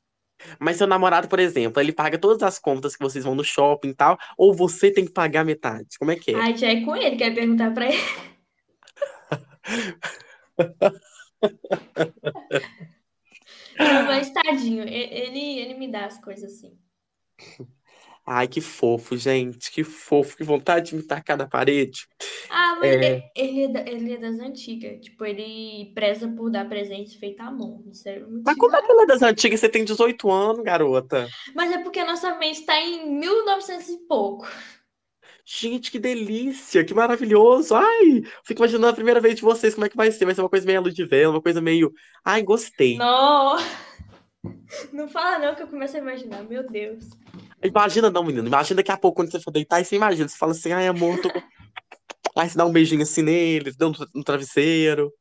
Mas seu namorado, por exemplo, ele paga todas as contas que vocês vão no shopping e tal, ou você tem que pagar metade? Como é que é? Aí já é com ele, quer perguntar pra ele. *laughs* Não, mas tadinho, ele, ele me dá as coisas assim. Ai, que fofo, gente. Que fofo, que vontade de me tacar na parede. Ah, mas É. ele é, da- ele é das antigas. Tipo, ele preza por dar presente feito à mão. Isso é muito Mas como é que ela é das antigas? Você tem 18 anos, garota. Mas é porque a nossa mente tá em 1900 e pouco. Gente, que delícia, que maravilhoso. Ai, fico imaginando a primeira vez de vocês, como é que vai ser. Vai ser uma coisa meio luz de vela, uma coisa meio. Ai, gostei. Não! *laughs* Não fala não que eu começo a imaginar. Meu Deus. Imagina não, menino. Imagina daqui a pouco, quando você for deitar, e você imagina. Você fala assim, ai, amor, tô... com-" *laughs* Aí você dá um beijinho assim nele, dá um no travesseiro.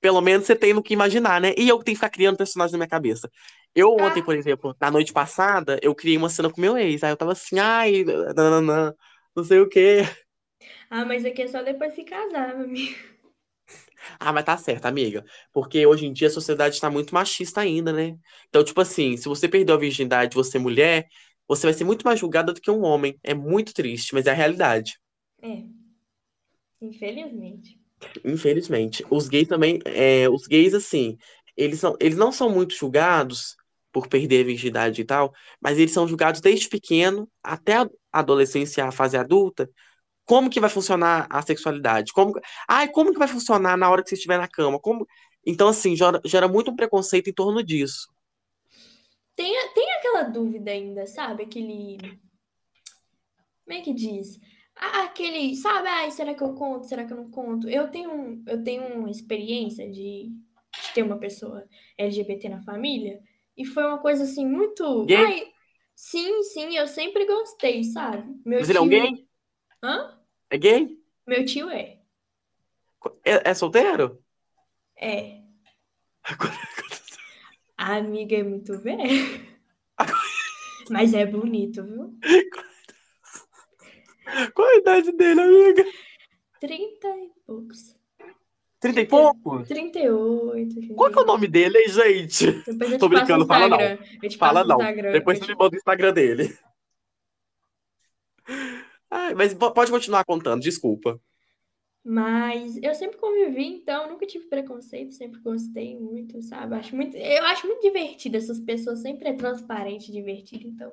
Pelo menos você tem no que imaginar, né? E eu que tenho que ficar criando personagens na minha cabeça. Eu Ah. ontem, por exemplo, na noite passada, eu criei uma cena com meu ex. Aí eu tava assim, ai, nananã, não sei o quê. Ah, mas aqui é só depois se casar, meu amigo. Ah, mas tá certo, amiga. Porque hoje em dia a sociedade está muito machista ainda, né? Então, tipo assim, se você perdeu a virgindade, você é mulher, você vai ser muito mais julgada do que um homem. É muito triste, mas é a realidade. É. Infelizmente. Infelizmente. Os gays também, é, os gays, assim, eles, são, eles não são muito julgados por perder a virgindade e tal, mas eles são julgados desde pequeno até a adolescência, a fase adulta, como que vai funcionar a sexualidade? Como, ai, como que vai funcionar na hora que você estiver na cama? Como... Então, assim, gera, gera muito um preconceito em torno disso. Tem, tem aquela dúvida ainda, sabe? Aquele. Como é que diz? Aquele, sabe? Ai, será que eu conto? Será que eu não conto? Eu tenho, eu tenho uma experiência de, de ter uma pessoa LGBT na família e foi uma coisa assim muito. Gay? Ai, sim, sim, eu sempre gostei, sabe? Meu Mas tio... ele é um gay? Hã? É gay? Meu tio é. É, é solteiro? É. *laughs* A amiga é muito velha. *laughs* Mas é bonito, viu? Qual a idade dele, amiga? Trinta e poucos. Trinta e poucos? Trinta e oito. Qual que é o nome dele, hein, gente? Depois Tô brincando, fala não. Fala não. Depois você me manda o Instagram dele. Ai, mas pode continuar contando, desculpa. Mas eu sempre convivi, então nunca tive preconceito, sempre gostei muito, sabe? Acho muito, eu acho muito divertido essas pessoas, sempre é transparente, divertido, então.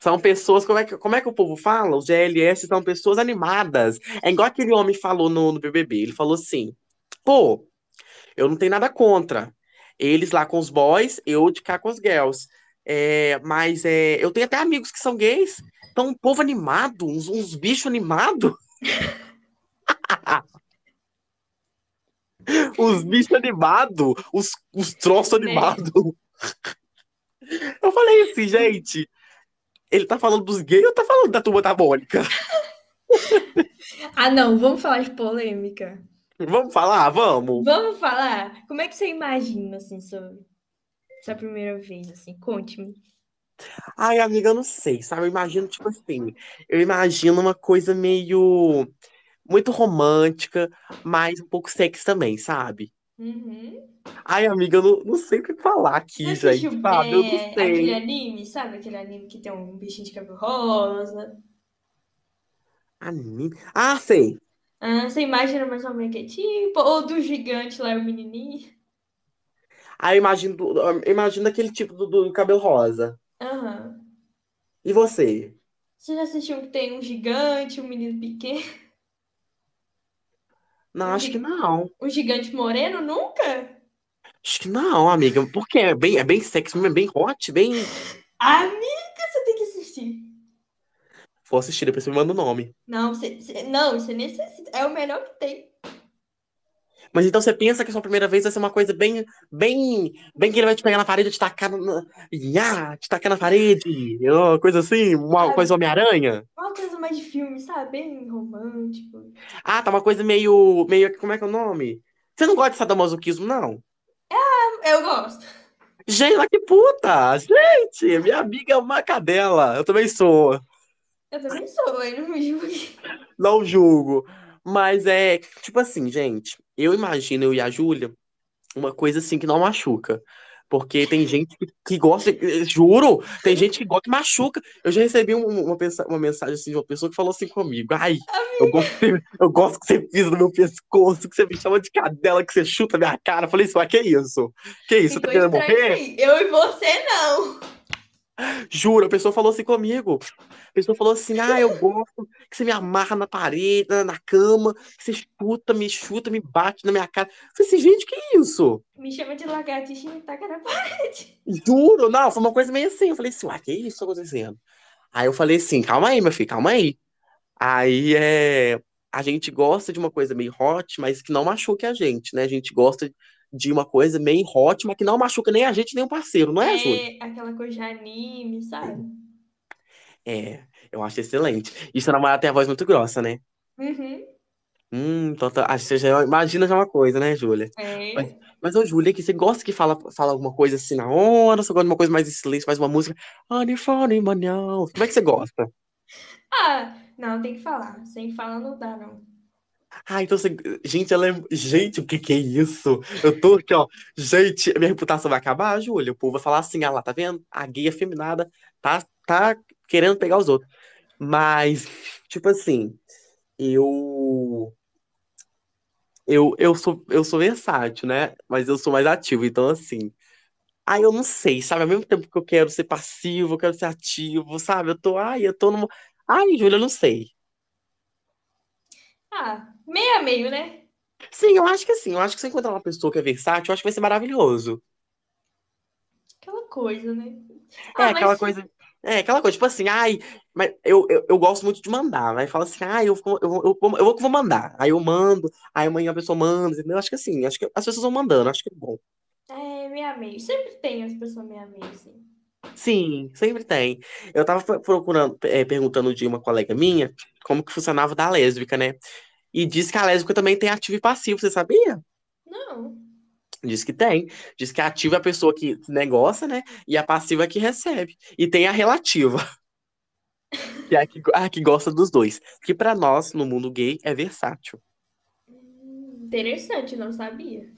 São pessoas, como é que, como é que o povo fala? Os GLS são pessoas animadas. É igual aquele homem falou no, no BBB. Ele falou assim: pô, eu não tenho nada contra. Eles lá com os boys, eu de cá com as girls. É, mas é, eu tenho até amigos que são gays. Então, um povo animado, uns, uns bichos animados. *laughs* *laughs* os bichos animados, os, os troços né? animados. Eu falei assim, gente. Ele tá falando dos gays ou tá falando da turma da Mônica? ah, não, vamos falar de polêmica. Vamos falar? Vamos. Vamos falar? Como é que você imagina, assim, sobre essa primeira vez, assim? Conte-me. Ai, amiga, eu não sei, sabe? Eu imagino, tipo assim, eu imagino uma coisa meio muito romântica, mas um pouco sexy também, sabe? Uhum. Ai, amiga, eu não, não sei o que falar aqui, Você gente, assistiu, sabe? Eu não é, sei. Aquele anime, sabe? Aquele anime que tem um bichinho de cabelo rosa. Anime? Ah, sei. Ah, você imagina mais ou menos que é tipo, ou do gigante lá, o menininho. Ah, eu imagino, imagino aquele tipo do, do cabelo rosa. Aham. E você? Você já assistiu que tem um gigante, um menino pequeno? Não, Um, acho que não. um gigante moreno? Nunca? Acho que não, amiga. Porque é bem, é bem sexy, é bem hot, bem. Amiga, você tem que assistir. Vou assistir, depois você me manda o nome. Não, você, você- não, você necessita. É o melhor que tem. Mas então você pensa que a sua primeira vez vai ser uma coisa bem, bem, bem que ele vai te pegar na parede e te tacar na, ya, te tacar na parede, uma coisa assim, uma Sabe? coisa Homem-Aranha. Uma coisa mais de filme, sabe? Bem romântico. Ah, tá uma coisa meio, meio, como é que é o nome? Você não gosta de sadomasoquismo, não? Eu gosto. Gente, que puta! Gente, minha amiga é uma cadela. Eu também sou. Eu também sou, eu não me julgue. Não julgo. Mas é, tipo assim, gente, eu imagino eu e a Júlia uma coisa assim que não machuca. Porque tem gente que, gosta, juro, tem gente que gosta que machuca. Eu já recebi um, uma, uma mensagem assim de uma pessoa que falou assim comigo: Ai, eu gosto, eu gosto que você pisa no meu pescoço, que você me chama de cadela, que você chuta minha cara. Eu falei assim: Mas que isso? Que isso? Você tá querendo morrer? Eu e você não. Juro, a pessoa falou assim comigo. A pessoa falou assim: ah, eu gosto que você me amarra na parede, na cama, que você chuta, me chuta, me bate na minha cara. Eu falei assim, gente, que isso? Me chama de lagartixa e me taca na *laughs* parede. Juro, não, foi uma coisa meio assim. Eu falei assim, uai, que isso tá acontecendo? Aí eu falei assim, calma aí, meu filho, calma aí. Aí é. A gente gosta de uma coisa meio hot, mas que não machuque a gente, né? A gente gosta de uma coisa meio hot, mas que não machuca nem a gente, nem o parceiro, não é, Júlia? É, aquela coisa de anime, sabe? É, eu acho excelente. E seu namorado tem a voz muito grossa, né? Uhum. Hum, então tá, acho que você já imagina já uma coisa, né, Júlia? É. Mas, mas ô, Júlia, que você gosta que fala, fala alguma coisa assim na hora, você gosta de uma coisa mais em silêncio, faz uma música, funny, manhão. Como é que você gosta? Ah, não, tem que falar. Sem falar não dá, não. Ah, então você. Gente, ela é. Gente, o que que é isso? Eu tô aqui, ó. Gente, minha reputação vai acabar, Júlia. O povo vai falar assim: ah lá, tá vendo? A gay afeminada tá, tá querendo pegar os outros. Mas, tipo assim, eu. Eu, eu, sou, eu sou versátil, né? Mas eu sou mais ativo. Então, assim. Ai, eu não sei, sabe? Ao mesmo tempo que eu quero ser passivo, eu quero ser ativo, sabe? Eu tô. Ai, eu tô numa. Ai, Júlia, eu não sei. Ah, meio a meio, né? Sim, eu acho que sim. Eu acho que se eu encontrar uma pessoa que é versátil, eu acho que vai ser maravilhoso. Aquela coisa, né? É, Ah, aquela mas coisa. É, aquela coisa, tipo assim, ai, mas eu, eu, eu gosto muito de mandar. Aí fala assim, ai, eu, vou- eu, eu, vou- eu vou mandar. Aí eu mando, aí amanhã a pessoa manda, entendeu? Acho que assim, acho que as pessoas vão mandando, acho que é bom. é meio a meio. Sempre tem as pessoas meio a meio, assim. Sim, sempre tem. Eu tava pro- procurando, é, perguntando de uma colega minha como que funcionava da lésbica, né? E diz que a lésbica também tem ativo e passivo, você sabia? Não. Diz que tem. Diz que a ativa é a pessoa que negocia, né? E a passiva é que recebe. E tem a relativa, *laughs* que é a que, a que gosta dos dois. Que pra nós, no mundo gay, é versátil. Interessante, não sabia.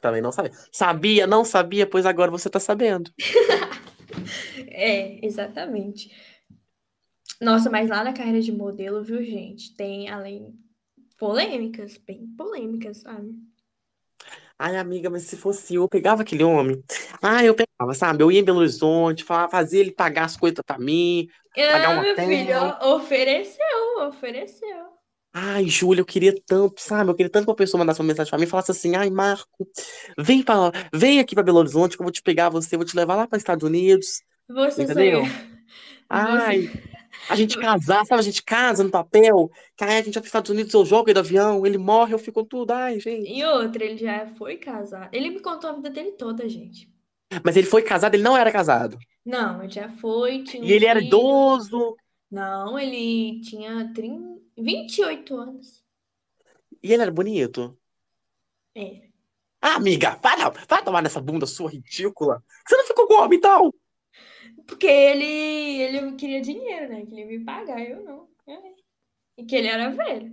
Também não sabia. Sabia, não sabia, pois agora você tá sabendo. *laughs* É, exatamente. Nossa, mas lá na carreira de modelo, viu, gente? Tem além polêmicas, bem polêmicas, sabe? Ai, amiga, mas se fosse eu, eu pegava aquele homem. Ah, eu pegava, sabe? Eu ia em Belo Horizonte, falava, fazia ele pagar as coisas pra mim, pagar Ah, um meu filho, hotel. ó, ofereceu, ofereceu. Ai, Júlia, eu queria tanto, sabe? Eu queria tanto que uma pessoa mandasse uma mensagem pra mim e falasse assim: ai, Marco, vem, pra, vem aqui pra Belo Horizonte que eu vou te pegar você, vou te levar lá para Estados Unidos, Você sonha. entendeu? Você. A gente casar, sabe? A gente casa no papel, que aí a gente vai para Estados Unidos, eu jogo ele do avião, ele morre, eu fico tudo, ai, gente. E outra, ele já foi casado. Ele me contou a vida dele toda, gente. Mas ele foi casado, ele não era casado. Não, ele já foi, tinha E ele era idoso, Não, ele tinha 30, 28 anos. e ele era bonito. É. Ah, amiga, vai, vai tomar nessa bunda sua ridícula. Você não ficou com homem, então? Porque ele, ele queria dinheiro, né? Que ele ia me pagar, eu não. É. E que ele era velho.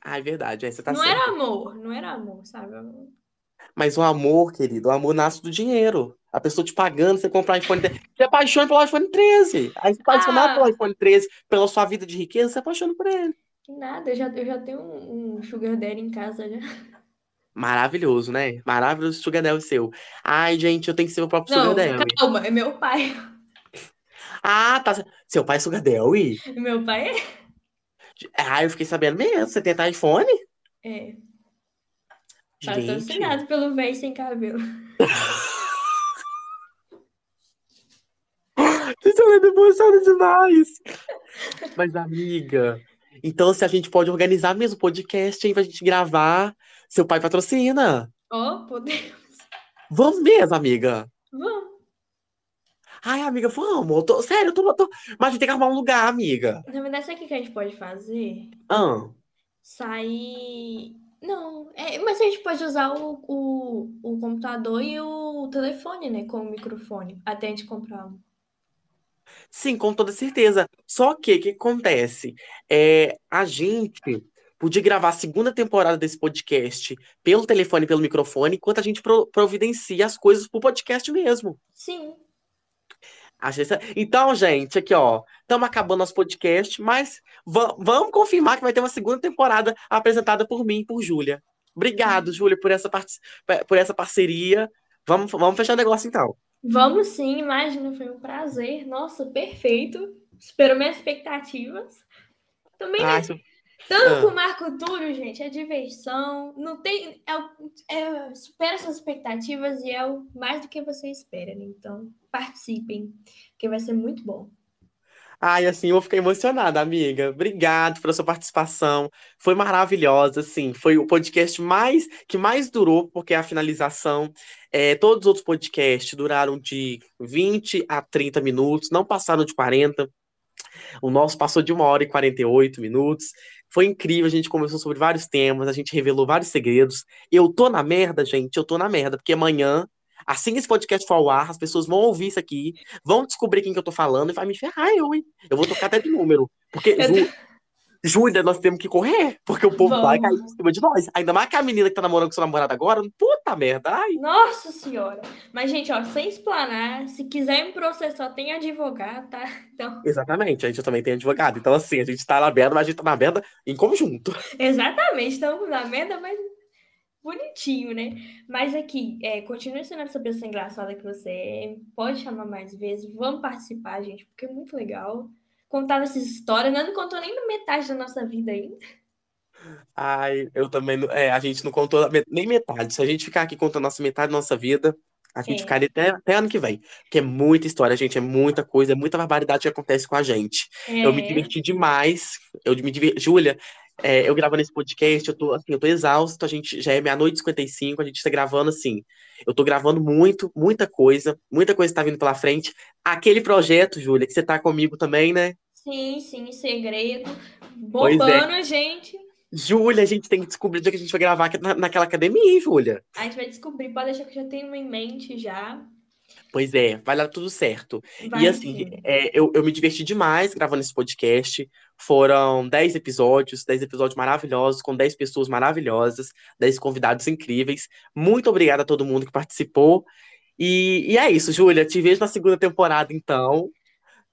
Ah, é verdade, aí você tá não certo. era amor, não era amor, sabe? Mas o amor, querido, o amor nasce do dinheiro. A pessoa te pagando, você comprar um iPhone 13. Você apaixona pelo iPhone 13. Aí você apaixonado pelo Ah, iPhone 13, pela sua vida de riqueza, você apaixona por ele. que nada, eu já, eu já tenho um, um Sugar Daddy em casa já. Maravilhoso, né? Maravilhoso Sugar Daddy seu. Ai, gente, eu tenho que ser meu próprio Sugar Não, Daddy. calma, é meu pai. Ah, tá. Seu pai é Sugar Daddy? Meu pai é. Ah, eu fiquei sabendo mesmo. Você tem iPhone? É, patrocinado pelo velho sem cabelo. Vocês estão me emocionando demais. Mas, amiga, então se a gente pode organizar mesmo o podcast, hein, pra gente gravar, seu pai patrocina. Ó, podemos. Vamos mesmo, amiga. Vamos. Ai, amiga, vamos. Eu tô- sério, eu tô, tô- Mas a gente tem que arrumar um lugar, amiga. Na verdade, sabe o que a gente pode fazer? Ah, Sair. Não, é, mas a gente pode usar o, o, o computador e o telefone, né? Com o microfone, até a gente comprar um. sim, com toda certeza. Só que, o que acontece? É, a gente podia gravar a segunda temporada desse podcast pelo telefone e pelo microfone, enquanto a gente pro- providencia as coisas pro podcast mesmo. Sim. Essa- Então, gente, aqui, ó, estamos acabando nosso podcast, mas va- vamos confirmar que vai ter uma segunda temporada apresentada por mim e por Júlia. Obrigado, Júlia, por essa, por essa parceria. Vamos, vamos fechar o negócio, então. Vamos sim, imagina, foi um prazer. Nossa, perfeito. Esperou minhas expectativas. Também, isso- Tanto ah. com o Marco Túlio, gente, é diversão. Não tem. É, é- supera suas expectativas e é o mais do que você espera, né? Então, participem, que vai ser muito bom. Ai, assim, eu vou ficar emocionada, amiga. Obrigado pela sua participação. Foi maravilhosa, assim. Foi o podcast mais que mais durou, porque é a finalização. É, todos os outros podcasts duraram de 20 a 30 minutos, não passaram de 40. O nosso passou de uma hora e 48 minutos. Foi incrível, a gente conversou sobre vários temas, a gente revelou vários segredos. Eu tô na merda, gente, eu tô na merda, porque amanhã, assim que esse podcast for ao ar, as pessoas vão ouvir isso aqui, vão descobrir quem que eu tô falando e vai me ferrar eu, hein? Eu vou tocar até de número. Porque, Eu Júlia, nós temos que correr, porque o povo Vamos. vai cair em cima de nós. Ainda mais que a menina que tá namorando com seu namorado agora, puta merda. Ai, Nossa senhora! Mas, gente, ó, sem explanar, se quiser me processar, tem advogado, tá? Então, exatamente, a gente também tem advogado. Então, assim, a gente tá na merda, mas a gente tá na merda em conjunto. exatamente, estamos na merda, mas bonitinho, né? Mas aqui, é, continue sendo essa pessoa engraçada que você é. Pode chamar mais vezes, vamos participar, gente, porque é muito legal. Contar essas histórias, nós não contou nem metade da nossa vida ainda. Ai, eu também. não- É, a gente não contou nem metade. Se a gente ficar aqui contando a nossa metade da nossa vida, a gente É. ficaria até, até ano que vem. Porque é muita história, gente. É muita coisa, é muita barbaridade que acontece com a gente. Eu me É. diverti demais. Eu me diverti. Júlia, é, eu gravando esse podcast, eu tô, assim, eu tô exausto. A gente já é meia-noite e 55, a gente tá gravando assim. Eu tô gravando muito, muita coisa. Muita coisa tá vindo pela frente. Aquele projeto, Júlia, que você tá comigo também, né? Sim, sim, segredo. É. Bombando, gente. Júlia, a gente tem que descobrir o dia que a gente vai gravar aqui na- naquela academia, hein, Júlia. A gente vai descobrir, pode deixar que eu já tenho uma em mente já. Pois é, vai dar tudo certo. Vai E assim, sim. é, eu, eu me diverti demais gravando esse podcast. Foram 10 episódios, 10 episódios maravilhosos, com 10 pessoas maravilhosas, 10 convidados incríveis. Muito obrigada a todo mundo que participou. E, e é isso, Júlia. Te vejo na segunda temporada, então.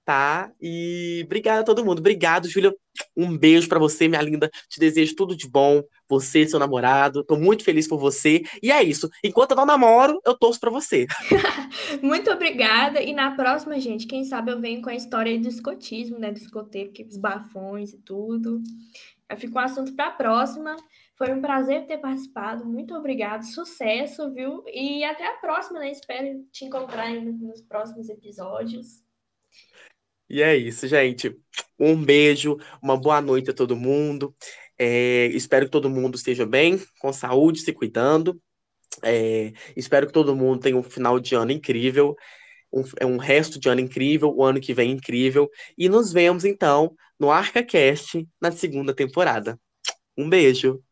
Tá? E obrigada a todo mundo. Obrigado, Júlia. Um beijo pra você, minha linda. Te desejo tudo de bom. Você, seu namorado. Tô muito feliz por você. E é isso. Enquanto eu não namoro, eu torço pra você. *laughs* Muito obrigada. E na próxima, gente, quem sabe eu venho com a história do escotismo, né? Do escoteiro, os bafões e tudo. Fica um assunto para a próxima. Foi um prazer ter participado. Muito obrigado. Sucesso, viu? E até a próxima, né? Espero te encontrar nos próximos episódios. E é isso, gente. Um beijo, uma boa noite a todo mundo. É, espero que todo mundo esteja bem, com saúde, se cuidando. É, espero que todo mundo tenha um final de ano incrível, um, um resto de ano incrível, o ano que vem incrível. E nos vemos então no ArcaCast na segunda temporada. Um beijo.